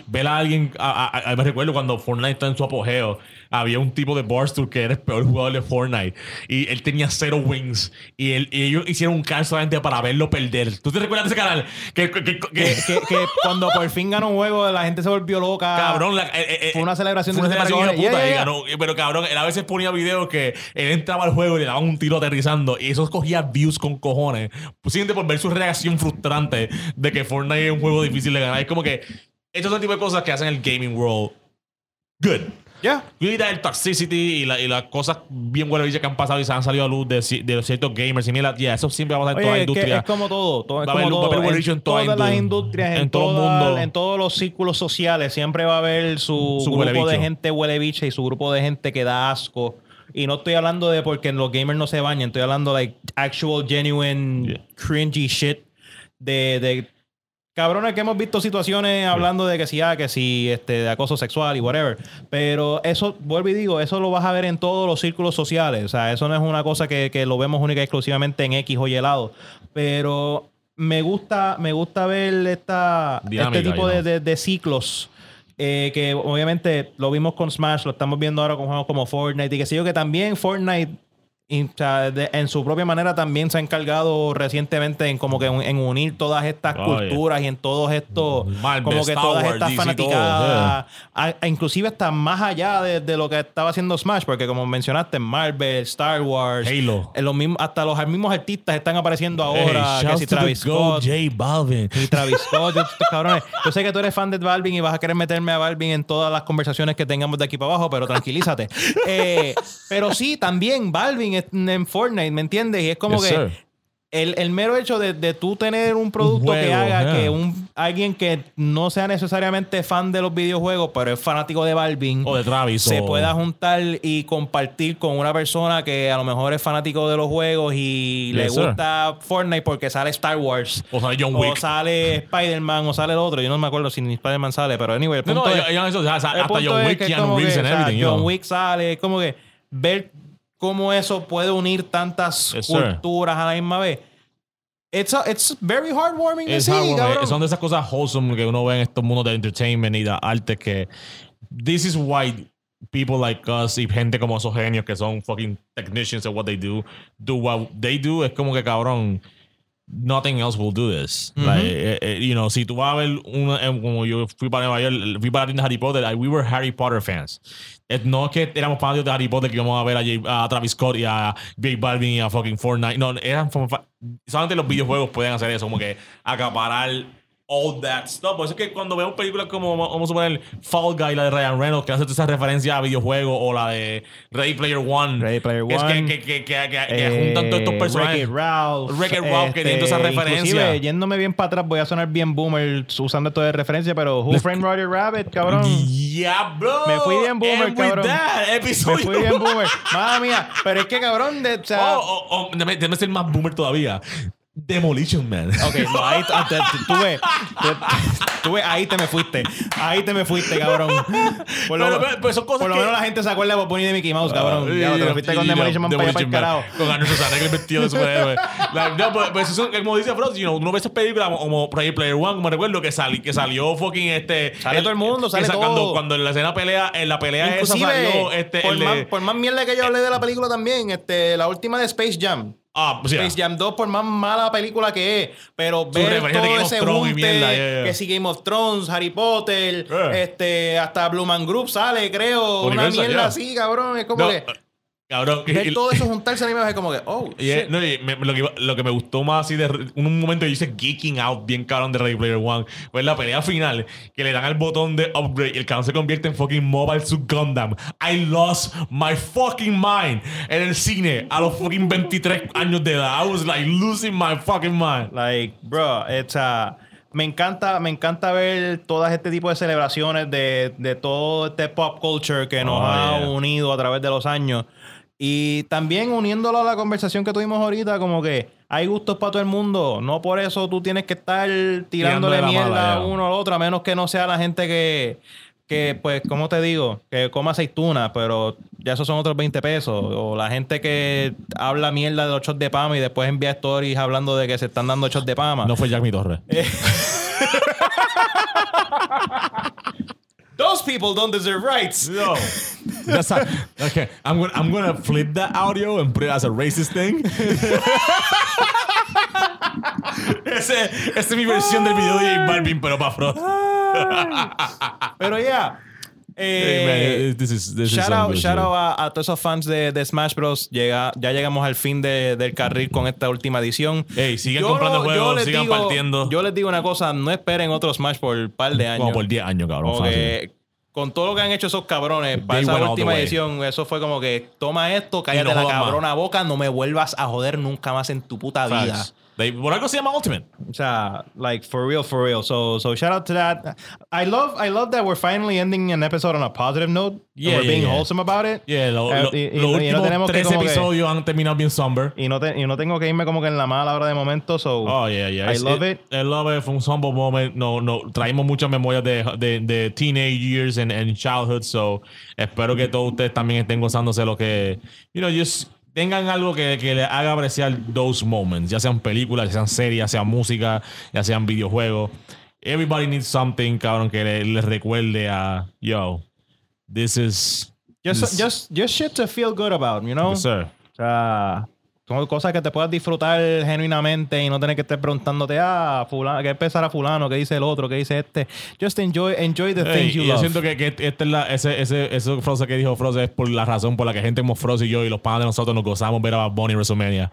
Ver a alguien, a- a- a- me recuerdo cuando Fortnite estaba en su apogeo, había un tipo de Barstool que era el peor jugador de Fortnite y él tenía cero wins y, él, y ellos hicieron un canal solamente para verlo perder. ¿Tú te recuerdas de ese canal? Que, que- que- que- [LAUGHS] cuando por fin ganó un juego, la gente se volvió loca. Cabrón, la- eh, eh, Fue una celebración fue una de celebración de puta, Yeah, yeah, ganó. Pero cabrón, él a veces ponía videos que él entraba al juego y le daban un tiro aterrizando y eso cogía views con cojones. Pues simplemente por ver su reacción frustrante de que Fortnite es un juego difícil de ganar. Es como que estos son el tipo de cosas que hacen el gaming world good. Ya. Quitas el toxicity y, la- y las cosas bien buenas que han pasado y se han salido a luz de, de ciertos gamers y mira, ya, eso siempre va a pasar en toda la industria. es como todo. todo Va a haber- en en toda todas las industria, industrias, en, en todo el mundo. en todos los círculos sociales, siempre va a haber su, Su grupo de gente huele bicha y su grupo de gente que da asco. Y no estoy hablando de porque los gamers no se bañan, estoy hablando like actual, genuine, Yeah. cringy shit de, de cabrones que hemos visto situaciones hablando de que si, ah, que si este, de acoso sexual y whatever. Pero eso, vuelvo y digo, eso lo vas a ver en todos los círculos sociales. O sea, eso no es una cosa que, que lo vemos única y exclusivamente en X o Y helado. Pero me gusta, me gusta ver esta, Dinámica, este tipo de- de ciclos. eh, que obviamente lo vimos con Smash, lo estamos viendo ahora con juegos como Fortnite y que sé yo que también Fortnite y, o sea, de- en su propia manera también se ha encargado recientemente en como que en, en unir todas estas Oh, culturas y en todos estos Marvel, como que Star todas Wars, estas DC, fanaticadas a- a- inclusive hasta más allá de, de lo que estaba haciendo Smash porque como mencionaste Marvel, Star Wars Halo. eh, los mismos, hasta los mismos artistas están apareciendo ahora Hey, que si Travis Scott J Balvin. y Travis [LAUGHS] Scott, y estos cabrones. Yo sé que tú eres fan de Balvin y vas a querer meterme a Balvin en todas las conversaciones que tengamos de aquí para abajo, pero tranquilízate. [LAUGHS] Eh, pero sí, también Balvin en Fortnite, ¿me entiendes? Y es como Yes, que sir. el, el mero hecho de, de tú tener un producto que haga yeah. que un, alguien que no sea necesariamente fan de los videojuegos, pero es fanático de Balvin, O de Travis. se o- pueda juntar y compartir con una persona que a lo mejor es fanático de los juegos y le sir. gusta Fortnite porque sale Star Wars. O sale John O Wick. sale Spider-Man o sale el otro. Yo no me acuerdo si ni Spider-Man sale, pero anyway, el No, punto es- o hasta John Wick, Keanu Reeves and o everything. John. Wick sale, es como que ver cómo eso puede unir tantas Yes, culturas a la misma vez. It's, a- it's very heartwarming to Es see, heartwarming. Son de esas cosas wholesome que uno ve en estos mundos de entertainment y de arte que this is why people like us y gente como esos genios que son fucking technicians at what they do do what they do es como que cabrón nothing else will do this like, eh, eh, you know si tú vas a ver una eh, como yo fui para Nueva York fui para la tienda Harry Potter like, we were Harry Potter fans no es que éramos fanáticos de Harry Potter que íbamos a ver a, J- a Travis Scott y a J Balvin y a fucking Fortnite. No, eran solamente los videojuegos pueden hacer eso, como que acaparar all that stuff. Por eso es que cuando vemos películas como, vamos a suponer, Fall Guy, la de Ryan Reynolds, que hace toda esa referencia a videojuegos, o la de Ready Player One. Ready Player que es One. que, que, que, que, Eh, juntan todos estos personajes. Wreck-It Ralph. Este, Wreck-It Ralph, que tiene toda esa referencia. Yéndome bien para atrás, voy a sonar bien boomer usando esto de referencia, pero Who Framed Roger Rabbit, cabrón. Yeah, bro. Me fui bien boomer, cabrón. Me fui bien boomer. Madre mía. Pero es que, cabrón, de, Oh, oh, oh, déjame, déjame ser más boomer todavía. Demolition Man. Ok, no, ahí ah, tú ves, tú ves, ahí te me fuiste. Ahí te me fuiste, cabrón. Por lo, Pero- pero- pero son cosas por lo que- menos la gente se acuerda de Bob Bunny de Mickey Mouse, cabrón. Ah, ya, te y- fuiste con Demolition Man para allá para el carajo. Con Arnold Schwarzenegger vestido de superhéroe. Like, no, pues, pues eso, como dice Frost, you know, uno ve esas películas como, Ready Player One, como recuerdo que, sali, que salió fucking este... Sale todo el mundo, sale sa- todo. Cuando, cuando en la escena pelea, en la pelea esa salió este... por, el de- más, por más mierda que yo hablé de la película también, este, la última de Space Jam. Ah, pues, yeah. Space Jam 2, por más mala película que es, pero ver todo Game ese junte, mierda, yeah, yeah. que si Game of Thrones, Harry Potter, Eh. este, hasta Blue Man Group sale, creo, una Universal, mierda yeah. así, cabrón, es como No, que cabrón. y- ver y- todo eso juntarse a mí me hace como que, oh, [LAUGHS] Y es- no, y me- lo, que, lo que me gustó más así de un momento yo hice geeking out bien cabrón de Ready Player One fue la pelea final que le dan al botón de upgrade y el cabrón se convierte en fucking Mobile Suit Gundam I lost my fucking mind en el cine a los fucking 23 años de edad I was like losing my fucking mind Like, bro, it's a- me encanta, me encanta ver todas este tipo de celebraciones de, de todo este pop culture que nos Oh, ha yeah. unido a través de los años. Y también uniéndolo a la conversación que tuvimos ahorita, como que hay gustos para todo el mundo. No por eso tú tienes que estar tirándole mierda mala, a uno al otro, a menos que no sea la gente que, que pues, ¿cómo te digo? Que coma aceituna, pero ya esos son otros 20 pesos. O la gente que habla mierda de los shots de Pama y después envía stories hablando de que se están dando shots de Pama. no fue Jack mi torre [LAUGHS] Those people don't deserve rights. no That's a- okay I'm gonna, I'm gonna flip that audio and put it as a racist thing [LAUGHS] ese, esa es mi versión del video de J Balvin pero para Frost Pero ya. Hey, man, this is- this is shout some out, shout out a, a todos esos fans de, de Smash Bros. Llega, ya llegamos al fin de- del carril con esta última edición. Ey, sigan Yo comprando no- juegos, sigan partiendo. Yo les digo una cosa, no esperen otro Smash por un par de años. Como por 10 años, cabrón. Porque con todo lo que han hecho esos cabrones para They esa última edición, eso fue como que toma esto, cállate no la más. cabrona boca, no me vuelvas a joder nunca más en tu puta vida. They- por algo se llama Ultimate. O sea, like for real, for real. So, so shout out to that. I love, I love that we're finally ending an episode on a positive note. Yeah, we're yeah, being yeah. wholesome about it. Yeah, lo- Eh, lo- y- y- los y no tenemos tres que- episodios han terminado bien somber. Y no, te- y no tengo que irme como que en la mala hora de momento. So, Oh, yeah, yeah. I It's- love it. I love it. Fue un humble moment. No, no, traímos muchas memorias de, de, de teenage years and, and childhood. So, espero que todos ustedes también estén gozándose lo que, you know, just tengan algo que, que les haga apreciar those moments, ya sean películas, ya sean series, ya sean música, ya sean videojuegos. Everybody needs something, cabrón, que le- les recuerde a, yo, this is. just, this- just, just shit to feel good about, you know? Yes, sir. Son cosas que te puedas disfrutar genuinamente y no tener que estar preguntándote, ah, fulano, ¿qué pensará fulano? ¿Qué dice el otro? ¿Qué dice este? Just enjoy, enjoy the things you y yo love. siento que, que esta es la, ese, ese, ese Froze que dijo Froze es por la razón por la que gente como Froze y yo y los padres de nosotros nos gozamos ver a Bad Bunny WrestleMania.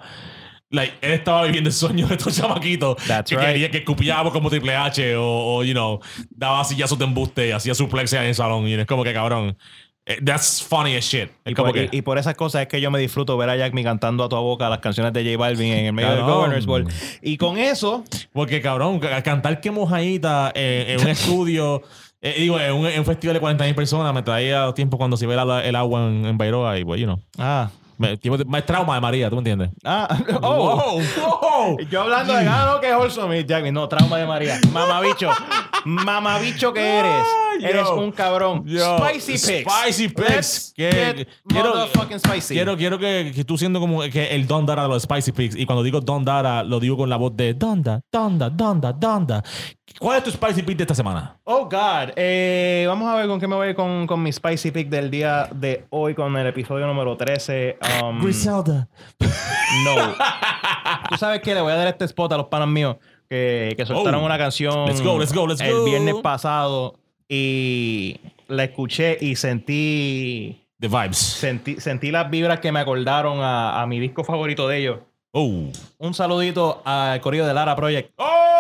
Like, él estaba viviendo el sueño de estos chamaquitos That's que right. quería que escupíamos como Triple H o, o, you know, daba sillazos de embuste, hacía suplexes en el salón y es como que cabrón. Eh, That's funny as shit. Y por, que. y- y por esas cosas es que yo me disfruto ver a Jack Me cantando a tu boca las canciones de J Balvin en el medio del. Governor's Ball. Y con eso, Porque, cabrón, ca- cantar que mojadita en, en un estudio, eh, digo, en un, en un festival de 40.000 personas, me traía tiempo cuando se ve la- el agua en, en Bairoa y, pues, you know. ah, Me, más trauma de María, ¿tú me entiendes? ah, [LAUGHS] oh, wow. [LAUGHS] Yo hablando de ah, no, que wholesome, y Jack no, trauma de María. Mamabicho, mamabicho que eres. Yo. eres un cabrón. Yo. Spicy pigs. Spicy pigs. Que- quiero- spicy. Quiero, quiero que, que tú siendo como que el Don Dara de los Spicy Pigs. Y cuando digo Don Dara, lo digo con la voz de Donda, Donda, Donda, Donda. ¿Cuál es tu Spicy Pig de esta semana? Oh, God. Eh, vamos a ver con qué me voy con, con mi spicy pick del día de hoy, con el episodio número 13. Um, Griselda. No. Tú sabes que le voy a dar este spot a los panas míos que, que soltaron Oh. una canción Let's go, let's go, let's el viernes pasado y la escuché y sentí, The Vibes. sentí, sentí las vibras que me acordaron a, a mi disco favorito de ellos. Oh. Un saludito al corrido de Lara Project. Oh.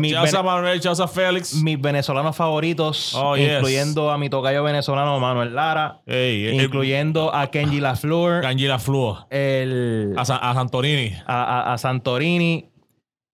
Bene- Manuel, Chausa Félix. Mis venezolanos favoritos, Oh, yes. incluyendo a mi tocayo venezolano Manuel Lara, el- incluyendo a Kenji Lafleur, Angela Fluo. el, A, Sa- a Santorini. a, a- a Santorini,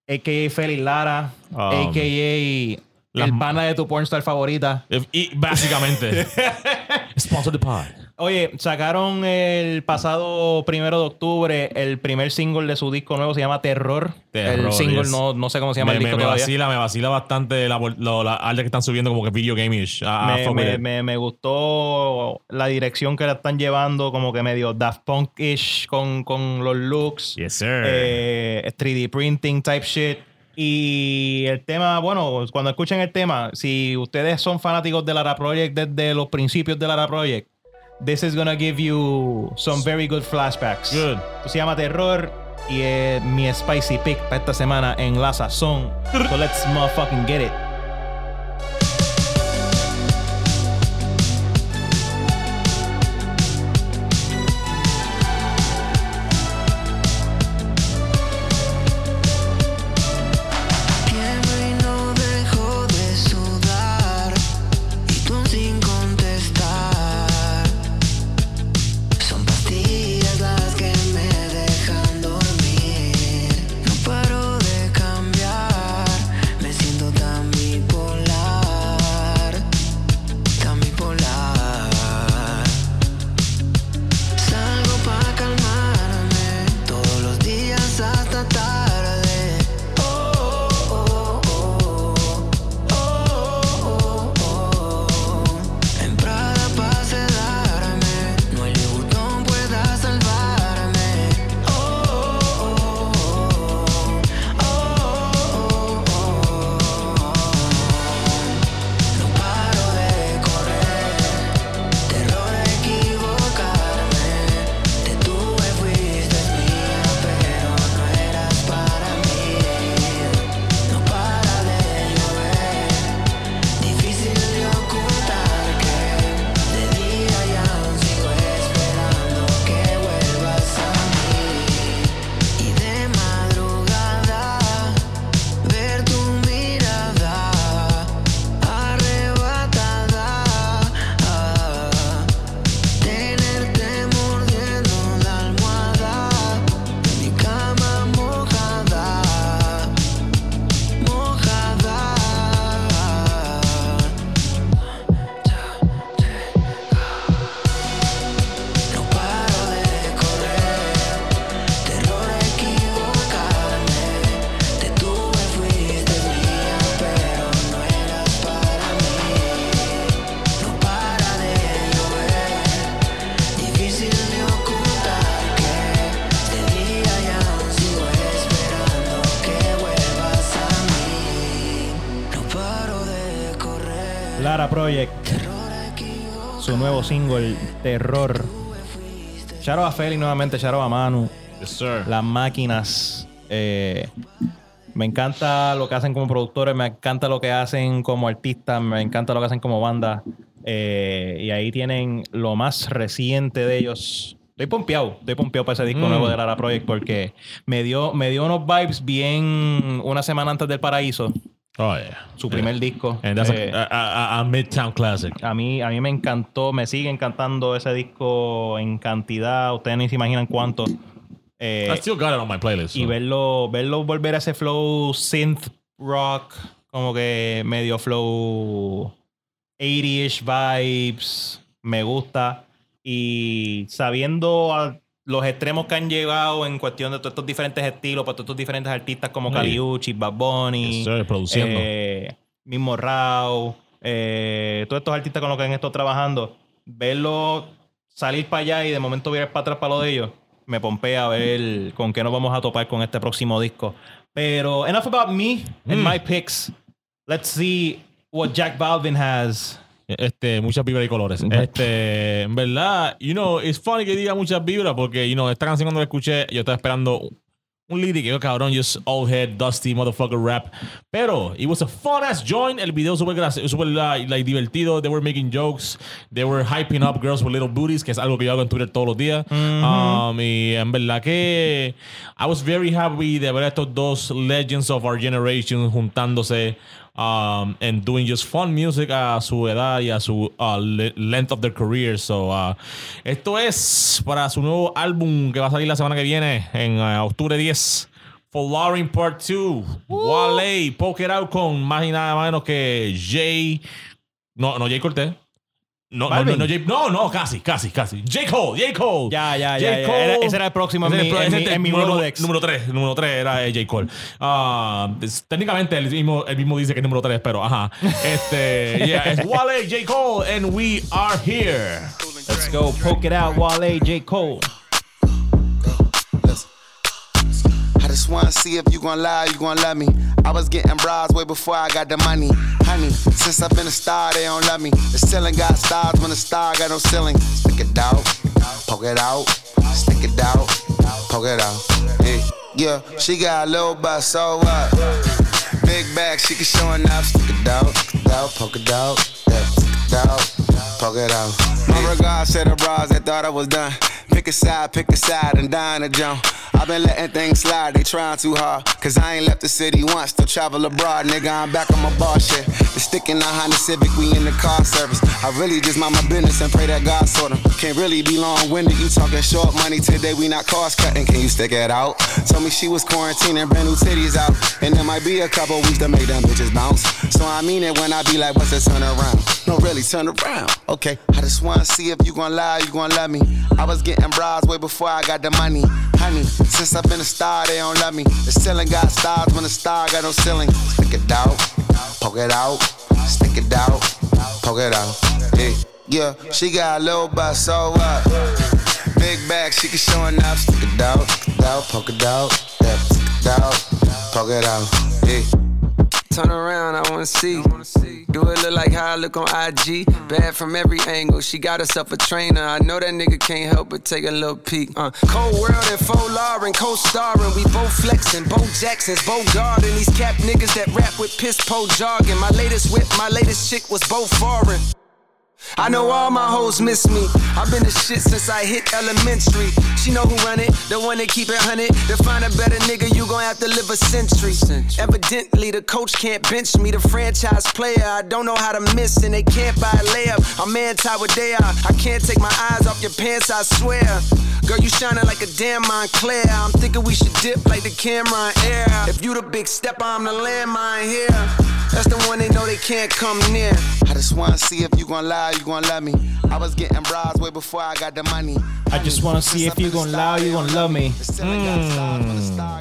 a.k.a. Félix Lara, Um, a.k.a. las- el pana de tu pornstar favorita. Y básicamente. [LAUGHS] Sponsor the pod. Oye, sacaron el pasado primero de octubre el primer single de su disco nuevo, se llama Terror. Terror, el single yes. no, no sé cómo se llama Me, el disco me todavía. vacila, me vacila bastante la, que están subiendo como que video game-ish. Ah, me, me- me- me gustó la dirección que la están llevando, como que medio Daft Punk-ish con, con los looks. Yes, sir. eh, 3D printing type shit. Y el tema, bueno, cuando escuchen el tema, si ustedes son fanáticos de Lara Project desde los principios de Lara Project, this is gonna give you some very good flashbacks. Good. Se llama Terror y es mi spicy pick para esta semana en La Sazón. So let's motherfucking get it. Lara Project, su nuevo single, Terror. Charo a Feli nuevamente, Charo a Manu, Yes, sir. las máquinas. eh, me encanta lo que hacen como productores, me encanta lo que hacen como artistas, me encanta lo que hacen como banda. eh, y ahí tienen lo más reciente de ellos. Estoy pompeado, estoy pompeado para ese disco Mm. nuevo de Lara Project porque me dio, me dio unos vibes bien una semana antes del Paraíso, Oh, yeah. su primer disco. And that's Eh, a, a- a- a Midtown classic. a mí, a mí me encantó, me sigue encantando ese disco en cantidad. Ustedes ni se imaginan cuánto. Eh, I still got it on my playlist. y verlo, verlo volver a ese flow synth rock, como que medio flow 80ish vibes, me gusta. Y sabiendo a los extremos que han llegado en cuestión de todos estos diferentes estilos, por todos estos diferentes artistas como Sí. Bad Bunny, Yes, sir, produciendo. eh, mismo Rao, eh, todos estos artistas con los que han estado trabajando, verlo salir para allá y de momento virar para atrás para lo de ellos, me pompea a ver con qué nos vamos a topar con este próximo disco. Pero enough about me and Mm. my picks. Let's see what Jack Balvin has. Este, muchas vibras y colores. Este, en verdad, you know, it's funny que diga muchas vibras porque, you know, esta canción cuando la escuché, yo estaba esperando un lyric que yo, cabrón, just old head, dusty, motherfucker rap. Pero, it was a fun ass joint. El video super, super like, like, divertido. They were making jokes. They were hyping up girls with little booties, que es algo que yo hago en Twitter todos los días. Um, y en verdad que I was very happy de ver a estos dos legends of our generation juntándose um, and doing just fun music a su edad y a su uh, le- length of their career. So, uh, esto es para su nuevo álbum que va a salir la semana que viene, en uh, octubre 10. For Lauren Part 2. Wale, Poke It Out con más y nada menos que Jay. No, no, Jay Cortez. No, no, no, no, Jay- no, no, casi, casi, casi. J. Cole, J. Cole. Ya, ya, J. ya, ya. Cole. Era- ese era el próximo en mi- el en mi- en mi número- Rolodex. Número 3, número 3 era eh, J. Cole. Ah, es- técnicamente él mismo, él mismo dice que es número 3, pero ajá. Este, yeah, es [LAUGHS] Wale, J. Cole, and we are here. Let's go. Poke it out, Wale, J. Cole. Listen. I just wanna see if you gon' lie, you gon' love me. I was getting bras way before I got the money. Honey, since I've been a star, they don't love me. The ceiling got stars when the star got no ceiling. Stick it out, poke it out, stick it out, poke it out. Hey, yeah, she got a little butt, so what? Big bag, she can show enough. Stick it out, stick it out, poke it out, yeah, stick it out, poke it out. My regards to the bras that thought I was done. Pick a side, pick a side, and dine a jump. I've been letting things slide, they trying too hard. Cause I ain't left the city once, still travel abroad, nigga. I'm back on my bar shit. The stick in the Honda Civic, we in the car service. I really just mind my business and pray that God sort 'em. Can't really be long winded, you talking short money today, we not cost cutting. Can you stick it out? Told me she was quarantining, brand new titties out. And there might be a couple weeks to make them bitches bounce. So I mean it when I be like, what's the turn around? No, really, turn around. Okay, I just wanna see if you gon' lie, you gon' love me. I was getting bras way before I got the money. Honey, since I've been a star, they don't love me. The ceiling got stars when the star got no ceiling. Stick it out, poke it out, stick it out, poke it out. Hey, yeah, she got a little butt, so what? Big back, she can show enough. Stick it out, it out, poke it out, yeah, out, poke it out. Turn around, I wanna see. Do it look like how I look on IG? Bad from every angle. She got herself a trainer. I know that nigga can't help but take a little peek. Uh, cold world and faux Lauren, co-starring. We both flexing, Bo Jackson's, Bo Garden. These cap niggas that rap with piss po jargon. My latest whip, my latest chick was both foreign. I know all my hoes miss me. I've been the shit since I hit elementary. She know who run it, the one that keep it hunted. To find a better nigga, you gon' have to live a century. Evidently, the coach can't bench me. The franchise player, I don't know how to miss, and they can't buy a layup. I'm anti what they are. I can't take my eyes off your pants, I swear. Girl, you shining like a damn Montclair. I'm thinking we should dip like the camera in air. If you the big stepper, I'm the landmine here. That's the one they know they can't come near. I just wanna see if you gon' lie, you gon' love me. I was getting bras way before I got the money. I just wanna see if you gon' lie, you gon' love me.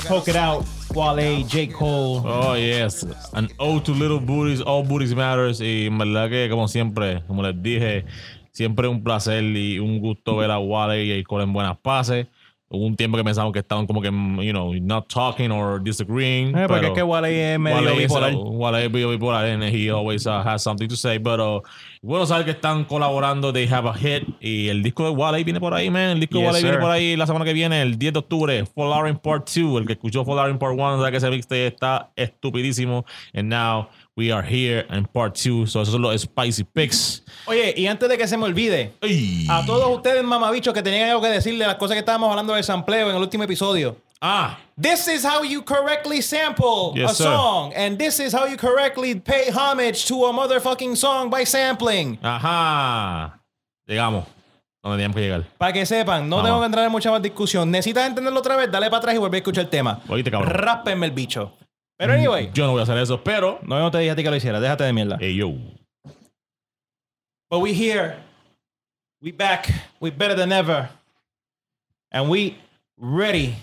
Poke it out, Wale, J. Cole. Oh, yes. An ode to little booties, all booties matters. Y en verdad que, como siempre, como les dije, siempre un placer y un gusto ver a Wale y Cole en buenas pases. Hubo un tiempo que pensamos que estaban como que, you know, not talking or disagreeing. Eh, porque pero- es que Wale es medio Wale es- bipolar. Wale es medio bipolar and he always uh, has something to say. Pero bueno saber que están colaborando. They have a hit. Y el disco de Wale viene por ahí, man. El disco de Yes, Wale viene sir. por ahí la semana que viene, el 10 de octubre. Fallout Part 2. El que escuchó Fallout Part 1 sabe que ese mixtape está estupidísimo. And now we are here in Part 2. So esos son los Spicy Picks. Oye, y antes de que se me olvide, a todos ustedes, mamabichos, que tenían algo que decirle las cosas que estábamos hablando del sampleo en el último episodio. Ah, This is how you correctly sample Yes, a sir. song. And this is how you correctly pay homage to a motherfucking song by sampling. ajá. Llegamos. Donde teníamos que llegar. Para que sepan, no tengo que entrar en mucha más discusión. Necesitas entenderlo otra vez, dale para atrás y volver a escuchar el tema. Oíste, cabrón. Rápenme el bicho. Pero anyway, Yo no voy a hacer eso, pero. no, te dije a ti que lo hicieras, déjate de mierda. Hey, yo. But we here, we back, we better than ever, and we ready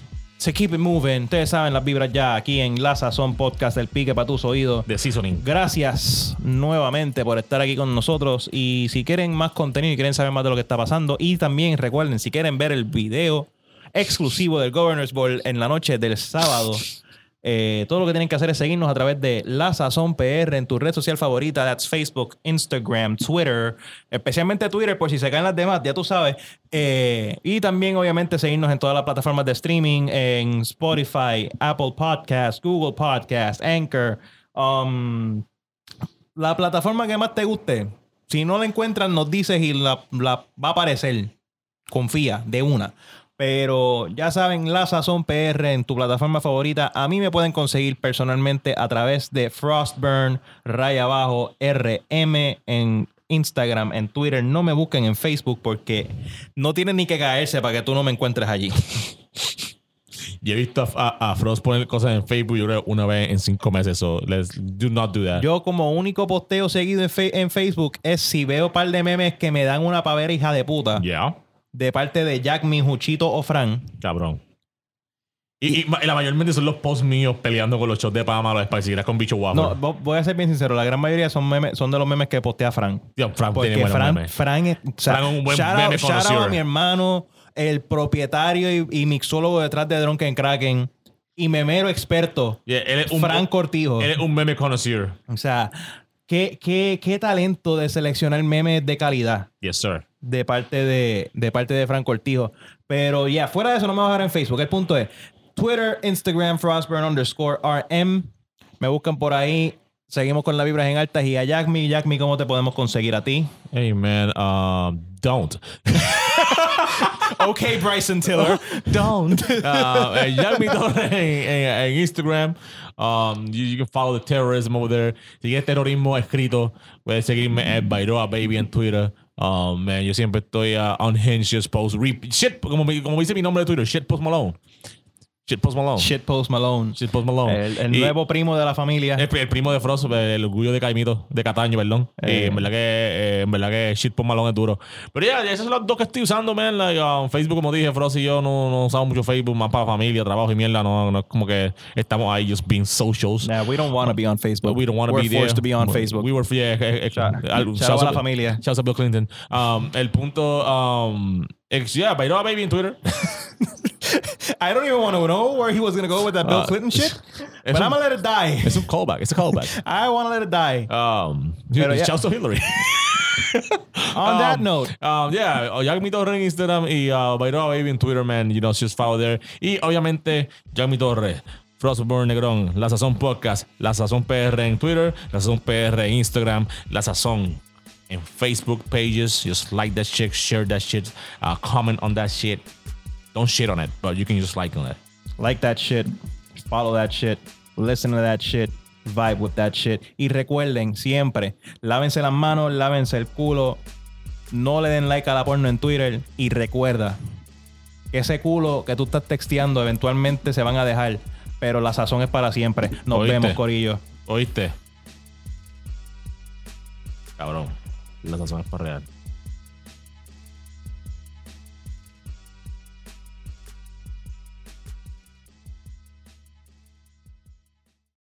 to keep it moving. Ustedes saben las vibras ya aquí en La Sazón Podcast, el pique para tus oídos. De seasoning. Gracias nuevamente por estar aquí con nosotros. Y si quieren más contenido y quieren saber más de lo que está pasando, y también recuerden, si quieren ver el video exclusivo del Governor's Ball en la noche del sábado, eh, todo lo que tienen que hacer es seguirnos a través de La Sazón PR en tu red social favorita. That's Facebook, Instagram, Twitter, especialmente Twitter, por si se caen las demás, ya tú sabes. Eh, y también, obviamente, seguirnos en todas las plataformas de streaming, en Spotify, Apple Podcast, Google Podcast, Anchor. Um, la plataforma que más te guste. Si no la encuentras, nos dices y la, la va a aparecer. Confía, de una. Pero ya saben, La Sazón PR en tu plataforma favorita. A mí me pueden conseguir personalmente a través de Frostburn, raya abajo, RM en Instagram, en Twitter. No me busquen en Facebook porque no tienen ni que caerse para que tú no me encuentres allí. [LAUGHS] Y he visto a, a- a Frost poner cosas en Facebook, yo creo, una vez en cinco meses. So, let's do not do that. Yo como único posteo seguido en, fe- en Facebook es si veo un par de memes que me dan una pavera hija de puta Yeah, de parte de Jack, Juchito o Fran. cabrón. Y, y ma- y la mayormente son los posts míos peleando con los shots de Pama, los Grass con bicho guapo. No, vo- voy a ser bien sincero, la gran mayoría son memes, son de los memes que postea Fran. Tío, Frank Porque tiene buenos Fran, memes. Fran es, o sea, Fran es un buen shout out- meme shout out a mi hermano, el propietario y, y mixólogo detrás de Drunken Kraken y memero experto, Yeah, él es un, Fran Cortijo. él es un meme connoisseur. O sea, qué, qué, qué talento de seleccionar memes de calidad. Yes, sir. De parte de, de parte de Frank Cortijo. Pero ya, fuera de eso, no me voy a dejar en Facebook. El punto es Twitter, Instagram, Frostburn underscore RM. Me buscan por ahí. Seguimos con las vibras en altas. Y a Jackme, Jackme, ¿cómo te podemos conseguir a ti? Hey, man, um, don't. [LAUGHS] Ok, Bryson Tiller. Don't. [LAUGHS] uh, Jeremy Torres [LAUGHS] en, en- en Instagram. Um, you, you can follow the terrorism over there. Si quieres terrorismo escrito, puedes seguirme at Bairoa Baby en Twitter. Um, man, yo siempre estoy uh, unhinged, just post. Re shit, como, como dice mi nombre de Twitter, shit post Malone. Shit post Malone. Shit Post Malone. Shit post Malone. El, el nuevo primo de la familia. el, el primo de Frost, el orgullo de Caimito, de Cataño, perdón. Eh. Y en verdad que, eh, en verdad que shit por malón es duro. Pero ya, esas son las dos que estoy usando, man. Like, um, Facebook, como dije, Frost y yo no, no usamos mucho Facebook, más para familia, trabajo y mierda. No, no es como que estamos ahí just being socials. Nah, we don't want to be on Facebook. We don't want to We're be there. forced to be on We- Facebook. We were yeah, eh, eh, a la familia. Shout out a Bill Clinton. Um, el punto, um, ex, yeah, Bairoa Baby en Twitter. [LAUGHS] I don't even want to know where he was going to go with that Bill Uh, Clinton shit. But un- I'm to let it die. es un callback, es un callback. [LAUGHS] I want to let it die. Um, shout out to Hillary. [LAUGHS] On that Um, note. Um, yeah, Jack Mi Torre en Instagram y uh, Bairoa Baby en Twitter, man. You know, just follow there. Y obviamente, Jack Mi Torre, Frostburn Negrón, La Sazón Podcast, La Sazón PR en Twitter, La Sazón PR en Instagram, La Sazón en Facebook pages. Just like that shit, share that shit, uh, comment on that shit. Don't shit on it, but you can just like on it. like that shit, follow that shit, listen to that shit, vibe with that shit. Y recuerden siempre, lávense las manos, lávense el culo, no le den like a la porno en Twitter y recuerda que ese culo que tú estás texteando eventualmente se van a dejar, pero la sazón es para siempre. Nos ¿Oíste? vemos, Corillo. ¿Oíste? Cabrón, La Sazón es para real.